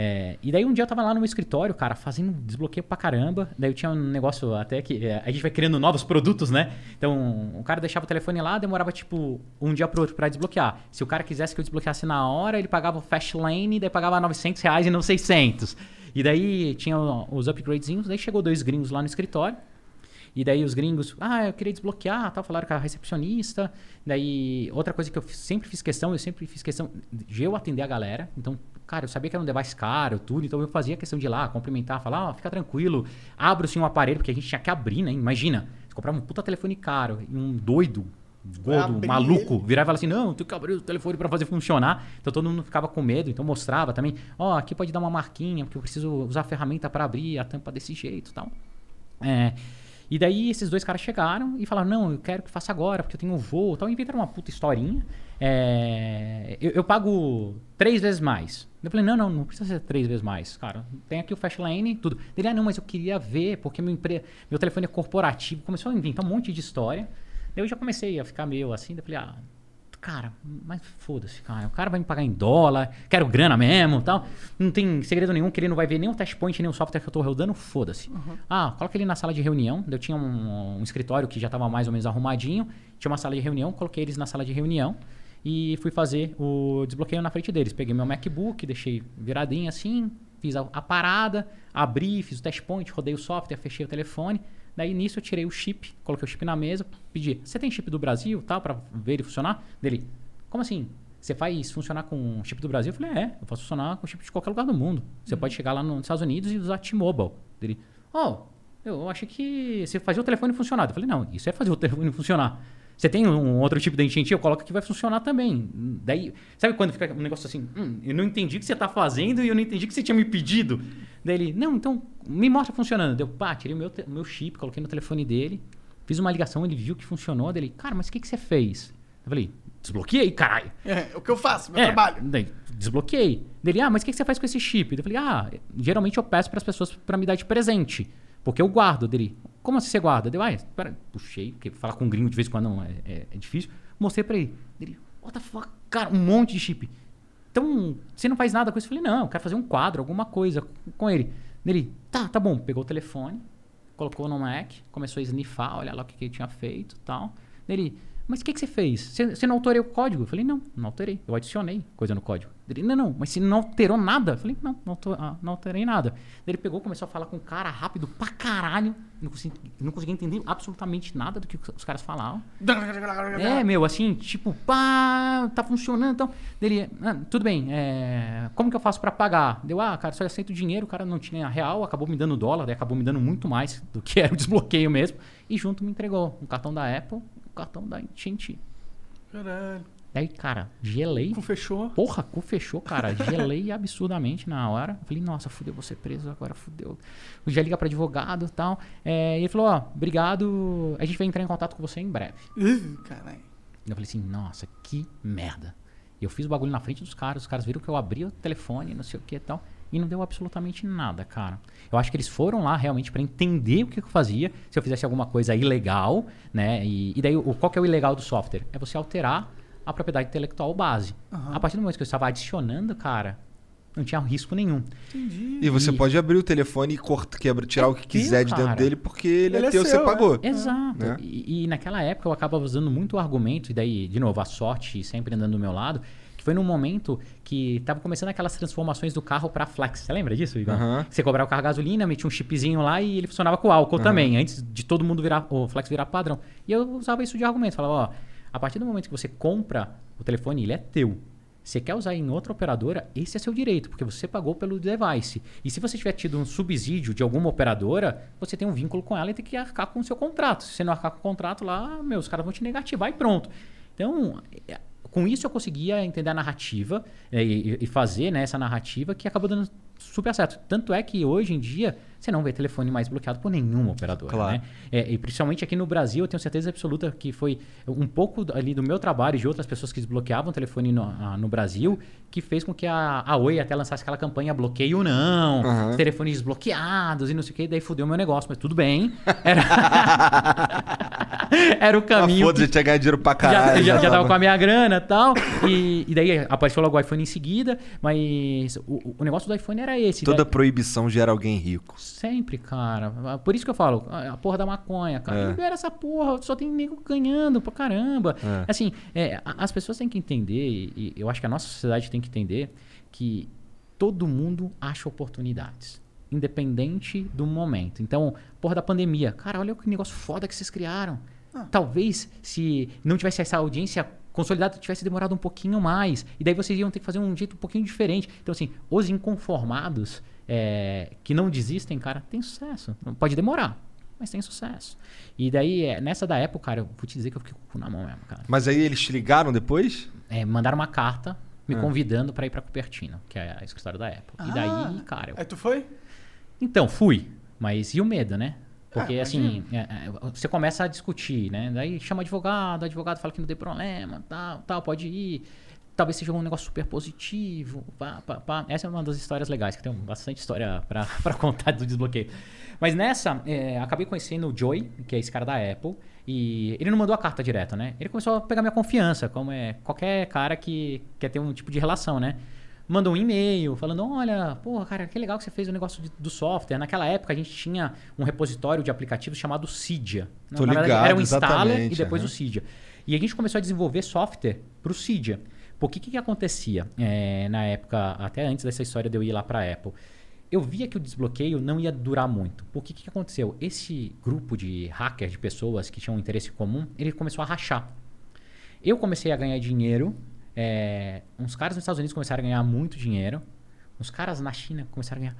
É, e daí um dia eu tava lá no meu escritório, cara, fazendo desbloqueio pra caramba. Daí eu tinha um negócio até que. é, a gente vai criando novos produtos, né? Então o cara deixava o telefone lá, demorava tipo um dia pro outro pra desbloquear. Se o cara quisesse que eu desbloqueasse na hora, ele pagava o Fast Lane, daí pagava 900 reais e não 600. E daí tinha os upgradezinhos, daí chegou dois gringos lá no escritório. E daí os gringos, ah, eu queria desbloquear, tal, falaram com a recepcionista. Daí, outra coisa que eu sempre fiz questão, eu sempre fiz questão de eu atender a galera. Então, cara, eu sabia que era um device caro, tudo, então eu fazia questão de ir lá, cumprimentar, falar, ó, fica tranquilo, abra-se um aparelho, porque a gente tinha que abrir, né? Imagina, você comprava um puta telefone caro e um doido, gordo, maluco, virava e falava assim, não, tem que abrir o telefone pra fazer funcionar. Então todo mundo ficava com medo, então mostrava também, ó, aqui pode dar uma marquinha, porque eu preciso usar a ferramenta para abrir a tampa desse jeito e tal. É, e daí esses dois caras chegaram e falaram, não, eu quero que faça agora, porque eu tenho um voo e tal. Inventaram uma puta historinha. É, eu, eu pago três vezes mais. Eu falei, não, não, não precisa ser três vezes mais. Cara, tem aqui o Fast Lane, tudo. Ele, ah, não, mas eu queria ver, porque meu, empre... meu telefone é corporativo. Começou a inventar um monte de história. Daí eu já comecei a ficar meio assim, daí eu falei, ah, cara, mas foda-se, cara. O cara vai me pagar em dólar, quero grana mesmo tal. Não tem segredo nenhum, que ele não vai ver nem o test point, nem o software que eu tô rodando, foda-se. Ah, coloca ele na sala de reunião. Eu tinha um, um escritório que já tava mais ou menos arrumadinho. Tinha uma sala de reunião, coloquei eles na sala de reunião. E fui fazer o desbloqueio na frente deles. Peguei meu MacBook, deixei viradinho assim, fiz a, a parada, abri, fiz o test point, rodei o software, fechei o telefone. Daí nisso eu tirei o chip, coloquei o chip na mesa, pedi, você tem chip do Brasil, tal, pra ver ele funcionar? Dele, como assim? Você faz funcionar com chip do Brasil? Eu falei, é, eu faço funcionar com chip de qualquer lugar do mundo. Você pode chegar lá nos Estados Unidos e usar T-Mobile. Dele, oh, eu achei que você fazia o telefone funcionar. Eu falei, não, isso é fazer o telefone funcionar. Você tem um outro tipo de AT&T, eu coloco que vai funcionar também. Daí, sabe quando fica um negócio assim, hum, eu não entendi o que você tá fazendo e eu não entendi o que você tinha me pedido. Daí ele, não, então me mostra funcionando. Deu, pá, tirei o meu, meu chip, coloquei no telefone dele, fiz uma ligação, ele viu que funcionou. Daí ele, cara, mas o que, que você fez? Eu falei, desbloqueei, caralho. É, o que eu faço, meu É, trabalho. Daí, desbloqueei. Dele, ah, mas o que que você faz com esse chip? Eu falei, ah, geralmente eu peço para as pessoas para me dar de presente. Porque eu guardo dele. Como assim você guarda? Deu, ah, espera, puxei, porque falar com um gringo de vez em quando não, é, é- é difícil. Mostrei para ele. Dele, what the fuck, cara, um monte de chip. Então, você não faz nada com isso? Eu falei, não, eu quero fazer um quadro, alguma coisa com ele. Ele, tá, tá bom. Pegou o telefone, colocou no Mac, começou a snifar, olhar lá o que, que ele tinha feito tal. Ele, mas o que, que você fez? Você, você não alterou o código? Eu falei, não, não alterei. Eu adicionei coisa no código. Ele, não, não, mas você não alterou nada? Eu falei, não, não, alto- ah, não alterei nada. Ele pegou, começou a falar com o cara rápido pra caralho. Não consegui, não conseguia entender absolutamente nada do que os caras falavam. É, meu, assim, tipo, pá, tá funcionando. Então, dele, ah, tudo bem, é, como que eu faço pra pagar? Deu, ah, cara, só aceito dinheiro, o cara não tinha real, acabou me dando dólar, acabou me dando muito mais do que era o desbloqueio mesmo. E junto me entregou um cartão da Apple, um cartão da AT&T. Caralho. Daí, cara, gelei. Cu fechou. Porra, cu fechou, cara. Gelei absurdamente na hora. Falei, nossa, fudeu, vou ser preso agora, fudeu. Eu já liga pra advogado e tal. É, e ele falou, ó, obrigado, a gente vai entrar em contato com você em breve. Caralho. Eu falei assim, nossa, que merda. Eu fiz o bagulho na frente dos caras, os caras viram que eu abri o telefone, não sei o que e tal, e não deu absolutamente nada, cara. Eu acho que eles foram lá realmente pra entender o que eu fazia, se eu fizesse alguma coisa ilegal, né? E, e daí, o, qual que é o ilegal do software? É você alterar a propriedade intelectual base. A partir do momento que eu estava adicionando, cara, não tinha risco nenhum. E você E- pode abrir o telefone e corta, quebra, tirar o que teu, quiser de dentro cara. dele, porque ele, Ele é é teu, seu, você pagou. Exato. Né? E, e naquela época eu acabava usando muito o argumento, e daí, de novo, a sorte sempre andando do meu lado, que foi num momento que tava começando aquelas transformações do carro para flex. Você lembra disso, Igor? Aham. Você cobrava o carro gasolina, metia um chipzinho lá e ele funcionava com álcool também, antes de todo mundo virar o flex virar padrão. E eu usava isso de argumento, falava, ó, a partir do momento que você compra o telefone, ele é teu. Você quer usar em outra operadora, esse é seu direito, porque você pagou pelo device. E se você tiver tido um subsídio de alguma operadora, você tem um vínculo com ela e tem que arcar com o seu contrato. Se você não arcar com o contrato lá, meu, os caras vão te negativar e pronto. Então, é, com isso eu conseguia entender a narrativa é, e, e fazer né, essa narrativa que acabou dando super certo. Tanto é que hoje em dia você não vê telefone mais bloqueado por nenhuma operadora. Claro. Né? É, e principalmente aqui no Brasil, eu tenho certeza absoluta que foi um pouco ali do meu trabalho e de outras pessoas que desbloqueavam o telefone no, ah, no Brasil que fez com que a, a Oi até lançasse aquela campanha bloqueio não, os telefones desbloqueados e não sei o que, daí fudeu meu negócio, mas tudo bem. Era, Era o Ah, caminho. foda-se, que- tinha ganhado dinheiro pra já, caralho. já, já tava- tava com a minha grana e tal. E, e daí apareceu logo o iPhone em seguida. Mas o, o negócio do iPhone era esse. Toda né? proibição gera alguém rico. Sempre, cara. Por isso que eu falo, a a porra da maconha, cara. É. Libera essa porra, só tem nego ganhando pra caramba. É. Assim, é, as pessoas têm que entender, e eu acho que a nossa sociedade tem que entender, que todo mundo acha oportunidades. Independente do momento. Então, porra da pandemia. Cara, olha que negócio foda que vocês criaram. Talvez, se não tivesse essa audiência consolidada, tivesse demorado um pouquinho mais. E daí vocês iam ter que fazer um jeito um pouquinho diferente. Então, assim, os inconformados é, que não desistem, cara, tem sucesso. Pode demorar, mas tem sucesso. E daí, é, nessa da época, cara, eu vou te dizer que eu fiquei com o cu na mão mesmo, cara. Mas aí eles te ligaram depois? É, mandaram uma carta me Ah. convidando pra ir pra Cupertino, que é a escritório da Apple. E daí, cara, eu Aí tu foi? então, fui. Mas e o medo, né? Porque, Ah, assim, é, é, você começa a discutir, né? Daí chama advogado, o advogado fala que não tem problema, tal, tal, pode ir. Talvez seja um negócio super positivo. Pá, pá, pá. Essa é uma das histórias legais, que tem bastante história pra, pra contar do desbloqueio. Mas nessa, é, acabei conhecendo o Joy, que é esse cara da Apple. E ele não mandou a carta direto, né? Ele começou a pegar minha confiança, como é qualquer cara que quer ter um tipo de relação, né? mandou um e-mail falando: Olha, porra, cara, que legal que você fez o negócio de- do software. Naquela época a gente tinha um repositório de aplicativos chamado Cydia. Tô Na verdade, ligado, era o Installer e depois aham. o Cydia. E a gente começou a desenvolver software para o Cydia. Porque o que, que acontecia é, na época, até antes dessa história de eu ir lá para a Apple? eu via que o desbloqueio não ia durar muito. Porque o que, que aconteceu? Esse grupo de hackers, de pessoas que tinham um interesse comum, ele começou a rachar. Eu comecei a ganhar dinheiro. é, uns caras nos Estados Unidos começaram a ganhar muito dinheiro. Uns caras na China começaram a ganhar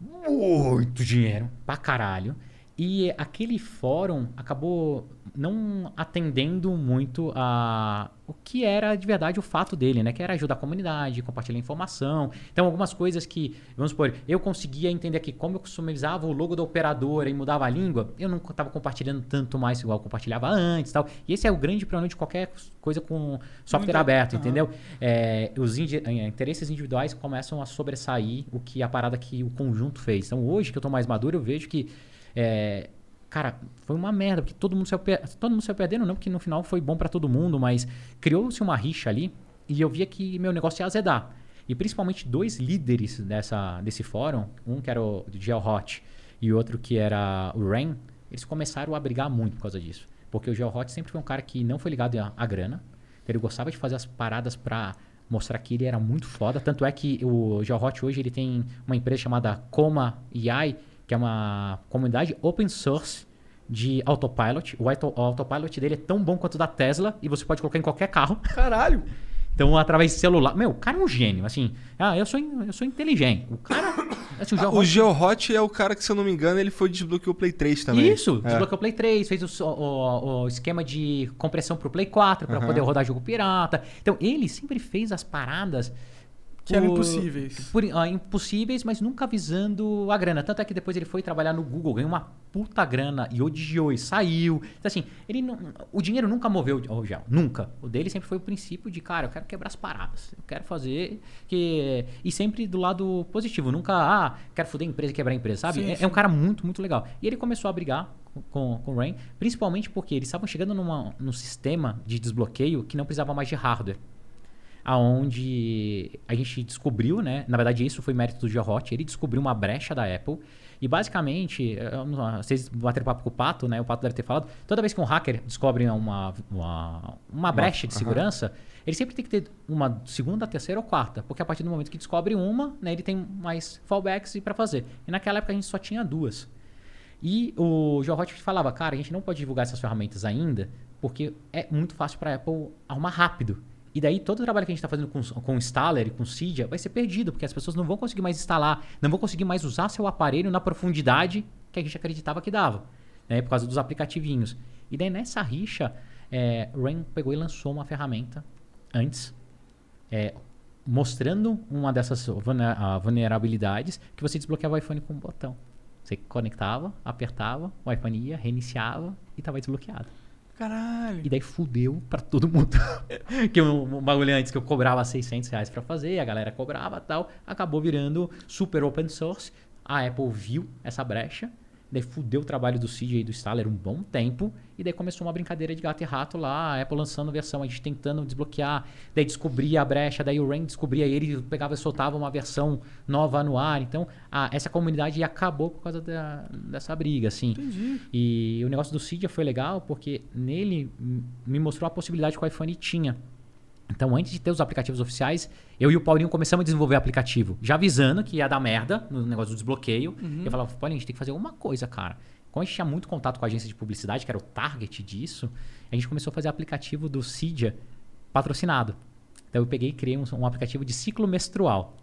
muito dinheiro, pra caralho. E aquele fórum acabou não atendendo muito a o que era de verdade o fato dele, né? Que era ajudar a comunidade, compartilhar informação. Então, algumas coisas que, vamos supor, eu conseguia entender que como eu customizava o logo da operadora e mudava a língua, eu não estava compartilhando tanto mais igual eu compartilhava antes tal. E esse é o grande problema de qualquer coisa com software Muito- aberto, aham. entendeu? É, os indi- eh, interesses individuais começam a sobressair o que a parada que o conjunto fez. Então, hoje que eu tô mais maduro, eu vejo que é, cara, foi uma merda, porque todo mundo saiu, todo mundo saiu perdendo, não, porque no final foi bom pra todo mundo, mas criou-se uma rixa ali e eu via que meu negócio ia azedar. E principalmente dois líderes dessa, desse fórum, um que era o GeoHot e outro que era o Rain, eles começaram a brigar muito por causa disso. Porque o GeoHot sempre foi um cara que não foi ligado à, à grana, então ele gostava de fazer as paradas pra mostrar que ele era muito foda. Tanto é que o GeoHot hoje ele tem uma empresa chamada Coma AI, que é uma comunidade open source de autopilot. O, auto, o autopilot dele é tão bom quanto o da Tesla e você pode colocar em qualquer carro. Caralho. Então, através de celular. Meu, o cara é um gênio. Assim, ah, eu sou, eu sou inteligente. O cara. Assim, o Ah, GeoHot- o é o cara que, se eu não me engano, ele foi desbloqueou o Play 3 também. Isso, É. desbloqueou o Play 3, fez o, o- o esquema de compressão pro Play 4 para poder rodar jogo pirata. Então, ele sempre fez as paradas Que eram impossíveis. por- ah, impossíveis, mas nunca visando a grana. Tanto é que depois ele foi trabalhar no Google, ganhou uma puta grana e odiou e saiu. Então, assim, ele não, o dinheiro nunca moveu o Gel. Nunca. O dele sempre foi o princípio de, cara, eu quero quebrar as paradas. Eu quero fazer que. E sempre do lado positivo. Nunca, ah, quero foder a empresa e quebrar a empresa, sabe? Sim, é, sim. é um cara muito, muito legal. E ele começou a brigar com, com o Rain, principalmente porque eles estavam chegando numa, num sistema de desbloqueio que não precisava mais de hardware aonde a gente descobriu, né? Na verdade, isso foi mérito do Geohot. Ele descobriu uma brecha da Apple. E basicamente, não- vocês bateram papo com o Pato, né? O Pato deve ter falado. Toda vez que um hacker descobre uma, uma, uma brecha de segurança, ele sempre tem que ter uma segunda, terceira ou quarta. Porque a partir do momento que descobre uma, né, ele tem mais fallbacks para fazer. E naquela época a gente só tinha duas. E o Hot falava, cara, a gente não pode divulgar essas ferramentas ainda, porque é muito fácil para a Apple arrumar rápido. E daí todo o trabalho que a gente está fazendo com, com installer e com Cydia vai ser perdido, porque as pessoas não vão conseguir mais instalar, não vão conseguir mais usar seu aparelho na profundidade que a gente acreditava que dava, né, por causa dos aplicativinhos. E daí nessa rixa, é, Rain pegou e lançou uma ferramenta antes, é, mostrando uma dessas vulne- vulnerabilidades que você desbloqueava o iPhone com um botão. Você conectava, apertava, o iPhone ia, reiniciava e tava desbloqueado. Caralho. E daí fudeu pra todo mundo. que um bagulho antes que eu cobrava 600 reais pra fazer, a galera cobrava tal, acabou virando super open source. A Apple viu essa brecha, daí fudeu o trabalho do CJ e do Staller um bom tempo, e daí começou uma brincadeira de gato e rato lá, a Apple lançando versão, a gente tentando desbloquear, daí descobria a brecha, daí o Rain descobria ele, pegava e soltava uma versão nova no ar. Então, a- essa comunidade acabou por causa da- dessa briga, assim. Entendi. E o negócio do Cydia foi legal porque nele me mostrou a possibilidade que o iPhone tinha. Então, antes de ter os aplicativos oficiais, eu e o Paulinho começamos a desenvolver aplicativo, já avisando que ia dar merda no negócio do desbloqueio. Eu falava, Paulinho, a gente tem que fazer alguma coisa, cara. Como a gente tinha muito contato com a agência de publicidade, que era o target disso, a gente começou a fazer aplicativo do Cydia patrocinado. Então, eu peguei e criei um, um aplicativo de ciclo menstrual.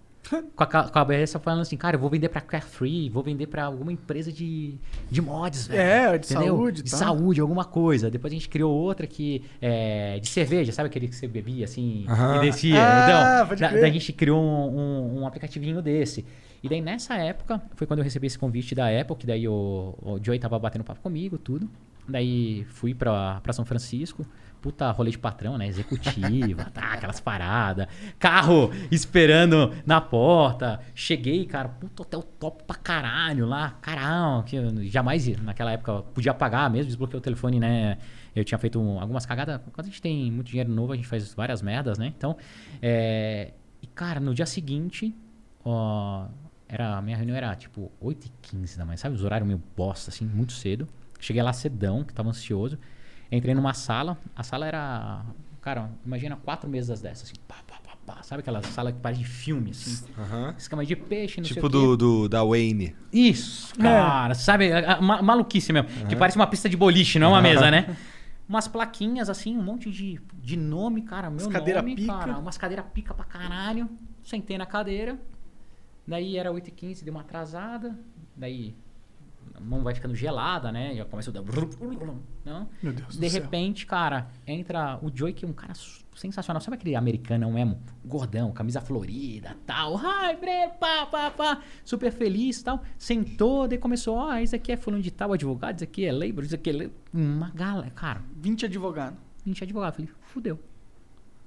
Com a com a cabeça falando assim, cara, eu vou vender pra Carefree, vou vender pra alguma empresa de, de mods, velho. É, de Entendeu? saúde De tal. saúde, alguma coisa. Depois a gente criou outra que é de cerveja, sabe aquele que você bebia assim Aham. e descia? Ah, então, pode da, crer. daí a gente criou um, um, um aplicativinho desse. E daí nessa época foi quando eu recebi esse convite da Apple, que daí o, o Joey tava batendo papo comigo, tudo. Daí fui pra, pra São Francisco. Puta rolê de patrão, né? Executiva, tá, aquelas paradas. Carro esperando na porta. Cheguei, cara, puta hotel top pra caralho lá. Caralho, que eu jamais naquela época podia pagar mesmo, desbloqueei o telefone, né? Eu tinha feito um- algumas cagadas. Quando a gente tem muito dinheiro novo, a gente faz várias merdas, né? Então, é... E, cara, no dia seguinte, ó, era, minha reunião era tipo 8h15 da manhã, sabe? Os horários meio bosta, assim, muito cedo. Cheguei lá cedão, que tava ansioso. Entrei numa sala. A sala era, cara, imagina quatro mesas dessas, assim, pá, pá, pá, pá. Sabe aquela sala que parece de filme, assim? Aham. Escama de peixe, não Tipo sei o do, do, da Wayne. Isso, cara. Sabe, a- a- ma- maluquice mesmo. Que parece uma pista de boliche, não é uma mesa, né? Umas plaquinhas, assim, um monte de, de nome, cara. Meu Umas cadeira nome, pica. cara. Umas cadeiras pica pra caralho. Sentei na cadeira. Daí era 8h15, deu uma atrasada. Daí a mão vai ficando gelada, né? Já começa a dar... Não? Meu Deus De do céu. repente, cara, entra o Joey, que é um cara sensacional. Sabe aquele americanão mesmo? Gordão, camisa florida, tal. Ai, Breno, pá, pá, pá. Super feliz tal. Sentou, daí começou, ó, esse aqui é fulano de tal advogado, esse aqui é labor, esse aqui é... labor. Uma galera, cara, 20 advogados. 20 advogados. Falei, fudeu.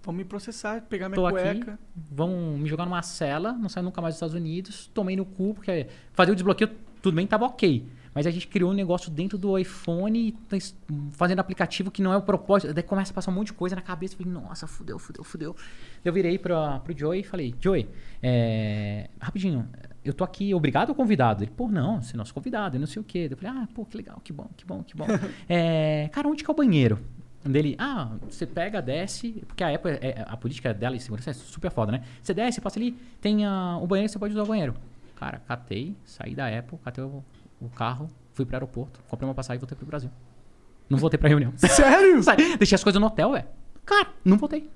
Vão me processar, pegar minha Tô aqui, cueca. vão me jogar numa cela, não saio nunca mais dos Estados Unidos. Tomei no cu, porque fazer o desbloqueio, tudo bem, tava ok. Mas a gente criou um negócio dentro do iPhone, tá fazendo aplicativo que não é o propósito. Daí começa a passar um monte de coisa na cabeça. Falei, nossa, fudeu, fudeu, fudeu. Eu virei pra, pro Joey e falei, Joey, é, rapidinho, eu tô aqui, obrigado ou convidado? Ele, pô, não, você é nosso convidado, eu não sei o quê. Eu falei, ah, pô, que legal, que bom, que bom, que bom. É, cara, onde que é o banheiro? Dele, ah, você pega, desce, porque a Apple, é- a política dela de segurança é super foda, né? Você desce, passa ali, tem ah, o banheiro, você pode usar o banheiro. Cara, catei, saí da Apple, catei o, o carro, fui pro aeroporto, comprei uma passagem e voltei pro Brasil. Não voltei pra reunião. Sério? Saí, deixei as coisas no hotel, velho. Cara, não voltei.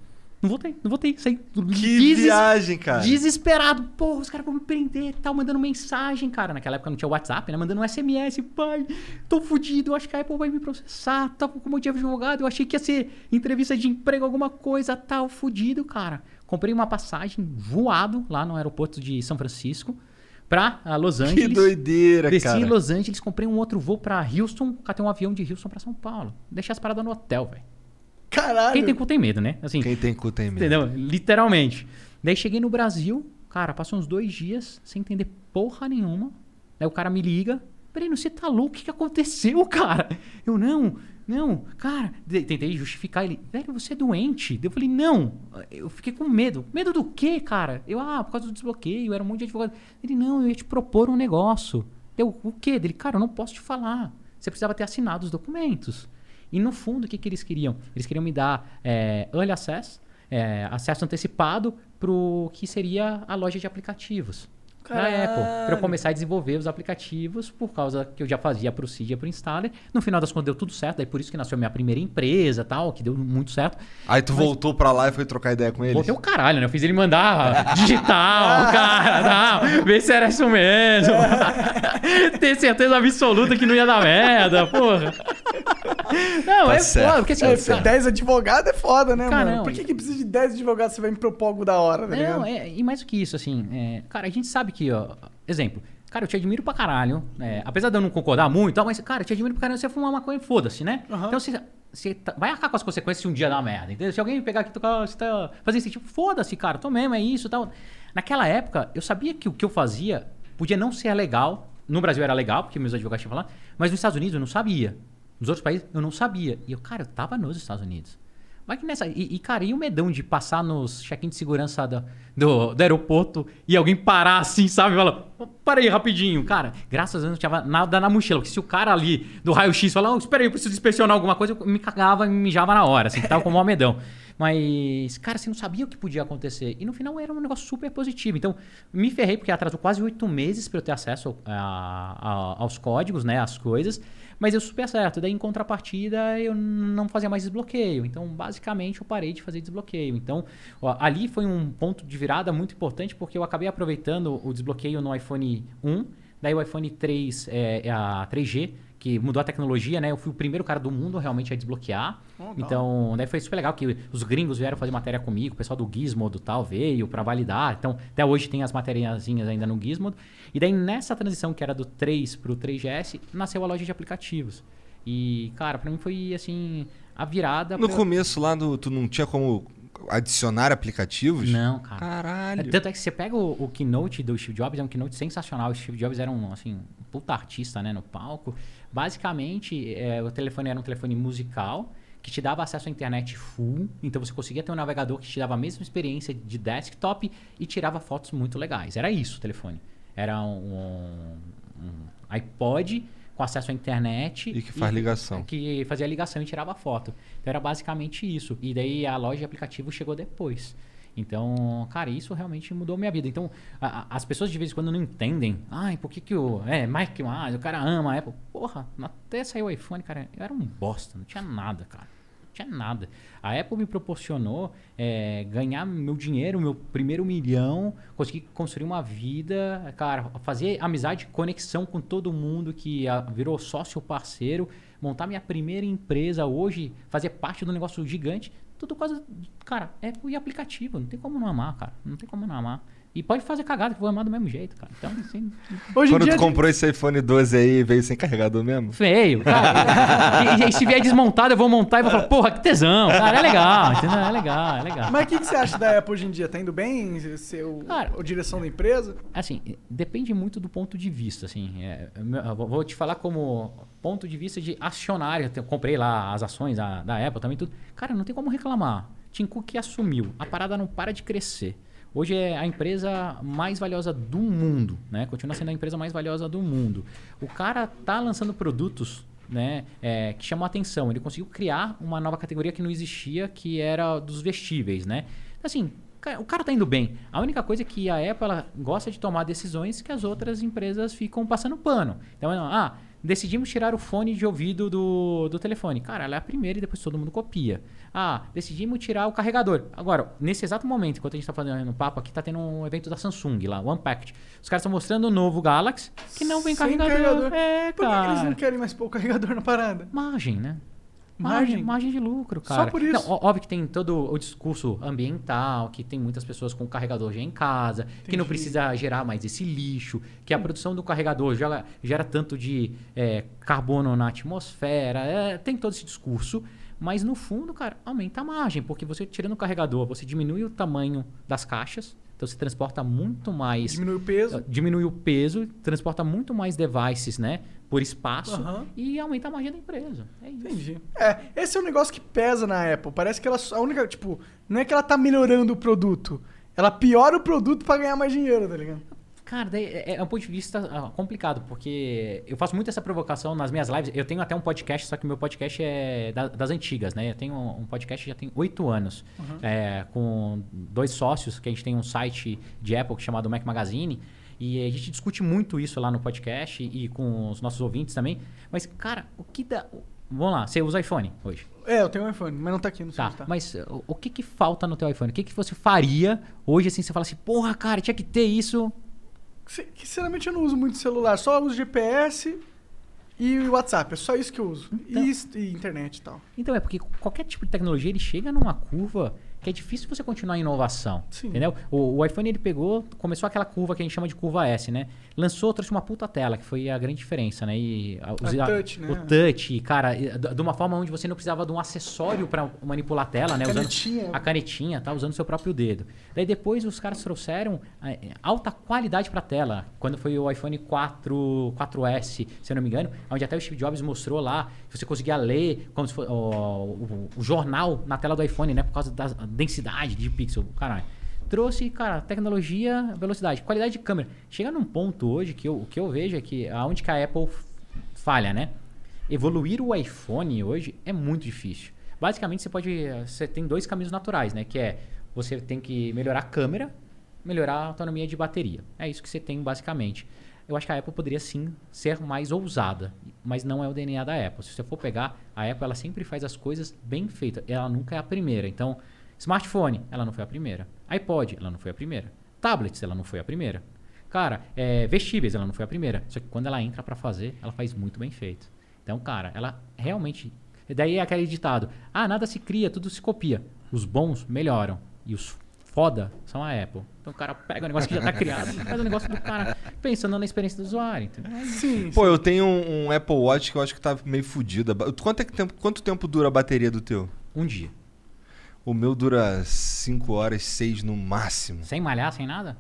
Não voltei, não voltei. Saí Que deses- viagem, cara. Desesperado. Porra, os caras vão me prender e tal, mandando mensagem, cara. Naquela época não tinha WhatsApp, né? Mandando um SMS, pai, tô fudido, eu acho que a Apple vai me processar. Tava com um monte de advogado, eu achei que ia ser entrevista de emprego, alguma coisa, tal, fudido, cara. Comprei uma passagem voado lá no aeroporto de São Francisco pra ah, Los Que Angeles. doideira, Desci cara. em Los Angeles, comprei um outro voo pra Houston, catei um avião de Houston pra São Paulo. Deixei as paradas no hotel, velho. Caralho. Quem tem cu tem medo, né? Assim, Quem tem cu tem medo. Entendeu? Literalmente. Daí cheguei no Brasil, cara, passou uns dois dias sem entender porra nenhuma. Daí o cara me liga. Breno, você tá louco? O que, que aconteceu, cara? Eu, não, não, cara. Tentei justificar ele. Velho, você é doente. Eu falei, não. Eu fiquei com medo. Medo do quê, cara? Eu, ah, por causa do desbloqueio, era um monte de advogado. Ele, não, eu ia te propor um negócio. Eu, o quê? Dele, cara, eu não posso te falar. Você precisava ter assinado os documentos. E no fundo, o que, que eles queriam? Eles queriam me dar é, early access, é, acesso antecipado para o que seria a loja de aplicativos. Da Apple. Para eu começar a desenvolver os aplicativos por causa que eu já fazia para o Cydia, para o Installer. No final das contas deu tudo certo, daí por isso que nasceu minha primeira empresa tal, que deu muito certo. Aí tu voltou pra lá e foi trocar ideia com eles? Botei o caralho, né? Eu fiz ele mandar digital, cara, tal, ver se era isso mesmo. Ter certeza absoluta que não ia dar merda, porra. Não, Tá é certo, foda, porque assim, É, cara, 10 advogados é foda, né, Cara, mano? não, Por que, que precisa de 10 advogados se você vai me propor algo da hora, ligado? Não, é, e mais do que isso, assim, é, cara, a gente sabe que, ó, exemplo, cara, eu te admiro pra caralho, é, apesar de eu não concordar muito, mas, cara, eu te admiro pra caralho, você fumar maconha, foda-se, né? Aham. Então, você, você tá- vai arcar com as consequências se um dia dar merda, entendeu? Se alguém pegar aqui e tocar, você tá fazendo esse tipo, foda-se, cara, tô mesmo, é isso e tal. Naquela época, eu sabia que o que eu fazia podia não ser legal, no Brasil era legal, porque meus advogados tinham falado, mas nos Estados Unidos eu não sabia. Nos outros países eu não sabia. E eu, cara, eu tava nos Estados Unidos. Vai que nessa. E, e, cara, e o medão de passar nos check-in de segurança do, do, do aeroporto e alguém parar assim, sabe? Fala, para aí rapidinho. Cara, graças a Deus não tinha nada na mochila. Porque se o cara ali do raio-x falar, oh, espera aí, eu preciso inspecionar alguma coisa, eu me cagava e me mijava na hora, assim, que tava como um medão. Mas, cara, você não sabia o que podia acontecer. E no final era um negócio super positivo. Então, me ferrei porque atrasou quase oito meses para eu ter acesso a- a- aos códigos, né? As coisas. Mas eu super certo. Daí, em contrapartida, eu não fazia mais desbloqueio. Então, basicamente, eu parei de fazer desbloqueio. Então, ó, ali foi um ponto de virada muito importante porque eu acabei aproveitando o desbloqueio no iPhone 1. Daí o iPhone 3, é, a 3G, que mudou a tecnologia, né? Eu fui o primeiro cara do mundo realmente a desbloquear. então, daí foi super legal que os gringos vieram fazer matéria comigo, o pessoal do Gizmodo tal veio para validar. Então, até hoje tem as matériazinhas ainda no Gizmodo. E daí nessa transição que era do 3 pro 3GS, nasceu a loja de aplicativos. E, cara, pra mim foi assim a virada No pra- começo lá, do, tu não tinha como adicionar aplicativos? Não, cara. Caralho. É, Tanto é que você pega o, o keynote do Steve Jobs, é um keynote sensacional. O Steve Jobs era um, assim, um puta artista, né, no palco. Basicamente, é, o telefone era um telefone musical que te dava acesso à internet full. Então você conseguia ter um navegador que te dava a mesma experiência de desktop e tirava fotos muito legais. Era isso o telefone. Era um, um iPod com acesso à internet. E que faz ligação. Que fazia ligação e tirava foto. Então era basicamente isso. E daí a loja de aplicativo chegou depois. Então, cara, isso realmente mudou minha vida. Então, a- a- as pessoas de vez em quando não entendem. Ai, por que que o... É, Mike o cara ama a Apple. Porra, até saiu o iPhone, cara, eu era um bosta. Não tinha nada, cara. Tinha nada. A Apple me proporcionou é, ganhar meu dinheiro, meu primeiro milhão, conseguir construir uma vida, cara, fazer amizade, conexão com todo mundo que ah, virou sócio parceiro, montar minha primeira empresa hoje, fazer parte do negócio gigante, tudo causa, cara, Apple e aplicativo, não tem como não amar, cara, não tem como não amar. E pode fazer cagada que eu vou amar do mesmo jeito, cara. Então, assim, Hoje em Quando dia. tu comprou esse iPhone 12 aí, veio sem carregador mesmo? feio, cara. e, e se vier desmontado, eu vou montar e vou falar, porra, que tesão, cara, é legal, entendeu? É legal, é legal. Mas o que, que você acha da Apple hoje em dia? Tá indo bem? Seu, Cara, a direção da empresa? Assim, depende muito do ponto de vista, assim. É, vou te falar como ponto de vista de acionário. Eu comprei lá as ações da, da Apple também, tudo. Cara, não tem como reclamar. Tim Cook assumiu. A parada não para de crescer. Hoje é a empresa mais valiosa do mundo, né? Continua sendo a empresa mais valiosa do mundo. O cara tá lançando produtos né, é, que chamam a atenção. Ele conseguiu criar uma nova categoria que não existia, que era dos vestíveis, né? Assim, ca- o cara tá indo bem. A única coisa é que a Apple gosta de tomar decisões que as outras empresas ficam passando pano. Então, ah, decidimos tirar o fone de ouvido do, do telefone. Cara, ela é a primeira e depois todo mundo copia. Ah, decidimos tirar o carregador. Agora, nesse exato momento, enquanto a gente está fazendo um papo aqui, tá tendo um evento da Samsung lá, o Unpacked. Os caras estão mostrando o novo Galaxy que não vem Sem carregador. É, Por que que eles não querem mais pôr o carregador na parada? Margem, né? Margem? Margem, de lucro, Só cara. por isso. Não, óbvio que tem todo o discurso ambiental, que tem muitas pessoas com carregador já em casa, que não Entendi. precisa gerar mais esse lixo, que a produção do carregador gera, gera tanto de é, carbono na atmosfera, é, tem todo esse discurso. Mas no fundo, cara, aumenta a margem, porque você tirando o carregador, você diminui o tamanho das caixas, então você transporta muito mais Diminui o peso. diminui o peso, transporta muito mais devices, né? Por espaço Aham. e aumenta a margem da empresa. É isso. Entendi. É, esse é um negócio que pesa na Apple. Parece que ela. A única. Tipo, não é que ela tá melhorando o produto. Ela piora o produto pra ganhar mais dinheiro, tá ligado? Cara, daí é, é um ponto de vista ah, complicado, porque eu faço muito essa provocação nas minhas lives. Eu tenho até um podcast, só que meu podcast é da- das antigas, né? Eu tenho um podcast que já tem oito anos, é, com dois sócios, que a gente tem um site de Apple chamado Mac Magazine. E a gente discute muito isso lá no podcast e com os nossos ouvintes também. Mas, cara, o que dá. Vamos lá, você usa iPhone hoje. É, eu tenho um iPhone, mas não tá aqui, não sei Tá, onde tá. mas o, o que que falta no teu iPhone? O que que você faria hoje assim, você fala assim, porra, cara, tinha que ter isso. Si- Sinceramente, eu não uso muito celular. Só uso GPS e o WhatsApp. É só isso que eu uso. Então- E, e internet e tal. Então é porque qualquer tipo de tecnologia ele chega numa curva que é difícil você continuar em inovação. Sim. Entendeu? O, o iPhone ele pegou, começou aquela curva que a gente chama de curva S, né? Lançou, trouxe uma puta tela, que foi a grande diferença, né? E a, os- A touch, né? O touch, cara, de uma forma onde você não precisava de um acessório para manipular a tela, né? Canetinha. Usando a canetinha, tá? Usando o seu próprio dedo. Daí depois os caras trouxeram eh, alta qualidade para tela. Quando foi o iPhone 4, 4S, se eu não me engano, onde até o Steve Jobs mostrou lá que você conseguia ler como se fosse, o, o- o jornal na tela do iPhone, né? Por causa da densidade de pixel. Caralho. Trouxe, cara, tecnologia, velocidade, qualidade de câmera. Chega num ponto hoje que eu, o que eu vejo é que aonde que a Apple falha, né? Evoluir o iPhone hoje é muito difícil. Basicamente, você pode. Você tem dois caminhos naturais, né? Que é você tem que melhorar a câmera, melhorar a autonomia de bateria. É isso que você tem basicamente. Eu acho que a Apple poderia sim ser mais ousada, mas não é o DNA da Apple. Se você for pegar, a Apple ela sempre faz as coisas bem feitas. Ela nunca é a primeira. Então, smartphone, ela não foi a primeira. iPod, ela não foi a primeira. Tablets, ela não foi a primeira. Cara, é, vestíveis, ela não foi a primeira. Só que quando ela entra pra fazer, ela faz muito bem feito. Então, cara, ela realmente. Daí é aquele ditado: ah, nada se cria, tudo se copia. Os bons melhoram. E os foda são a Apple. Então o cara pega o negócio que já tá criado e faz o negócio do cara pensando na experiência do usuário. Entendeu? Sim. Pô, eu tenho um, um Apple Watch que eu acho que tá meio fodido. Quanto, é tempo, quanto tempo dura a bateria do teu? Um dia. O meu dura 5 horas, 6 no máximo. Sem malhar, sem nada?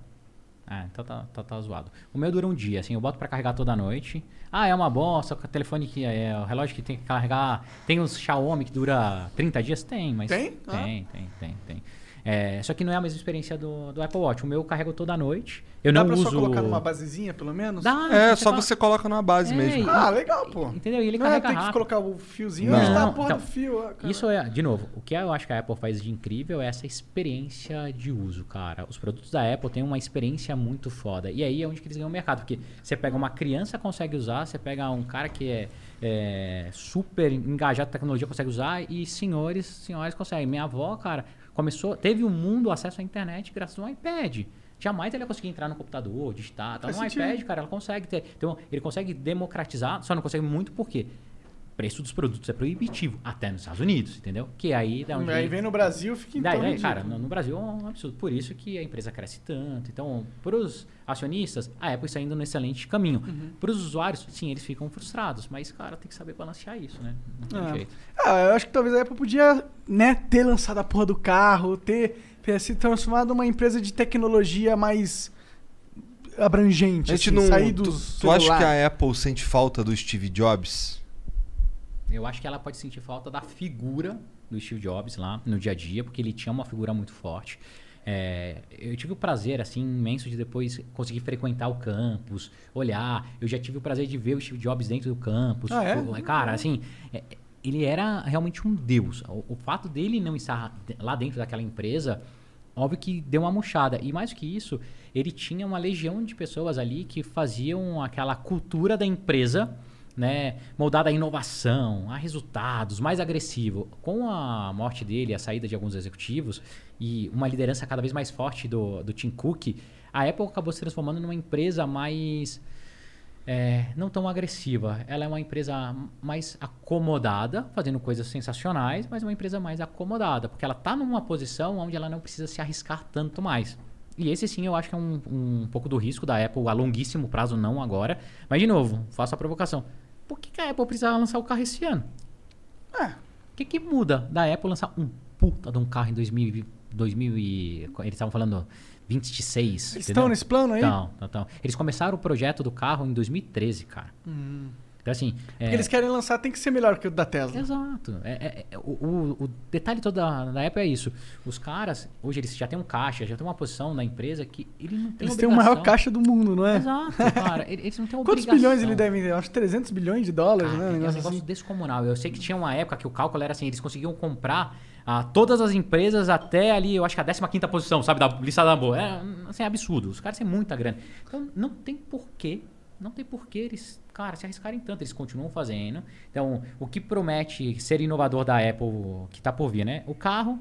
Ah, então tá, tá, tá zoado. O meu dura um dia, assim, eu boto pra carregar toda noite. Ah, é uma bosta, o telefone que é o relógio que tem que carregar. Tem uns Xiaomi que dura 30 dias? Tem, mas. Tem? Ah. Tem, tem, tem, tem. É, só que não é a mesma experiência do, do Apple Watch. O meu eu carrego toda noite. Eu Dá não pra uso. só colocar numa basezinha, pelo menos? Dá, É, só fala- você coloca numa base É, mesmo. e- Ah, legal, pô. Entendeu? E ele não é carrega ter que rápido. colocar o fiozinho Não. onde tá a porra então, do fio. ah, cara. Isso é, de novo, o que eu acho que a Apple faz de incrível é essa experiência de uso, cara. Os produtos da Apple têm uma experiência muito foda. E aí é onde que eles ganham o mercado. Porque você pega uma criança consegue usar, você pega um cara que é, é, super engajado em tecnologia consegue usar e senhores, senhoras conseguem. Minha avó, cara, começou, teve o mundo acesso à internet graças ao iPad. Jamais ele ia conseguir entrar no computador, digitar. Tá no sentido. iPad, cara, ela consegue ter. Então, ele consegue democratizar, só não consegue muito porque preço dos produtos é proibitivo, até nos Estados Unidos, entendeu? Que aí dá onde Aí vem no Brasil, fica Daí, então daí, cara, no, no Brasil é um absurdo. Por isso que a empresa cresce tanto. Então, para os acionistas, a Apple está indo num excelente caminho. Uhum. Para os usuários, sim, eles ficam frustrados. Mas, cara, tem que saber balancear isso, né? Não tem Ah. jeito. Ah, eu acho que talvez a Apple podia, né, ter lançado a porra do carro, ter, ter se transformado numa empresa de tecnologia mais abrangente, A gente assim, não. sair Tu, do tu acha que a Apple sente falta do Steve Jobs? Eu acho que ela pode sentir falta da figura do Steve Jobs lá no dia a dia, porque ele tinha uma figura muito forte. É, eu tive o prazer, assim, imenso de depois conseguir frequentar o campus, olhar. Eu já tive o prazer de ver o Steve Jobs dentro do campus. Ah, é? Cara, assim, é, ele era realmente um deus. O, o fato dele não estar lá dentro daquela empresa, óbvio que deu uma murchada. E mais que isso, ele tinha uma legião de pessoas ali que faziam aquela cultura da empresa né, moldada a inovação, a resultados, mais agressivo. Com a morte dele, a saída de alguns executivos e uma liderança cada vez mais forte do, do Tim Cook, a Apple acabou se transformando numa empresa mais é, não tão agressiva. Ela é uma empresa mais acomodada, fazendo coisas sensacionais, mas uma empresa mais acomodada, porque ela está numa posição onde ela não precisa se arriscar tanto mais. E esse sim eu acho que é um, um pouco do risco da Apple a longuíssimo prazo, não agora. Mas de novo, faço a provocação. Por que, que a Apple precisa lançar o carro esse ano? É. O que, que muda da Apple lançar um puta de um carro em 2000, e- 2000 e... Eles estavam falando 26, Eles estão nesse plano aí? Então, então, então. Eles começaram o projeto do carro em 2013, cara. Então, assim. é- eles querem lançar, tem que ser melhor que o da Tesla. Exato. É, é- é- o, o- detalhe todo da, da Apple é isso. Os caras, hoje eles já têm um caixa, já têm uma posição na empresa que ele não tem Eles têm o maior caixa do mundo, não é? Exato, cara. Eles não têm Quantos obrigação. bilhões ele deve ter? Acho que 300 bilhões de dólares, Cara, né? Um é um negócio assim. descomunal. Eu sei que tinha uma época que o cálculo era assim, eles conseguiam comprar ah, todas as empresas até ali, eu acho que a 15ª posição, sabe, da lista da boa. É assim, absurdo. Os caras têm muita grana. Então não tem porquê, não tem porquê eles, cara, se arriscarem tanto. Eles continuam fazendo. Então, o que promete ser inovador da Apple, que tá por vir, né? O carro,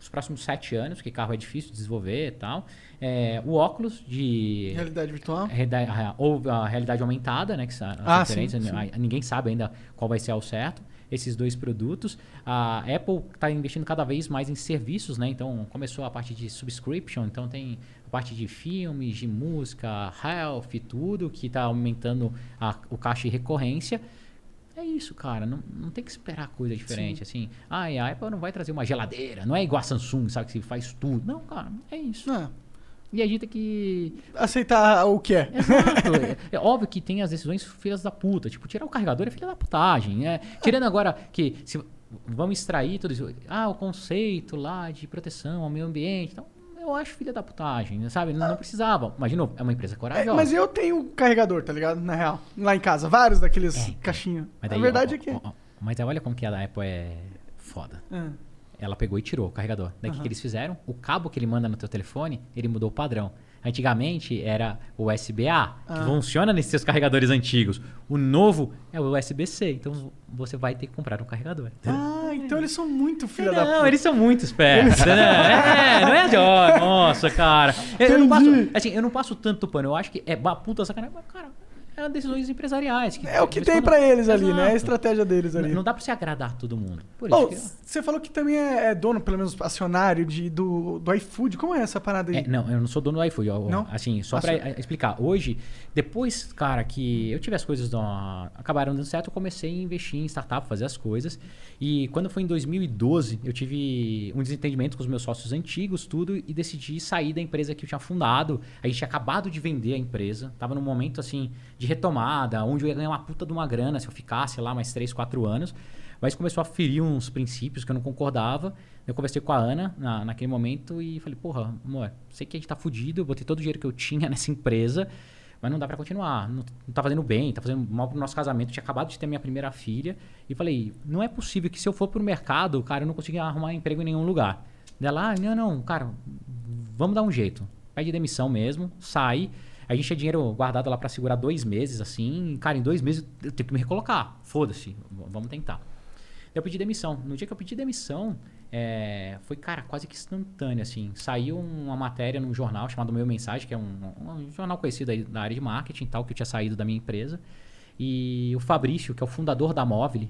os próximos sete anos, porque carro é difícil de desenvolver e tal. É, o óculos de Realidade virtual. realidade- ou a realidade aumentada, né? Que são as Ah, sim, sim. a- Ninguém sabe ainda qual vai ser ao certo. Esses dois produtos. A Apple está investindo cada vez mais em serviços, né? Então começou a parte de subscription, então tem parte de filmes, de música, health tudo, que está aumentando a- o caixa de recorrência. É isso, cara. Não, não tem que esperar coisa diferente. Assim, ah, e a Apple não vai trazer uma geladeira, não é igual a Samsung, sabe? Que faz tudo. Não, cara, é isso. Ah, E a gente tem que aceitar o que é. Exato. é, é óbvio que tem as decisões filhas da puta. Tipo, tirar o carregador é filha da putagem. né? Tirando agora que se, vamos extrair tudo isso. Ah, o conceito lá de proteção ao meio ambiente. Então, eu acho filha da putagem, sabe? Não, não precisava. Mas, de novo, é uma empresa É, corajosa. mas eu tenho carregador, tá ligado? Na real. Lá em casa. Vários daqueles É, caixinhos. Mas A daí, verdade ó, é que. ó, ó, mas olha como que a da Apple é foda. Ah. Ela pegou e tirou o carregador. Daí o que que eles fizeram? O cabo que ele manda no teu telefone, ele mudou o padrão. Antigamente era o USB-A, que Ah. funciona nesses seus carregadores antigos. O novo é o USB-C. Então você vai ter que comprar um carregador. Ah, então eles são muito filha da não, eles são muito espertos. né? É, não é nossa, cara. Eu, eu não passo, assim, eu não passo tanto pano. Eu acho que é puta sacanagem, mas, cara, é decisões empresariais. que- É o que tem pra eles ali, né? É a Exato. estratégia deles ali. Não, não dá pra você agradar todo mundo. Por isso Bom, você falou que também é, é dono, pelo menos acionário, de, do, do iFood. Como é essa parada aí? É, não, eu não sou dono do iFood. eu- Não? Assim, só eh, explicar. Hoje, depois, cara, que eu tive as coisas da- acabaram dando certo, eu comecei a investir em startup, fazer as coisas. E quando foi em 2012, eu tive um desentendimento com os meus sócios antigos, tudo, e decidi sair da empresa que eu tinha fundado. A gente tinha acabado de vender a empresa, tava num momento assim de retomada, onde eu ia ganhar uma puta de uma grana se eu ficasse lá mais 3, 4 anos. Mas começou a ferir uns princípios que eu não concordava. Eu conversei com a Ana na, naquele momento e falei, porra, amor, sei que a gente tá fudido, eu botei todo o dinheiro que eu tinha nessa empresa, mas não dá pra continuar. Não, não tá fazendo bem, tá fazendo mal pro nosso casamento. Eu tinha acabado de ter minha primeira filha. E falei, não é possível que se eu for pro mercado, cara, eu não consiga arrumar emprego em nenhum lugar. Dela, ah, não, não, cara, vamos dar um jeito. Pede demissão mesmo, sai. A gente tinha dinheiro guardado lá pra segurar dois meses, assim. Cara, em dois meses eu tenho que me recolocar. Foda-se, vamos tentar. Eu pedi demissão. No dia que eu pedi demissão, é, foi, cara, quase que instantâneo, assim. Saiu uma matéria num jornal chamado Meu Mensagem, que é um, um jornal conhecido aí da área de marketing e tal, que eu tinha saído da minha empresa. E o Fabrício, que é o fundador da Móvel,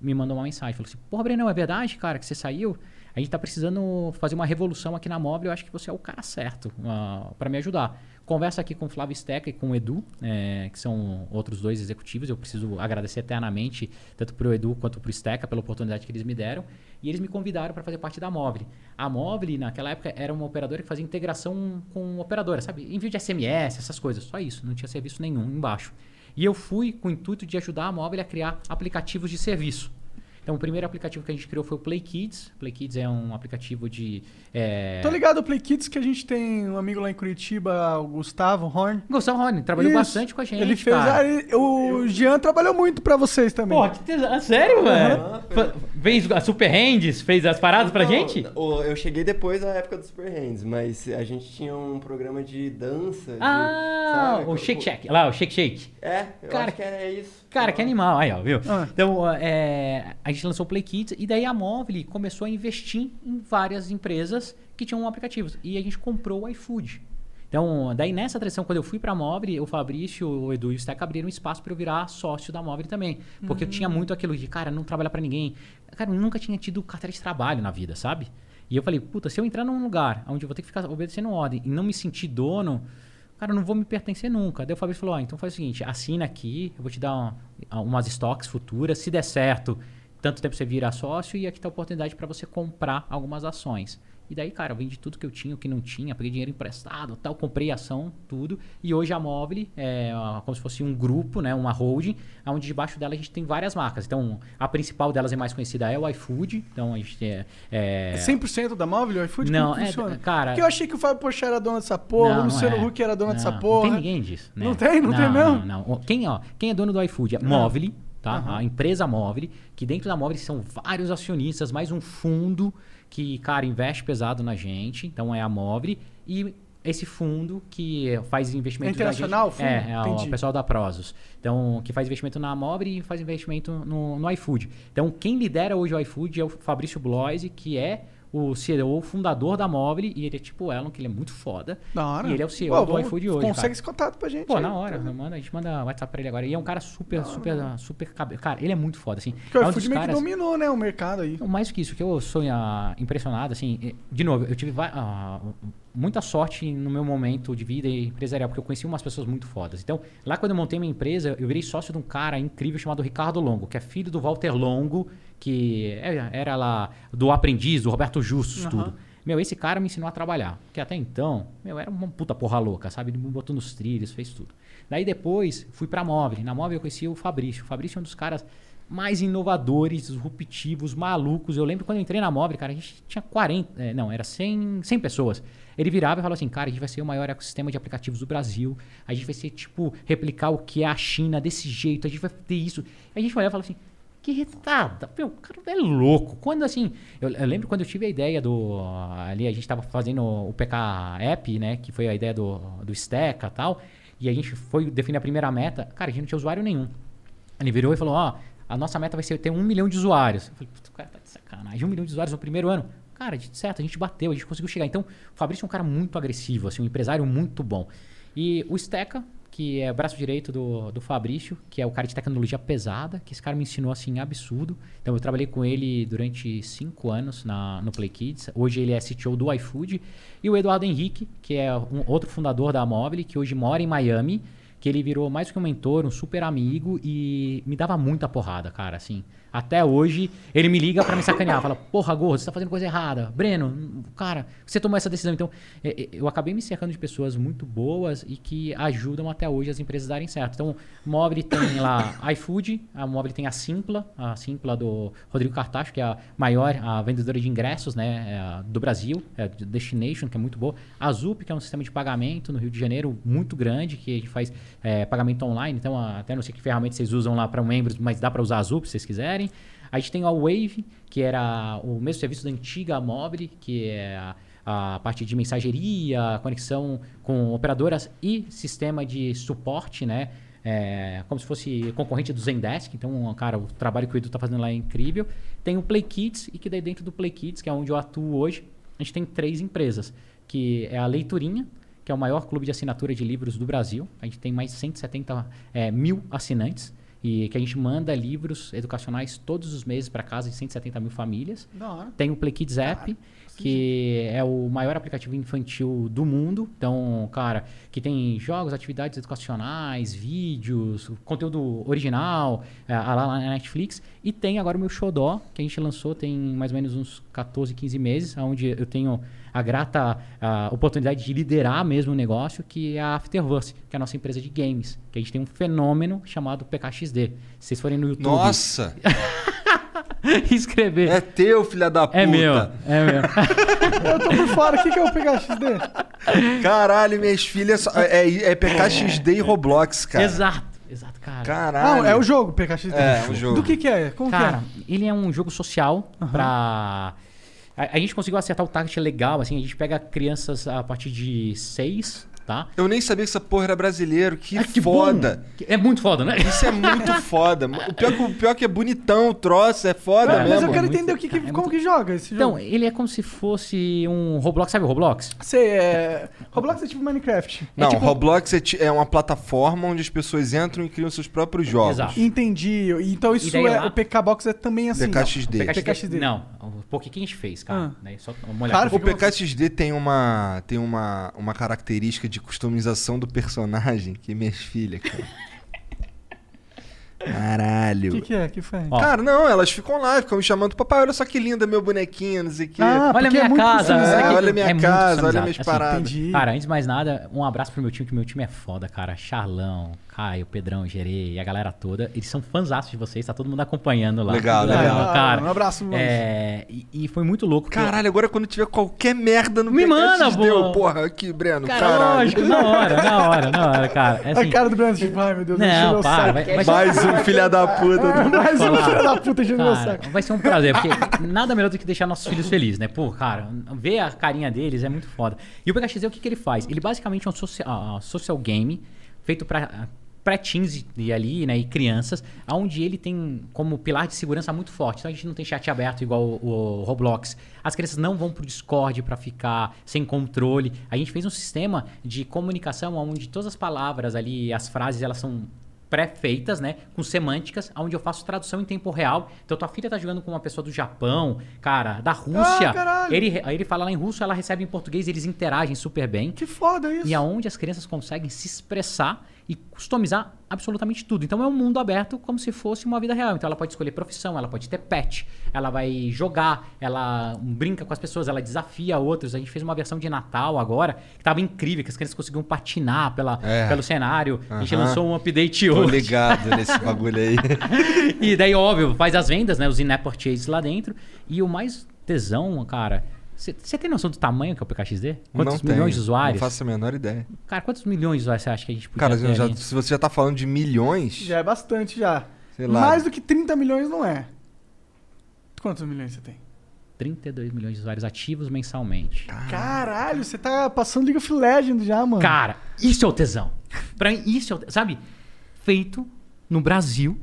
me mandou uma mensagem. Falou assim, porra, Brenão, é verdade, cara, que você saiu? A gente tá precisando fazer uma revolução aqui na Móvel. Eu acho que você é o cara certo para me ajudar. Conversa aqui com o Flávio Steca e com o Edu, é, que são outros dois executivos. Eu preciso agradecer eternamente, tanto pro Edu quanto pro Steca, pela oportunidade que eles me deram. E eles me convidaram para fazer parte da Móvel. A Móvel, naquela época, era uma operadora que fazia integração com operadora, sabe? Envio de SMS, essas coisas. Só isso. Não tinha serviço nenhum embaixo. E eu fui com o intuito de ajudar a Móvel a criar aplicativos de serviço. Então, o primeiro aplicativo que a gente criou foi o Play Kids. Play Kids é um aplicativo de. É... Tô ligado ao Play Kids que a gente tem um amigo lá em Curitiba, o Gustavo Horn. Gustavo Rony trabalhou Isso. bastante com a gente. Ele fez. cara. ah, ele- o Jean trabalhou muito pra vocês também. Pô, que tesão. Sério, velho? Fez a Super Hands, fez as paradas pra Não, gente? o- Eu cheguei depois da época do Super Hands, mas a gente tinha um programa de dança. de- Ah, sabe? o Shake Shack. Lá, o Shake Shake. É, eu Cara, acho que era isso. Cara, que animal. Aí, ó, viu? Ah. Então, é, a gente lançou o Play Kids e daí a Móvel começou a investir em várias empresas que tinham aplicativos. E a gente comprou o iFood. Então, daí nessa transição, quando eu fui pra Móvel, o Fabrício, o Edu e o Stack abriram espaço para eu virar sócio da Móvel também. Porque eu tinha muito aquilo de, cara, não trabalhar pra ninguém. Cara, eu nunca tinha tido carteira de trabalho na vida, sabe? E eu falei, puta, se eu entrar num lugar onde eu vou ter que ficar obedecendo ordem e não me sentir dono, cara, eu não vou me pertencer nunca. Daí o Fabrício falou, ó, então faz o seguinte, assina aqui, eu vou te dar uma- umas estoques futuras, se der certo, tanto tempo você vira sócio e aqui tá a oportunidade para você comprar algumas ações. E daí, cara, eu vendi tudo que eu tinha, o que não tinha, peguei dinheiro emprestado, tal, comprei ação, tudo. E hoje a Móvel é ó, como se fosse um grupo, né, uma holding, onde debaixo dela a gente tem várias marcas. Então, a principal delas é mais conhecida é o iFood. Então, a gente é, é É 100% da Móvel, o iFood? Não, é, funciona? cara- Porque eu achei que o Fábio Pochá era dono dessa porra, o Luciano é. Huck era dono dessa Não, porra. Não tem ninguém disso. né? Não tem? Não tem mesmo? Não, não. Quem, ó, quem é dono do iFood? É Móvel, tá? A empresa Móvel, que dentro da Móvel são vários acionistas, mais um fundo que, cara, investe pesado na gente. Então é a Móvel. E esse fundo que faz investimento É internacional, gente, fundo? É, é o pessoal da Prozos. Então, que faz investimento na Móvel e faz investimento no, no iFood. Então, quem lidera hoje o iFood é o Fabrício Bloise, que é o CEO, o fundador da Móvel, e ele é tipo o Elon, que ele é muito foda. Da hora. E ele é o CEO Pô, do iFood hoje. Consegue cara. esse contato pra gente. Pô, aí. na hora, manda, a gente manda WhatsApp pra ele agora. E é um cara super, super, super cabe... Cara, ele é muito foda, assim. Porque o é um iFood meio que caras... dominou, né, o mercado aí. Não, Mais que isso, que eu sou ah, impressionado, assim, de novo, eu tive ah, muita sorte no meu momento de vida empresarial, porque eu conheci umas pessoas muito fodas. Então, lá quando eu montei minha empresa, eu virei sócio de um cara incrível chamado Ricardo Longo, que é filho do Walter Longo, que é- era lá do aprendiz, do Roberto Justus, tudo. Meu, esse cara me ensinou a trabalhar. Porque até então, meu, era uma puta porra louca, sabe? Ele me botou nos trilhos, fez tudo. Daí depois, fui pra Móvel. Na Móvel eu conheci o Fabrício. O Fabrício é um dos caras mais inovadores, disruptivos, malucos. Eu lembro quando eu entrei na Móvel, cara, a gente tinha 40, é, não, era 100, 100 pessoas. Ele virava e falava assim, cara, a gente vai ser o maior ecossistema de aplicativos do Brasil. A gente vai ser, tipo, replicar o que é a China desse jeito. A gente vai ter isso. A gente olhava e falava assim, que retada. Meu, o cara é louco. Quando assim, eu, eu lembro quando eu tive a ideia do. Ali a gente tava fazendo o PK App, né? Que foi a ideia do, do Steca e tal. E a gente foi definir a primeira meta. Cara, a gente não tinha usuário nenhum. Ele virou e falou: Ó, a nossa meta vai ser ter um milhão de usuários. Eu falei, "Putz, o cara tá de sacanagem. Um milhão de usuários no primeiro ano. Cara, de certo, a gente bateu, a gente conseguiu chegar. Então, o Fabrício é um cara muito agressivo, assim, um empresário muito bom. E o Steca, que é o braço direito do, do Fabrício, que é o cara de tecnologia pesada, que esse cara me ensinou assim absurdo. Então eu trabalhei com ele durante cinco anos na, no Play Kids. Hoje ele é CTO do iFood. E o Eduardo Henrique, que é um outro fundador da Móvel, que hoje mora em Miami, que ele virou mais que um mentor, um super amigo e me dava muita porrada, cara, assim. Até hoje, ele me liga pra me sacanear. Fala, porra, Gordo, você tá fazendo coisa errada. Breno, cara, você tomou essa decisão. Então, eu acabei me cercando de pessoas muito boas e que ajudam até hoje as empresas darem certo. Então, Mobile tem lá iFood, a Mobile tem a Simpla, a Simpla do Rodrigo Cartacho, que é a maior a vendedora de ingressos né, é do Brasil, é Destination, que é muito boa. A Zup, que é um sistema de pagamento no Rio de Janeiro muito grande, que a gente faz é, pagamento online. Então, até não sei que ferramenta vocês usam lá para membros, mas dá para usar a Zup se vocês quiserem. A gente tem a Wave, que era o mesmo serviço da antiga Mobile, que é a, a parte de mensageria, conexão com operadoras e sistema de suporte, né? É, como se fosse concorrente do Zendesk. Então, cara, o trabalho que o Edu tá fazendo lá é incrível. Tem o Play Kids, e que daí dentro do Play Kids, que é onde eu atuo hoje, a gente tem três empresas, que é a Leiturinha, que é o maior clube de assinatura de livros do Brasil. A gente tem mais de 170 é, mil assinantes e que a gente manda livros educacionais todos os meses para casa de 170 mil famílias. Tem o Play Kids App, que é o maior aplicativo infantil do mundo. Então, cara, que tem jogos, atividades educacionais, vídeos, conteúdo original, é, lá na Netflix. E tem agora o meu Xodó, que a gente lançou tem mais ou menos uns 14, 15 meses, onde eu tenho a grata ah, oportunidade de liderar mesmo o negócio, que é a Afterverse, que é a nossa empresa de games. Que a gente tem um fenômeno chamado PKXD. Se vocês forem no YouTube Nossa! escrever... É teu, filha da puta. É meu, é meu. Eu tô por fora. O que, que é o PKXD? Caralho, minhas filhas. É, é PKXD e Roblox, cara. Exato, exato, cara. Caralho. Não, é o jogo PKXD. É, o jogo. Do que que é? Como Cara, que ele é um jogo social pra. A, a gente conseguiu acertar o target legal, assim, a gente pega crianças a partir de 6, tá? Eu nem sabia que essa porra era brasileiro. Que, Ah, que foda. bom. É muito foda, né? Isso é muito foda. O pior, que, o pior que é bonitão o troço, é foda é? É, Mas mesmo. eu quero muito- entender o que, que- cara, é como muito- que joga esse Então, jogo. ele é como se fosse um Roblox, sabe o Roblox? Sei, é... Roblox é tipo Minecraft. Não, tipo- Roblox é, ti- é uma plataforma onde as pessoas entram e criam seus próprios jogos. Exato. Entendi. Então isso daí é... lá- O PK Box é também assim. PKXD. Não. PKXD. Não, o que que a gente fez, cara? Ah. Né? Só uma olhada. Cara, O PKXD tem uma tem uma, uma característica de customização do personagem que minhas filhas, cara. O Caralho. que, que é? que foi? Ó. Cara, não, elas ficam lá, ficam me chamando, papai, olha só que linda meu bonequinho, não sei o quê. Ah, Olha a porque é minha muito casa. É, olha minha é casa, olha minhas assim, paradas. Entendi. Cara, antes de mais nada, um abraço pro meu time, que meu time é foda, cara. Charlão, Caio, Pedrão, Gerê e a galera toda. Eles são fãzaços de vocês, tá todo mundo acompanhando lá. Legal, Muito legal. cara. Um abraço, mano. É, e, e foi muito louco. que eu- Caralho, agora quando tiver qualquer merda no Me manda, pô. porra, aqui, Breno, Cara, caralho. lógico, na hora, na hora, na hora, cara. É assim, a cara do Brandon, tipo, ai meu Deus, não, para. Vai, vai, Mais um filha da puta. Mais um filho da puta enchendo meu saco. vai ser um prazer, porque nada melhor do que deixar nossos filhos felizes, né? Pô, cara, ver a carinha deles é muito foda. E o PKXD, o que, que ele faz? Ele basicamente é um social, ah, social game feito pra pré-teens e ali, né, e crianças, onde ele tem como pilar de segurança muito forte. Então a gente não tem chat aberto igual o, o Roblox. As crianças não vão pro Discord pra ficar sem controle. A gente fez um sistema de comunicação onde todas as palavras ali, as frases, elas são pré-feitas, né? Com semânticas, onde eu faço tradução em tempo real. Então, tua filha tá jogando com uma pessoa do Japão, cara, da Rússia. Ah, ele, aí ele fala lá em russo, ela recebe em português, eles interagem super bem. Que foda isso. E aonde as crianças conseguem se expressar e customizar absolutamente tudo. Então é um mundo aberto como se fosse uma vida real. Então ela pode escolher profissão, ela pode ter pet, ela vai jogar, ela brinca com as pessoas, ela desafia outros. A gente fez uma versão de Natal agora que tava incrível, que as crianças conseguiam patinar pela, É. pelo cenário. A gente lançou um update Tô hoje. ligado nesse bagulho aí. E daí, óbvio, faz as vendas, né? Os in-app purchases lá dentro. E o mais tesão, cara. Você tem noção do tamanho que é o PKXD? Quantos não milhões tenho, de usuários? Não faço a menor ideia. Cara, quantos milhões de usuários você acha que a gente podia Cara, ter já- ali? se você já tá falando de milhões, Já é bastante, já. sei lá. Mais do que 30 milhões não é. Quantos milhões você tem? 32 milhões de usuários ativos mensalmente. Caralho, você tá passando League of Legends já, mano. Cara, isso é o tesão. Pra mim, isso é o tesão. Sabe? Feito no Brasil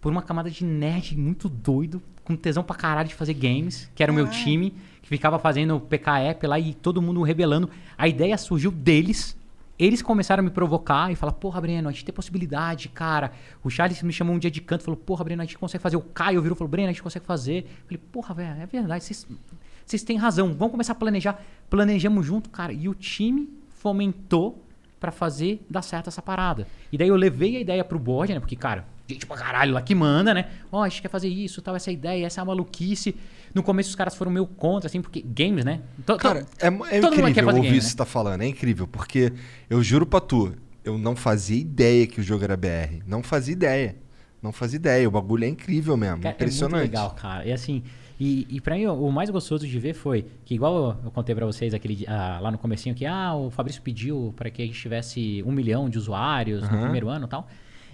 por uma camada de nerd muito doido, com tesão pra caralho de fazer games, que era o meu time, que ficava fazendo PKE lá e todo mundo rebelando. A ideia surgiu deles. Eles começaram a me provocar e falar, porra, Breno, a gente tem possibilidade, cara. O Charles me chamou um dia de canto e falou, porra, Breno, a gente consegue fazer. O Caio virou e falou, Breno, a gente consegue fazer. Eu falei, porra, velho, é verdade, vocês, vocês têm razão. Vamos começar a planejar. Planejamos junto, cara. E o time fomentou pra fazer dar certo essa parada. E daí eu levei a ideia pro board, né? Porque, cara, gente pra caralho lá que manda, né? Ó, a gente quer fazer isso, tal, essa ideia, essa é maluquice. No começo os caras foram meio contra, assim, porque games, né? To- to- Cara, é, é quer incrível ouvir game, isso que né? você tá falando. É incrível, porque eu juro pra tu, eu não fazia ideia que o jogo era BR. Não fazia ideia. Não fazia ideia. O bagulho é incrível mesmo. Cara, impressionante. É muito legal, cara. E assim, e, e pra mim o- mais gostoso de ver foi que, igual eu, eu contei pra vocês aquele, ah, lá no comecinho, que ah, o Fabrício pediu para que a gente tivesse um milhão de usuários no Aham. primeiro ano e tal.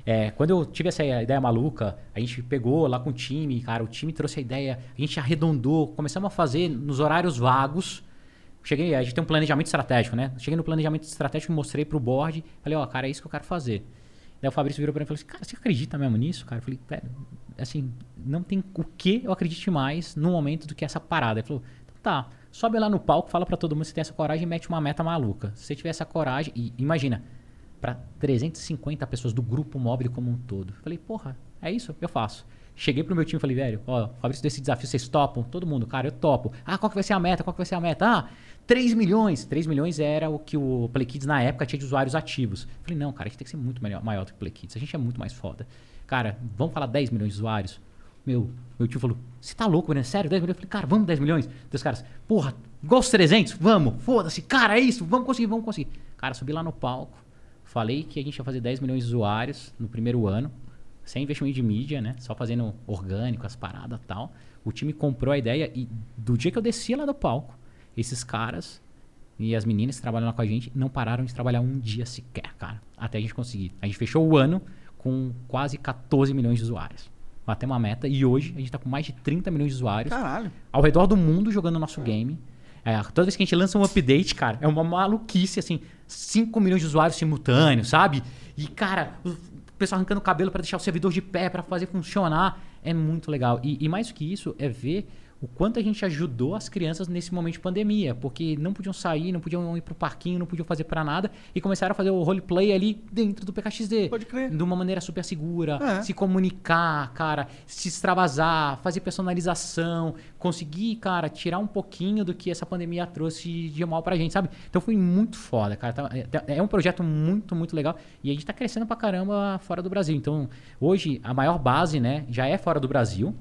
É, quando eu tive essa ideia maluca, a gente pegou lá com o time, cara, o time trouxe a ideia, a gente arredondou, começamos a fazer nos horários vagos. Cheguei, a gente tem um planejamento estratégico, né? Cheguei no planejamento estratégico, mostrei pro board, falei, ó, cara, é isso que eu quero fazer. Daí o Fabrício virou pra mim e falou assim, cara, você acredita mesmo nisso, cara? Eu falei, velho, assim, não tem o que eu acredite mais no momento do que essa parada. Ele falou, então tá, sobe lá no palco, fala pra todo mundo se tem essa coragem e mete uma meta maluca. Se você tiver essa coragem, e imagina, pra 350 pessoas do grupo móvel como um todo. Falei, porra, é isso? Eu faço. Cheguei pro meu time e falei, velho, ó, Fabrício, desse desafio, vocês topam? Todo mundo, cara, eu topo. Ah, qual que vai ser a meta? Qual que vai ser a meta? Ah, 3 milhões. 3 milhões era o que o Play Kids na época tinha de usuários ativos. Falei, não, cara, a gente tem que ser muito melhor, maior do que o Play Kids. A gente é muito mais foda. Cara, vamos falar 10 milhões de usuários? Meu, meu tio falou, você tá louco, né? Sério, 10 milhões? Eu falei, cara, vamos 10 milhões? Daí os caras, porra, igual os 300? Vamos, foda-se, cara, é isso, vamos conseguir, vamos conseguir. Cara, subi lá no palco, falei que a gente ia fazer 10 milhões de usuários no primeiro ano, sem investimento de mídia, né? Só fazendo orgânico, as paradas e tal. O time comprou a ideia e do dia que eu descia lá do palco, esses caras e as meninas que trabalham lá com a gente não pararam de trabalhar um dia sequer, cara. Até a gente conseguir. A gente fechou o ano com quase 14 milhões de usuários. Batemos uma meta e hoje a gente tá com mais de 30 milhões de usuários Caralho. ao redor do mundo jogando nosso game. É, toda vez que a gente lança um update, cara, é uma maluquice, assim, 5 milhões de usuários simultâneos, sabe? E, cara, o pessoal arrancando o cabelo pra deixar o servidor de pé, pra fazer funcionar. É muito legal. E, e mais do que isso, é ver o quanto a gente ajudou as crianças nesse momento de pandemia, porque não podiam sair, não podiam ir pro parquinho, não podiam fazer pra nada, e começaram a fazer o roleplay ali dentro do PKXD. Pode crer. De uma maneira super segura, É. se comunicar, cara, se extravasar, fazer personalização, conseguir, cara, tirar um pouquinho do que essa pandemia trouxe de mal pra gente, sabe? Então foi muito foda, cara. Tá- É é um projeto muito, muito legal. E a gente tá crescendo pra caramba fora do Brasil. Então, hoje, a maior base, né, já é fora do Brasil.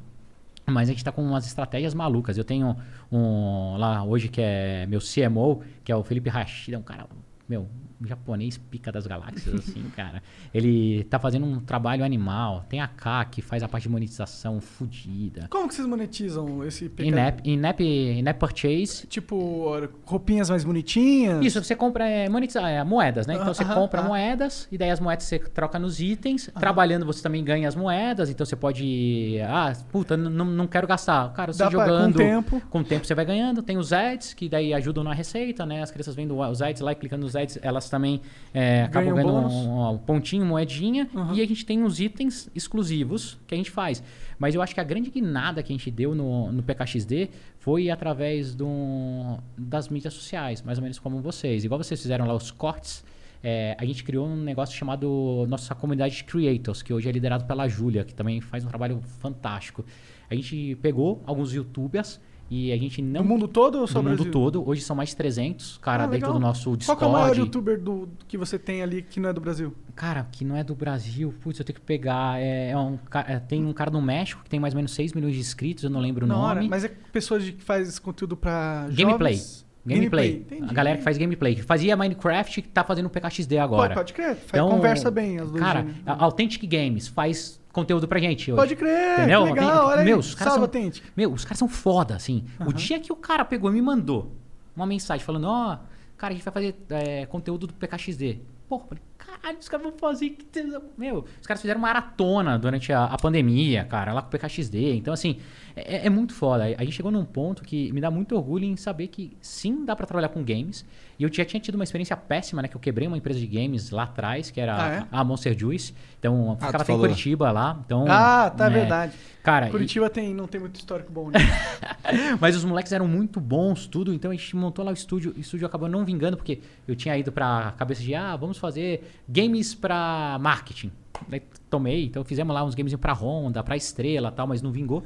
Mas a gente tá com umas estratégias malucas. Eu tenho um lá hoje que é meu CMO, que é o Felipe Rashid, é um cara, meu, japonês pica das galáxias, assim, cara. Ele tá fazendo um trabalho animal. Tem a K, que faz a parte de monetização fodida. Como que vocês monetizam esse PK? In-app in-app- in-app purchase. Tipo, roupinhas mais bonitinhas? Isso, você compra é, monetiza- é, moedas, né? Então você Aham, compra aham. moedas e daí as moedas você troca nos itens. Trabalhando você também ganha as moedas, então você pode. Ah, puta, não não quero gastar. Cara, você Dá pra- com jogando. o tempo. Com o tempo você vai ganhando. Tem os ads, que daí ajudam na receita, né? As crianças vendo os ads lá e clicando nos ads, elas também é, acabam ganhando um, um pontinho, moedinha. Uhum. E a gente tem os itens exclusivos que a gente faz. Mas eu acho que a grande guinada que a gente deu no, no PKXD foi através do, das mídias sociais, mais ou menos como vocês. Igual vocês fizeram lá os cortes. é, a gente criou um negócio chamado nossa comunidade de creators, que hoje é liderado pela Júlia, que também faz um trabalho fantástico. A gente pegou alguns youtubers e a gente não No mundo todo ou só do mundo Brasil? todo. Hoje são mais de 300, cara, Ah, dentro legal. do nosso Qual Discord. que é o maior youtuber do, que você tem ali que não é do Brasil? Cara, que não é do Brasil, putz, eu tenho que pegar. É, é um, é, tem um cara no México que tem mais ou menos 6 milhões de inscritos, eu não lembro o Na nome. hora, mas é pessoas que faz esse conteúdo pra Gameplay. jovens? Gameplay. entendi. A galera que faz gameplay. Que fazia Minecraft que tá fazendo PKXD agora. Pode, pode crer, Então, conversa bem as duas. Cara, né? Authentic Games faz conteúdo pra gente hoje. Pode crer, Entendeu? que legal, olha aí. Meu, os caras Salve, são-. Meu, os caras são foda, assim. O dia que o cara pegou e me mandou uma mensagem falando, ó, cara, a gente vai fazer é, conteúdo do PKXD. Porra, falei, caralho, os caras vão fazer. que tesão." Meu, os caras fizeram maratona durante a, a pandemia, cara, lá com o PKXD. Então, assim, é, é muito foda. A gente chegou num ponto que me dá muito orgulho em saber que sim, dá pra trabalhar com games. E eu já tinha tido uma experiência péssima, né? Que eu quebrei uma empresa de games lá atrás, que era Ah, é? a Monster Juice. Então, ficava tu até em. Curitiba lá. Então, Ah, tá, né, verdade. Cara, e- Curitiba tem, não tem muito histórico bom, né? mas os moleques eram muito bons, tudo. Então a gente montou lá o estúdio. O estúdio acabou não vingando, porque eu tinha ido pra cabeça de, ah, vamos fazer games pra marketing. Daí tomei, então fizemos lá uns games pra Honda, pra Estrela e tal, mas não vingou.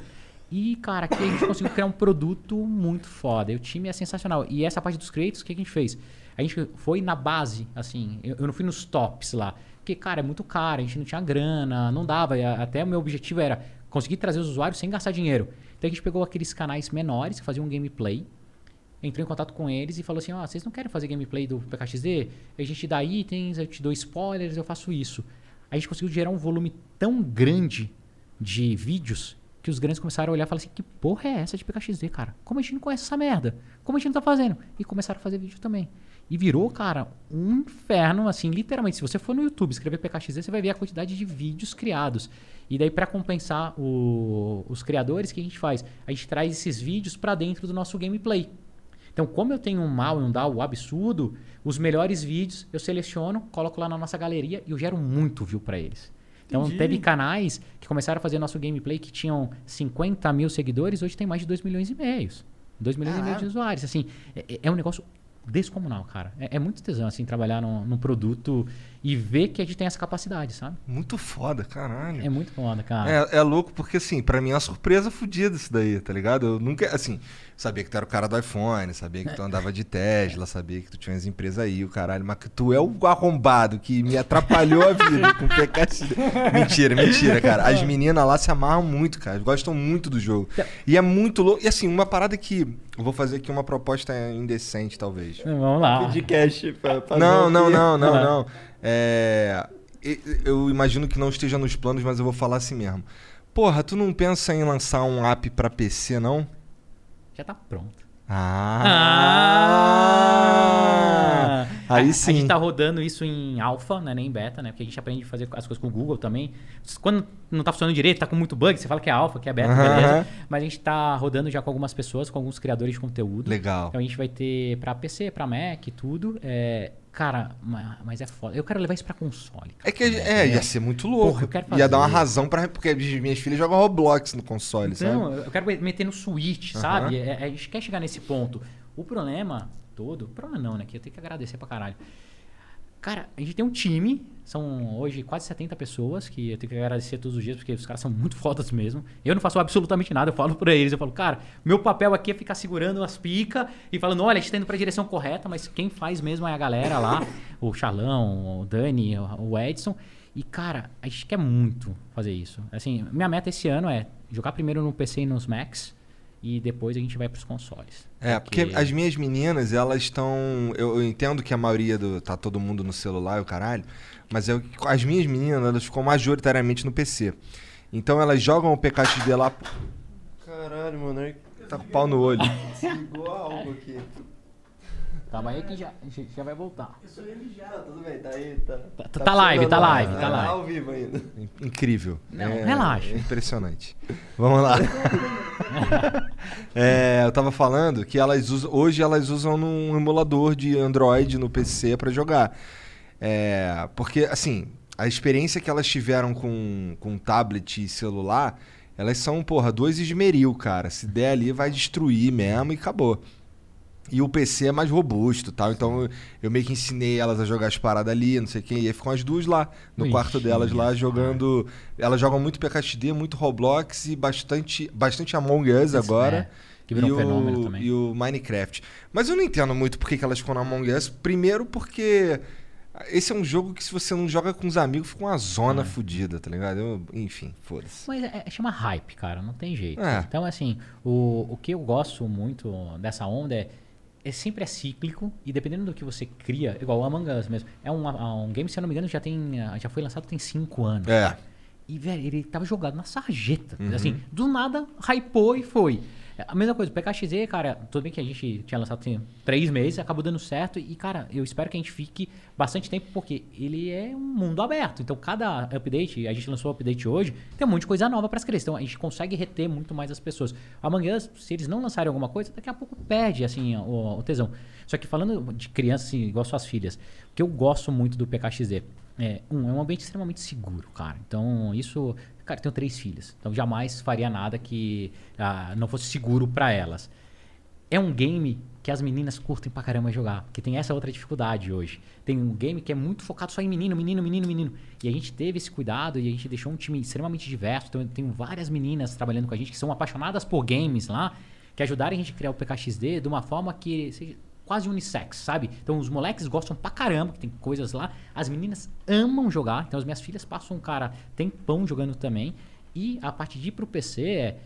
E, cara, aqui a gente conseguiu criar um produto muito foda. E o time é sensacional. E essa parte dos créditos, o que a gente fez? A gente foi na base, assim, eu, eu não fui nos tops lá. Porque, cara, é muito caro, a gente não tinha grana, não dava. Até o meu objetivo era conseguir trazer os usuários sem gastar dinheiro. Então a gente pegou aqueles canais menores que faziam gameplay, entrou em contato com eles e falou assim: Ó, vocês não querem fazer gameplay do PKXD? A gente dá itens, eu te dou spoilers, eu faço isso. A gente conseguiu gerar um volume tão grande de vídeos que os grandes começaram a olhar e falar assim: que porra é essa de PKXD, cara? Como a gente não conhece essa merda? Como a gente não tá fazendo? E começaram a fazer vídeo também. E virou, cara, um inferno, assim, literalmente. Se você for no YouTube escrever PKXD, você vai ver a quantidade de vídeos criados. E daí, para compensar o- os criadores, o que a gente faz? A gente traz esses vídeos para dentro do nosso gameplay. Então, como eu tenho um mal e um DAO absurdo, os melhores vídeos eu seleciono, coloco lá na nossa galeria e eu gero muito view para eles. Então, Entendi. teve canais que começaram a fazer nosso gameplay que tinham 50 mil seguidores, hoje tem mais de 2 milhões e meios. 2 milhões e meio de usuários. Assim, é, é um negócio descomunal, cara. É, é muito tesão, assim, trabalhar num, num produto e ver que a gente tem essa capacidade, sabe? Muito foda, caralho. É muito foda, cara. É, é louco porque, assim, pra mim é uma surpresa fodida isso daí, tá ligado? Eu nunca, assim, sabia que tu era o cara do iPhone, sabia que tu andava de Tesla, sabia que tu tinha as empresas aí, o caralho, mas que tu é o arrombado que me atrapalhou a vida com PKXD. Mentira, mentira, cara. As meninas lá se amarram muito, cara, gostam muito do jogo. E é muito louco. E assim, uma parada que. Eu vou fazer aqui uma proposta indecente, talvez. Vamos lá. Pedir cash pra fazer Não, não, não, não, não. É, eu imagino que não esteja nos planos, mas eu vou falar assim mesmo. Porra, tu não pensa em lançar um app pra PC, não? Já tá pronto. Ah! Aí a, sim. A gente tá rodando isso em alpha, né, nem em beta, né? Porque a gente aprende a fazer as coisas com o Google também. Quando não tá funcionando direito, tá com muito bug, você fala que é alpha, que é beta, beleza. Mas a gente tá rodando já com algumas pessoas, com alguns criadores de conteúdo. Legal. Então a gente vai ter pra PC, pra Mac, tudo. É, cara, ma- mas é foda. Eu quero levar isso pra console. cara, É que é, ia ser muito louco. Porra, eu quero Ia dar uma fazer. razão para porque as minhas filhas jogam Roblox no console, Então, sabe? eu quero meter no Switch, Aham. sabe? É- é- a gente quer chegar nesse ponto. O problema todo, problema não, né? Que eu tenho que agradecer pra caralho. Cara, a gente tem um time, são hoje quase 70 pessoas, que eu tenho que agradecer todos os dias, porque os caras são muito fodas mesmo. Eu não faço absolutamente nada, eu falo pra eles, eu falo, cara, meu papel aqui é ficar segurando as picas e falando, olha, a gente tá indo pra direção correta, mas quem faz mesmo é a galera lá, o Charlão, o Dani, o Edson. E, cara, a gente quer muito fazer isso. Assim, minha meta esse ano é jogar primeiro no PC e nos Macs, e depois a gente vai pros consoles. É, porque as minhas meninas, elas estão. Eu, eu entendo que a maioria do. tá todo mundo no celular e o caralho. Mas eu, as minhas meninas, elas ficam majoritariamente no PC. Então elas jogam o PKXD lá. Caralho, mano. é- Tá com o pau no olho. Desligou algo aqui. Calma aí que já, já vai voltar. Ah, tudo bem, tá aí, tá. Tá- tá live, tá live, né? tá live. ao vivo ainda. Incrível. Não, É- relaxa. é impressionante. Vamos lá. É, eu tava falando que elas usam, hoje elas usam num emulador de Android no PC pra jogar. É, porque, assim, a experiência que elas tiveram com, com tablet e celular, elas são, porra, dois esmeril, cara. Se der ali, vai destruir mesmo e acabou. E o PC é mais robusto tal. Então eu, eu meio que ensinei elas a jogar as paradas ali, não sei quê. E aí ficam as duas lá, no Ixi, quarto delas lá, jogando. Elas jogam muito PKXD, muito Roblox e bastante, bastante Among Us agora. É, que virou e um fenômeno o, também. E o Minecraft. Mas eu não entendo muito por que que elas ficam no Among Us. Primeiro porque esse é um jogo que se você não joga com os amigos, fica uma zona É. fodida, tá ligado? Eu- enfim, foda-se. Mas é, é- chama hype, cara, não tem jeito. É. Então, assim, o, o que eu gosto muito dessa onda é, é sempre é cíclico e dependendo do que você cria, igual o Among Us mesmo, é um, um game, se eu não me engano, já, tem, ah, já foi lançado tem 5 anos. É. E, velho, ele tava jogado na sarjeta. Uhum. Assim, do nada, hypou e foi. A mesma coisa, o PKXZ, cara, tudo bem que a gente tinha lançado tem três meses, acabou dando certo. E, cara, eu espero que a gente fique bastante tempo, porque ele é um mundo aberto. Então, cada update, a gente lançou o update hoje, tem um monte de coisa nova para as crianças. Então, a gente consegue reter muito mais as pessoas. Amanhã, se eles não lançarem alguma coisa, daqui a pouco perde, assim, o, o tesão. Só que falando de crianças, assim, igual suas filhas, que eu gosto muito do PKXZ é, um, é um ambiente extremamente seguro, cara. Então, isso. Cara, eu tenho três filhas. Então, jamais faria nada que ah, não fosse seguro pra elas. É um game que as meninas curtem pra caramba jogar. Porque tem essa outra dificuldade hoje. Tem um game que é muito focado só em menino, menino, menino, menino. E a gente teve esse cuidado e a gente deixou um time extremamente diverso. Então, tenho várias meninas trabalhando com a gente que são apaixonadas por games lá, que ajudaram a gente a criar o PKXD de uma forma que seja quase unissex, sabe? Então os moleques gostam pra caramba, que tem coisas lá. As meninas amam jogar. Então as minhas filhas passam um cara tempão jogando também. E a parte de ir pro PC é.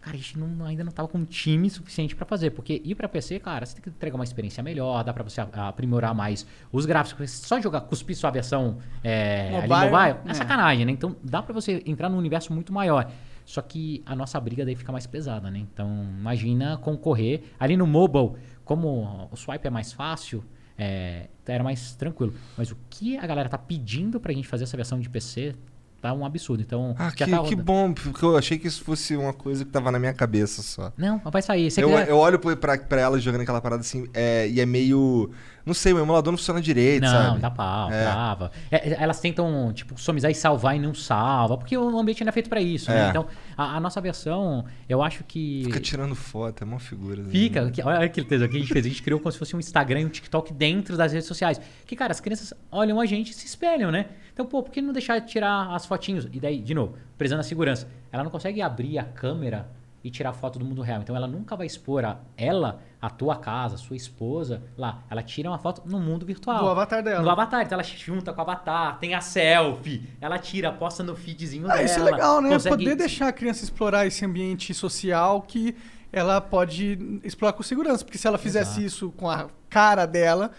Cara, a gente não- ainda não tava com um time suficiente pra fazer. Porque ir pra PC, cara, você tem que entregar uma experiência melhor, dá pra você aprimorar mais os gráficos. Só jogar, cuspir sua versão é, ali Mobile, mobile é é. sacanagem, né? Então dá pra você entrar num universo muito maior. Só que a nossa briga daí fica mais pesada, né? Então imagina concorrer. Ali no mobile, como o swipe é mais fácil, é, era mais tranquilo. Mas o que a galera tá pedindo pra gente fazer essa versão de PC tá um absurdo. Então Ah, que, tá que bom, porque eu achei que isso fosse uma coisa que tava na minha cabeça só. Não, vai sair. Eu, quiser- eu olho pra, pra ela jogando aquela parada assim, é, e é meio. Não sei, o emulador não funciona direito, Não, sabe? dá pau, É. trava. É, é, elas tentam, tipo, somizar e salvar e não salva, porque o ambiente não é feito pra isso, né? É. Então, a, a nossa versão, eu acho que... Fica tirando foto, é uma figura. né? Fica, que- olha aquele texto que a gente fez. A gente criou como se fosse um Instagram e um TikTok dentro das redes sociais. Que, cara, as crianças olham a gente e se espelham, né? Então, pô, por que não deixar tirar as fotinhos? E daí, de novo, prezando a segurança. Ela não consegue abrir a câmera e tirar foto do mundo real. Então, ela nunca vai expor a, ela, a tua casa, a sua esposa, lá. Ela tira uma foto no mundo virtual. Do avatar dela. No avatar. Então, ela junta com o avatar, tem a selfie. Ela tira, posta no feedzinho Ah, dela. isso é legal, né? consegue- Poder deixar a criança explorar esse ambiente social que ela pode explorar com segurança. Porque se ela fizesse Exato. isso com a cara dela,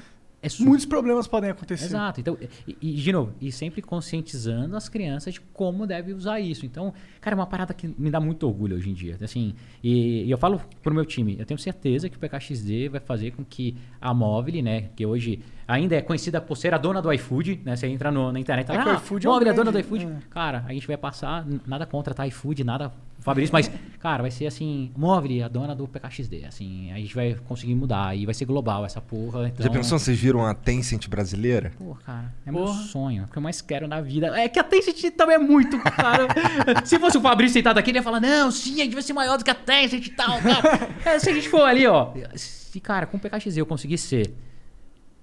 É muitos problemas podem acontecer. Exato. Então, e, e, de novo, e sempre conscientizando as crianças de como deve usar isso. Então, cara, é uma parada que me dá muito orgulho hoje em dia. Assim, e, e eu falo pro meu time, eu tenho certeza que o PKXD vai fazer com que a Móvel, né, que hoje ainda é conhecida por ser a dona do iFood, né? Você entra no- na internet e É fala, o ah, iFood é Móvel é a dona do iFood. é. Cara, a gente vai passar, nada contra, tá? iFood, nada Fabrício, mas, cara, vai ser assim, Móvel, a dona do PKXD. Assim, a gente vai conseguir mudar e vai ser global essa porra. Então, Já pensou se vocês viram a Tencent brasileira? Pô, cara, é meu Porra. sonho. O que eu mais quero na vida. É que a Tencent também é muito, cara. Se fosse o Fabrício sentado aqui, ele ia falar: Não, sim, a gente vai ser maior do que a Tencent e tal, cara. É, se a gente for ali, ó. Se, cara, com o PKXZ eu conseguir ser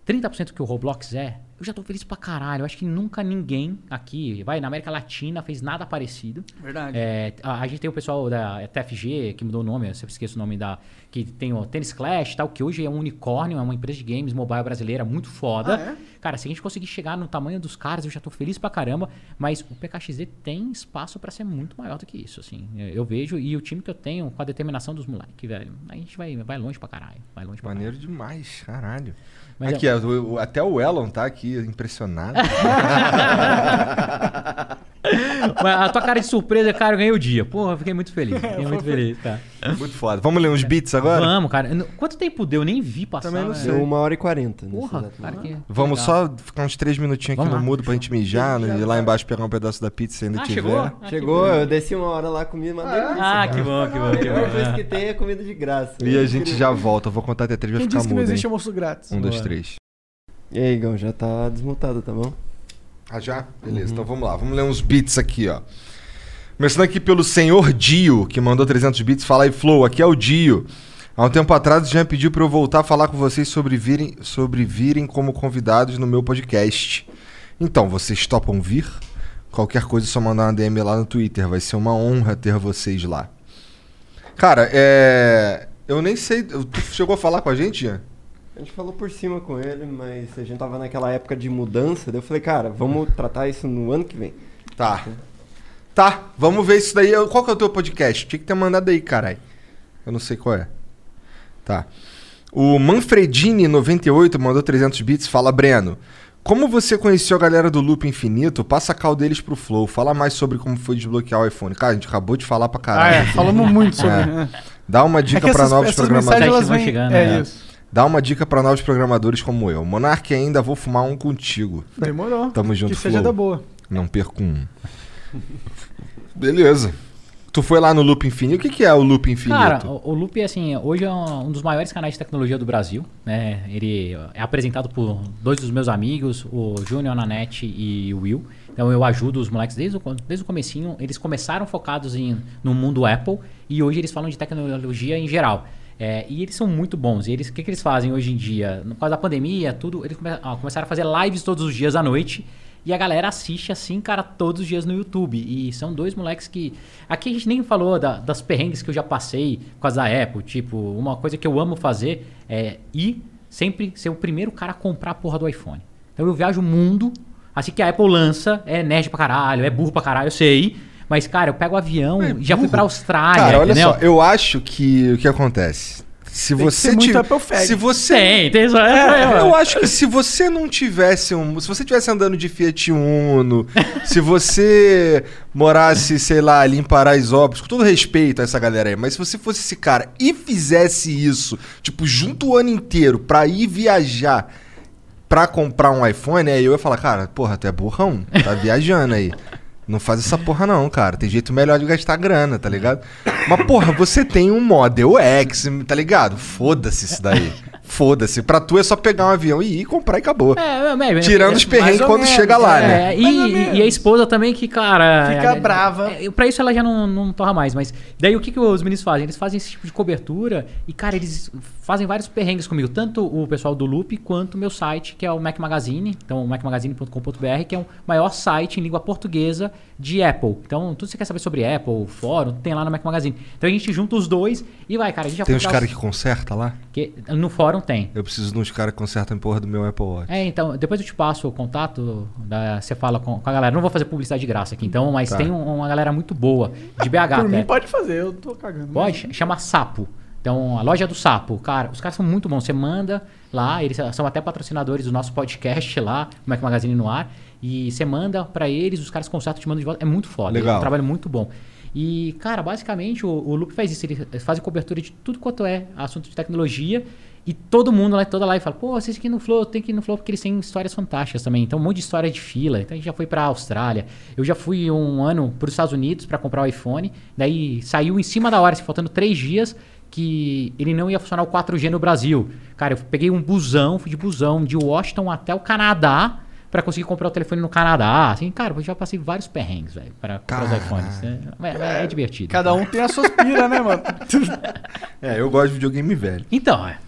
30% que o Roblox é, eu já tô feliz pra caralho. Eu acho que nunca ninguém aqui, vai, na América Latina, fez nada parecido. Verdade. É, a, a gente tem o pessoal da TFG, que mudou o nome, eu sempre esqueço o nome da. Que tem o Tennis Clash e tal, que hoje é um unicórnio, é uma empresa de games mobile brasileira muito foda. Ah, é? Cara, se a gente conseguir chegar no tamanho dos caras, eu já tô feliz pra caramba. Mas o PKXD tem espaço pra ser muito maior do que isso, assim. Eu, eu vejo, e o time que eu tenho, com a determinação dos moleques, velho, a gente vai, vai longe pra caralho. Vai longe pra Maneiro demais, caralho. Mas aqui, o- até o Elon tá aqui impressionado. caralho. Mas a tua cara de surpresa, cara, eu ganhei o dia. Porra, eu fiquei muito feliz. Fiquei muito feliz, cara. Muito foda. Vamos ler uns beats agora? Vamos, cara. Quanto tempo deu? Eu nem vi passar. Também não velho. sei. Deu uma hora e quarenta. Porra, cara, que. Vamos legal. só ficar uns três minutinhos aqui Vamos no mudo pra gente mijar né, e lá embaixo pegar um pedaço da pizza se ainda Ah, tiver. chegou? Ah, Chegou, eu desci uma hora lá, comi uma delícia. Ah, cara. que bom, que bom, A melhor coisa que tem é comida de graça. E a gente já volta. Eu vou contar até três, vai Quem ficar disse que não mudo. existe almoço grátis? Um, dois, três. E aí, Igão, já tá desmutado, tá bom? Ah, já? Beleza, então vamos lá. Vamos ler uns beats aqui, ó. Começando aqui pelo senhor Dio, que mandou 300 bits. Fala aí, Flow, aqui é o Dio. Há um tempo atrás já pediu pra eu voltar a falar com vocês sobre virem, sobre virem como convidados no meu podcast. Então, vocês topam vir? Qualquer coisa é só mandar uma DM lá no Twitter. Vai ser uma honra ter vocês lá. Cara, é. Eu nem sei. Tu chegou a falar com a gente, Ian? A gente falou por cima com ele, mas a gente tava naquela época de mudança, daí eu falei, cara, vamos tratar isso no ano que vem. Tá. Tá, vamos ver isso daí. Qual que é o teu podcast? Tinha que ter mandado aí, caralho. Eu não sei qual é. Tá. O Manfredini98 mandou 300 bits. Fala, Breno. Como você conheceu a galera do Loop Infinito, passa a cal deles pro Flow. Fala mais sobre como foi desbloquear o iPhone. Cara, a gente acabou de falar pra Ah, caralho. é, falamos muito sobre. É. né? Dá uma É dica pra essas, novos essas programadores. elas vêm. chegando, é né? isso. Dá uma dica pra novos programadores como eu. Monark ainda vou fumar um contigo. Demorou. Tamo junto, Que seja Flow. da boa. Não perco um. Beleza. Tu foi lá no Loop Infinito. O que, que é o Loop Infinito? Cara, o, o Loop, assim, hoje é um um dos maiores canais de tecnologia do Brasil, né? Ele é apresentado por dois dos meus amigos, o Júnior Nanete e o Will. Então eu ajudo os moleques desde o, desde o comecinho. Eles começaram focados em, no mundo Apple e hoje eles falam de tecnologia em geral. É, e eles são muito bons. E eles, o que, que eles fazem hoje em dia? Por causa da pandemia, tudo, eles come- começaram a fazer lives todos os dias à noite. E a galera assiste assim, cara, todos os dias no YouTube. E são dois moleques que. Aqui a gente nem falou da- das perrengues que eu já passei por causa da Apple. Tipo, uma coisa que eu amo fazer é ir sempre ser o primeiro cara a comprar a porra do iPhone. Então eu viajo o mundo, assim que a Apple lança, é nerd pra caralho, é burro pra caralho, eu sei. Mas, cara, eu pego o avião e já fui pra Austrália, Cara, olha entendeu? só, eu acho que o que acontece. Se que você tiver- se você Tem, tem isso. É, eu acho que se você não tivesse um. Se você tivesse andando de Fiat Uno, se você morasse, sei lá, ali em Paraisópolis, com todo respeito a essa galera aí, mas se você fosse esse cara e fizesse isso, tipo, junto o ano inteiro pra ir viajar pra comprar um iPhone, aí eu ia falar, cara, porra, tu é burrão, tá viajando aí. Não faz essa porra não, cara. Tem jeito melhor de gastar grana, tá ligado? Mas, porra, você tem um Model X, tá ligado? Foda-se isso daí. Foda-se. Pra tu é só pegar um avião e ir comprar e acabou. É, é, é, Tirando os perrengues quando menos, chega lá, é. né? É, e, e a esposa também que, cara. Fica é, brava. É, pra isso ela já não, não torra mais, mas. Daí o que, que os meninos fazem? Eles fazem esse tipo de cobertura e, cara, eles fazem vários perrengues comigo. Tanto o pessoal do Loop quanto o meu site, que é o Mac Magazine. Então, macmagazine.com.br, que é o maior site em língua portuguesa de Apple. Então, tudo que você quer saber sobre Apple, fórum, tem lá no Mac Magazine. Então a gente junta os dois e vai, cara. A gente já Tem uns caras que consertam lá? que No fórum tem. Eu preciso de uns caras que consertam a porra do meu Apple Watch. É, então, depois eu te passo o contato, da, você fala com, com a galera. Não vou fazer publicidade de graça aqui, então, mas Tá. tem um- uma galera muito boa, de BH Por até. mim pode fazer, eu tô cagando. Pode? Chama Sapo. Então, a loja do Sapo, cara, os caras são muito bons. Você manda lá, eles são até patrocinadores do nosso podcast lá, o Mac Magazine no ar. E você manda pra eles, os caras consertam, te mandam de volta. É muito foda. Legal. É um trabalho muito bom. E, cara, basicamente o, o Loop faz isso. Eles fazem cobertura de tudo quanto é assunto de tecnologia. E todo mundo lá, toda live fala, pô, vocês aqui no Flow, tem que ir no Flow porque eles têm histórias fantásticas também. Então, um monte de história de fila. Então, a gente já foi pra Austrália. Eu já fui um ano pros Estados Unidos pra comprar o iPhone. Daí saiu em cima da hora, assim, faltando três dias, que ele não ia funcionar o 4G no Brasil. Cara, eu peguei um busão, fui de busão de Washington até o Canadá pra conseguir comprar o telefone no Canadá. Assim, cara, eu já passei vários perrengues, velho, para comprar os iPhones. É, é- é divertido. Cada um tem as suas piras, né, mano? É, eu gosto de videogame velho. Então, é.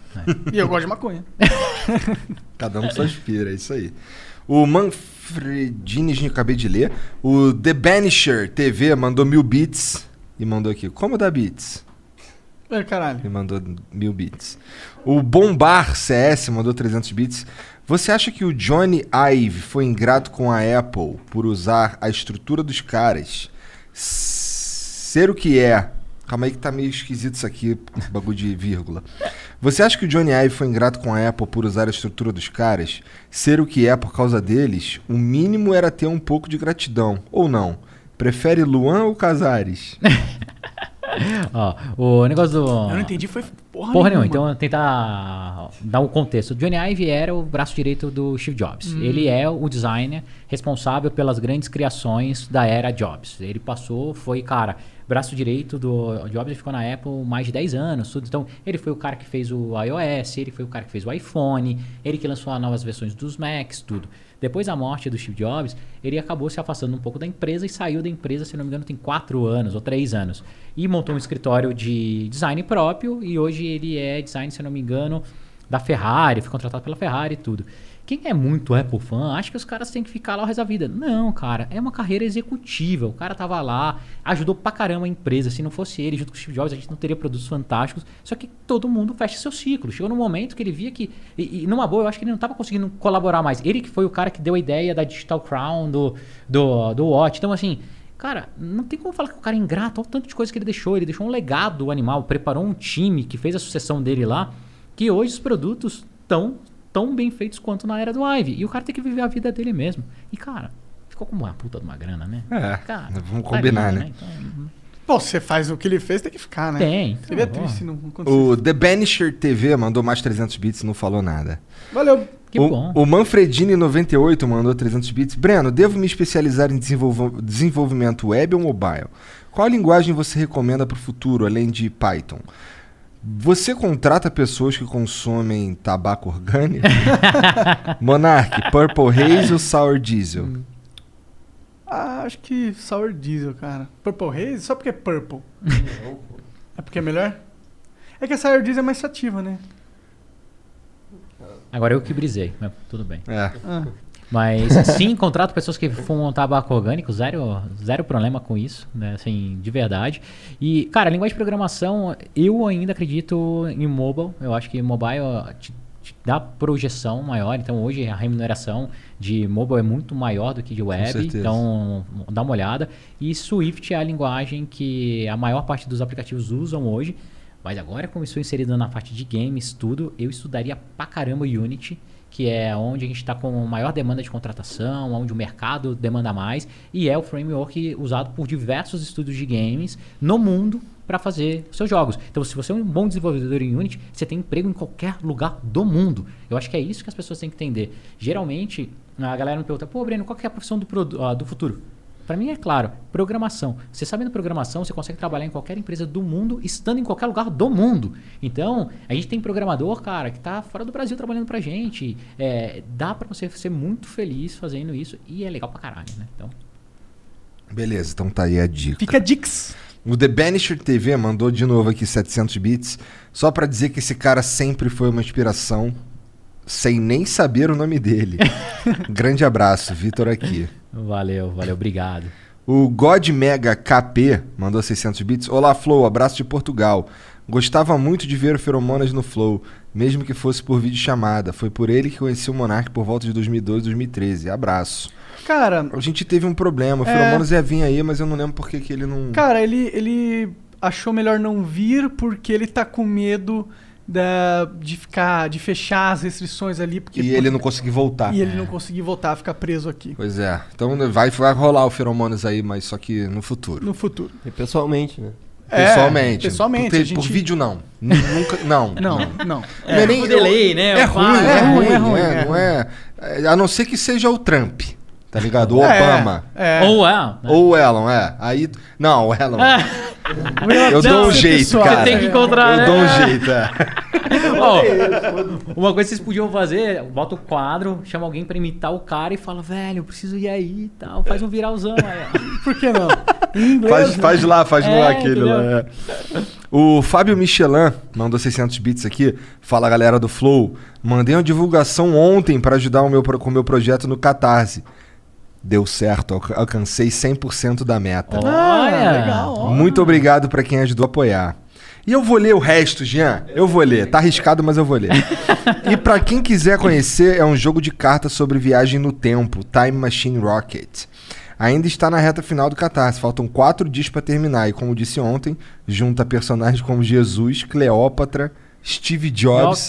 e eu gosto de maconha. Cada um com suas piras, é isso aí. O Manfredini, a gente acabei de ler. O The Banisher TV mandou mil bits e mandou aqui. Como dá bits? É, caralho. Ele mandou mil bits. O Bombar CS mandou 300 bits. Você acha que o Johnny Ive foi ingrato com a Apple por usar a estrutura dos caras? Ser o que é. Calma aí que tá meio esquisito isso aqui, bagulho de vírgula. Você acha que o Johnny Ive foi ingrato com a Apple por usar a estrutura dos caras? Ser o que é por causa deles? O mínimo era ter um pouco de gratidão. Ou não? Prefere Luan ou Casares? Ó, o negócio do. Eu não entendi, foi porra, Porra nenhuma. Então, tentar dar um contexto. Johnny Ive era o braço direito do Steve Jobs. Ele é o designer responsável pelas grandes criações da era Jobs. Ele passou, foi, cara, braço direito do Jobs, ficou na Apple mais de 10 anos. Tudo. Então, ele foi o cara que fez o iOS, ele foi o cara que fez o iPhone, ele que lançou as novas versões dos Macs, tudo. Depois da morte do Steve Jobs, ele acabou se afastando um pouco da empresa e saiu da empresa, se não me engano, tem 4 anos ou 3 anos. E montou um escritório de design próprio e hoje ele é design, se não me engano, da Ferrari, foi contratado pela Ferrari e tudo. Quem é muito Apple fã, acha que os caras têm que ficar lá o resto da vida. Não, cara, é uma carreira executiva. O cara tava lá, ajudou pra caramba a empresa. Se não fosse ele, junto com o Steve Jobs, a gente não teria produtos fantásticos. Só que todo mundo fecha seu ciclo. Chegou num momento que ele via que. E, e numa boa, eu acho que ele não tava conseguindo colaborar mais. Ele que foi o cara que deu a ideia da Digital Crown, do, do, do Watch. Então, assim. Cara, não tem como falar que o cara é ingrato. Olha o tanto de coisa que ele deixou. Ele deixou um legado animal, preparou um time que fez a sucessão dele lá. Que hoje os produtos estão tão bem feitos quanto na era do Ive. E o cara tem que viver a vida dele mesmo. E, cara, ficou com uma puta de uma grana, né? É, Cara, vamos tá combinar, lindo, né? Então, Pô, você faz o que ele fez, tem que ficar, né? Tem. Então, Seria ó. triste se não acontecesse. O The Banisher TV mandou mais 300 bits e não falou nada. Valeu. Que o, bom. o Manfredini98 mandou 300 bits. Breno, devo me especializar em desenvolv- desenvolvimento web ou mobile? Qual linguagem você recomenda para o futuro, além de Python? Você contrata pessoas que consomem tabaco orgânico? Monarch, Purple Haze ou Sour Diesel? Ah, acho que Sour Diesel, cara. Purple Haze? Só porque é Purple. é porque é melhor? É que a Sour Diesel é mais sativa, né? Agora eu que brisei, mas tudo bem. É. Ah. Mas sim, contrato pessoas que fumam tabaco orgânico, zero, zero problema com isso, né? Assim, de verdade. E, cara, linguagem de programação, eu ainda acredito em mobile. Eu acho que mobile te, te dá projeção maior. Então hoje a remuneração de mobile é muito maior do que de web. Então dá uma olhada. E Swift é a linguagem que a maior parte dos aplicativos usam hoje. Mas agora, como estou inserido na parte de games, tudo, eu estudaria pra caramba Unity, que é onde a gente está com maior demanda de contratação, onde o mercado demanda mais, e é o framework usado por diversos estúdios de games no mundo para fazer seus jogos. Então, se você é um bom desenvolvedor em Unity, você tem emprego em qualquer lugar do mundo. Eu acho que é isso que as pessoas têm que entender. Geralmente, a galera me pergunta, pô, Breno, qual que é a profissão do, ah, do futuro? Para mim é claro, programação. Você sabendo programação, você consegue trabalhar em qualquer empresa do mundo, estando em qualquer lugar do mundo. Então, a gente tem programador, cara, que tá fora do Brasil trabalhando pra gente. É, dá pra você ser muito feliz fazendo isso e é legal pra caralho, né? Então, Beleza, então tá aí a dica. Fica Dix. O The Banisher TV mandou de novo aqui 700 bits, só pra dizer que esse cara sempre foi uma inspiração, sem nem saber o nome dele. Grande abraço, Vitor aqui. valeu, valeu, obrigado. O God Mega KP mandou 600 bits. Olá, Flow, abraço de Portugal. Gostava muito de ver o Feromonas no Flow, mesmo que fosse por vídeo chamada. Foi por ele que conheci o Monark por volta de 2012, 2013. Abraço. Cara, A gente teve um problema. O É. Feromonas ia vir aí, mas eu não lembro por que que ele não. cara, ele, ele achou melhor não vir porque ele tá com medo da, de ficar, de fechar as restrições ali. Porque, E ele não conseguiu voltar. E ele não conseguir voltar, ficar preso aqui Pois é. Então vai, vai rolar o Feromonas aí, mas só que no futuro. no futuro. E pessoalmente, né? É, pessoalmente. pessoalmente, Por, a por gente- vídeo, não. Nunca. Não. Não, não. Não é nem- delay, né? É ruim, file. é, é ruim, ruim, é é ruim, é não é, é- A não ser que seja o Trump, tá ligado? O É, Obama. É. Ou é. Ou o Elon, é. Aí. Não, o Elon. Eu Não, dou um você jeito, pessoal, cara. tem que encontrar, Eu dou um né? jeito, é. Ó, uma coisa que vocês podiam fazer, bota o quadro, chama alguém pra imitar o cara e fala, velho, eu preciso ir aí e tal. Faz um viralzão aí. Por que não? Inglês. Faz, né? faz lá, faz É, lá aquele lá. é. O Fábio Michelin mandou 600 bits aqui. Fala galera do Flow. Mandei uma divulgação ontem para ajudar o meu, com o meu projeto no Catarse. Deu certo, alca- alcancei 100% da meta. Ah, Olha. legal. ó. Muito obrigado para quem ajudou a apoiar. E eu vou ler o resto, Jean. Eu vou ler. Tá arriscado, mas eu vou ler. e para quem quiser conhecer, é um jogo de cartas sobre viagem no tempo, Time Machine Rocket. Ainda está na reta final do Catarse. Faltam quatro dias para terminar. E como disse ontem, junta personagens como Jesus, Cleópatra, Steve Jobs,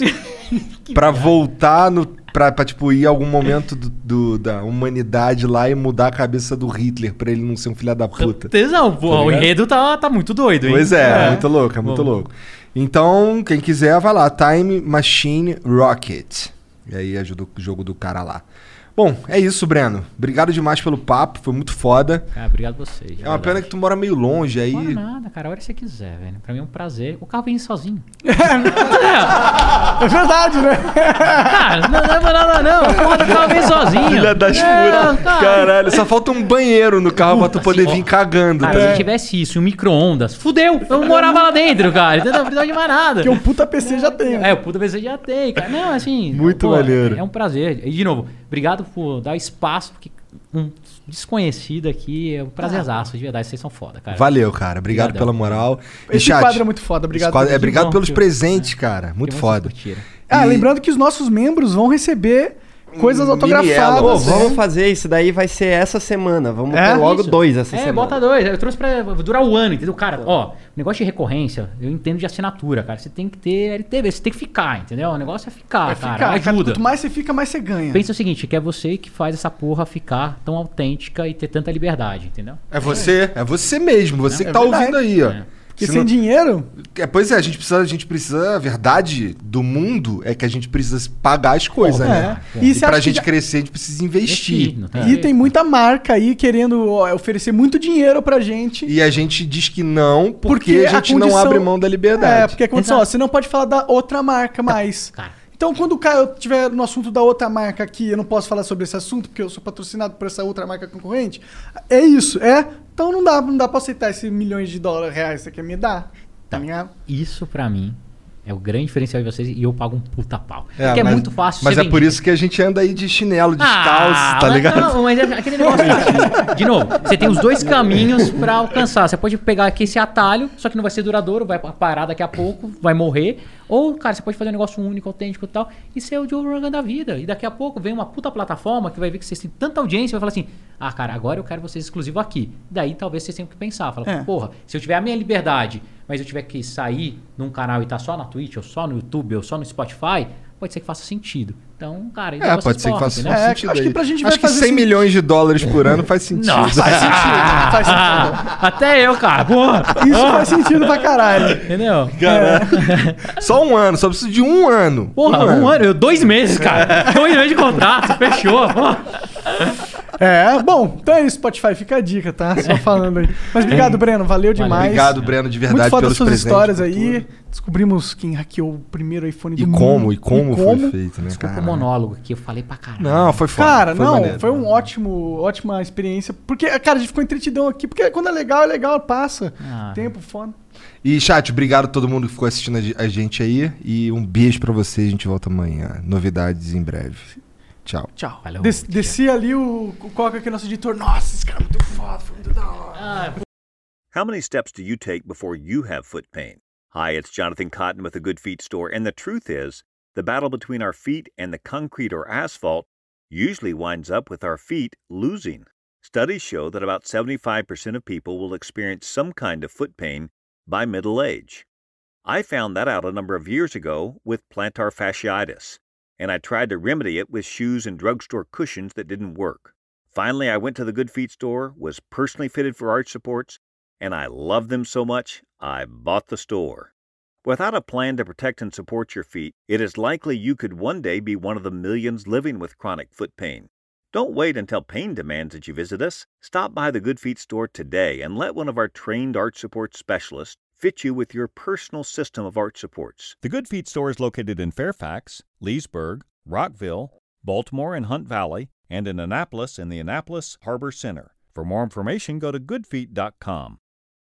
para voltar no. Pra, pra, tipo, ir algum momento do- do- da humanidade lá e mudar a cabeça do Hitler pra ele não ser um filho da puta. Tesão, pô, o enredo tá, tá muito doido, hein? Pois é, é muito louco, é muito Vamos. louco. Então, quem quiser, vai lá, Time Machine Rocket. E aí ajuda o jogo do cara lá. Bom, é isso, Breno. Obrigado demais pelo papo, foi muito foda. Cara, obrigado a vocês. É uma verdade. pena que tu mora meio longe aí. Não nada, cara, a hora que você quiser, velho. Pra mim é um prazer. O carro vem sozinho. É verdade, né? Cara, não leva nada não. Do carro vem sozinho. Filha das É. Caralho, só falta um banheiro no carro pra tu poder assim, vir ó, cagando. Cara, tá? se tivesse isso, um micro-ondas, fudeu. Eu morava lá dentro, cara. Entendeu? Não precisava de mais nada. Porque um puta PC já tem. né? É, o puta PC já tem, cara. Não, assim. Muito pô, maneiro. É um prazer. E, de novo, obrigado por dar espaço, porque um desconhecido aqui é um prazerzaço, de verdade. Vocês são foda, cara. Valeu, cara. Obrigado Obrigadão. pela moral. E, Esse chat, quadro é muito foda, obrigado quadro- é, obrigado bom, pelos presentes, cara. Muito Que vocês foda. Ah, E- lembrando que os nossos membros vão receber coisas autografadas. Pô, vamos fazer isso daí, vai ser essa semana. Vamos É? ter logo Isso. dois essa É, semana. bota dois. Eu trouxe pra durar o ano, entendeu? Cara, ó, negócio de recorrência, eu entendo de assinatura, cara. Você tem que ter LTV, você tem que ficar, entendeu? O negócio é ficar, Vai cara. ficar, cara. Ajuda. Quanto mais você fica, mais você ganha. Pensa o seguinte, que é você que faz essa porra ficar tão autêntica e ter tanta liberdade, entendeu? É você, é você mesmo, você que É tá verdade. ouvindo aí, ó. É. Porque Se sem não- dinheiro, É, pois é, a gente precisa, a gente precisa, a verdade do mundo é que a gente precisa pagar as coisas, é. né? E E, pra gente já- crescer, a gente precisa investir. não E tem muita marca aí querendo ó, oferecer muito dinheiro pra gente. E a gente diz que não porque, Porque a a gente não condição- abre mão da liberdade. É, porque a condição, ó, você não pode falar da outra marca mais. Cara, Então, quando o Caio tiver no assunto da outra marca aqui, eu não posso falar sobre esse assunto, porque eu sou patrocinado por essa outra marca concorrente. É isso, é. Então não dá, não dá pra aceitar esses milhões de dólares reais que você quer me dar. Tá ligado? isso pra mim É o grande diferencial de vocês e eu pago um puta pau. É, Porque é mas- muito fácil Mas é por isso que a gente anda aí de chinelo, descalço, Ah, tá mas ligado? Não, mas é aquele negócio. cara. De novo, você tem os dois caminhos pra alcançar. Você pode pegar aqui esse atalho, só que não vai ser duradouro, vai parar daqui a pouco, vai morrer. Ou, cara, você pode fazer um negócio único, autêntico e tal, e ser o Joe Rogan da vida. E daqui a pouco vem uma puta plataforma que vai ver que vocês têm tanta audiência e vai falar assim: ah, cara, agora eu quero vocês exclusivo aqui. Daí talvez vocês tenham que pensar. Fala, É. porra, se eu tiver a minha liberdade, mas eu tiver que sair num canal e tá só na Twitch, ou só no YouTube, ou só no Spotify, pode ser que faça sentido. Então, cara, aí É, pode ser que faça entendeu? É, sentido acho que aí. pra gente Acho vai que fazer 100 sim. milhões de dólares por ano faz sentido. Nossa, Faz sentido, faz sentido. Até eu, cara. Porra. Isso faz sentido pra caralho. Entendeu? Só um ano, só preciso de um ano. Porra, um ano. eu- dois meses, cara. dois meses de contrato, fechou. Porra. É, bom, então é isso, Spotify, fica a dica, tá? Só falando aí. Mas obrigado, Breno, valeu demais. Obrigado, Breno, de Muito verdade, foda pelos as suas presentes. histórias aí. tudo. Descobrimos quem hackeou o primeiro iPhone do E mundo. como, e como, E foi como. feito, né? Desculpa o Caralho. monólogo que eu falei pra caralho. Não, foi foda. Cara, foi não, maneiro. foi um ótimo, ótima experiência. Porque, cara, a gente ficou entretidão aqui. Porque quando é legal, é legal, passa. Ah. Tempo, foda. E, chat, obrigado a todo mundo que ficou assistindo a ge- a gente aí. E um beijo pra vocês. A gente volta amanhã. Novidades em breve. Tchau. Tchau. Valeu. Des- desci ali o, o Coca, que é nosso editor. Nossa, esse cara é muito foda, foi muito da hora. Ah, How many steps do you take before you have foot pain? Hi, it's Jonathan Cotton with the Good Feet Store, and the truth is, the battle between our feet and the concrete or asphalt usually winds up with our feet losing. Studies show that about 75% of people will experience some kind of foot pain by middle age. I found that out a number of years ago with plantar fasciitis, and I tried to remedy it with shoes and drugstore cushions that didn't work. Finally, I went to the Good Feet store, was personally fitted for arch supports, and I loved them so much, I bought the store. Without a plan to protect and support your feet, it is likely you could one day be one of the millions living with chronic foot pain. Don't wait until pain demands that you visit us. Stop by the Good Feet store today and let one of our trained arch support specialists fit you with your personal system of arch supports. The Good Feet store is located in Fairfax, Leesburg, Rockville, Baltimore and Hunt Valley, and in Annapolis in the Annapolis Harbor Center. For more information, go to goodfeet.com.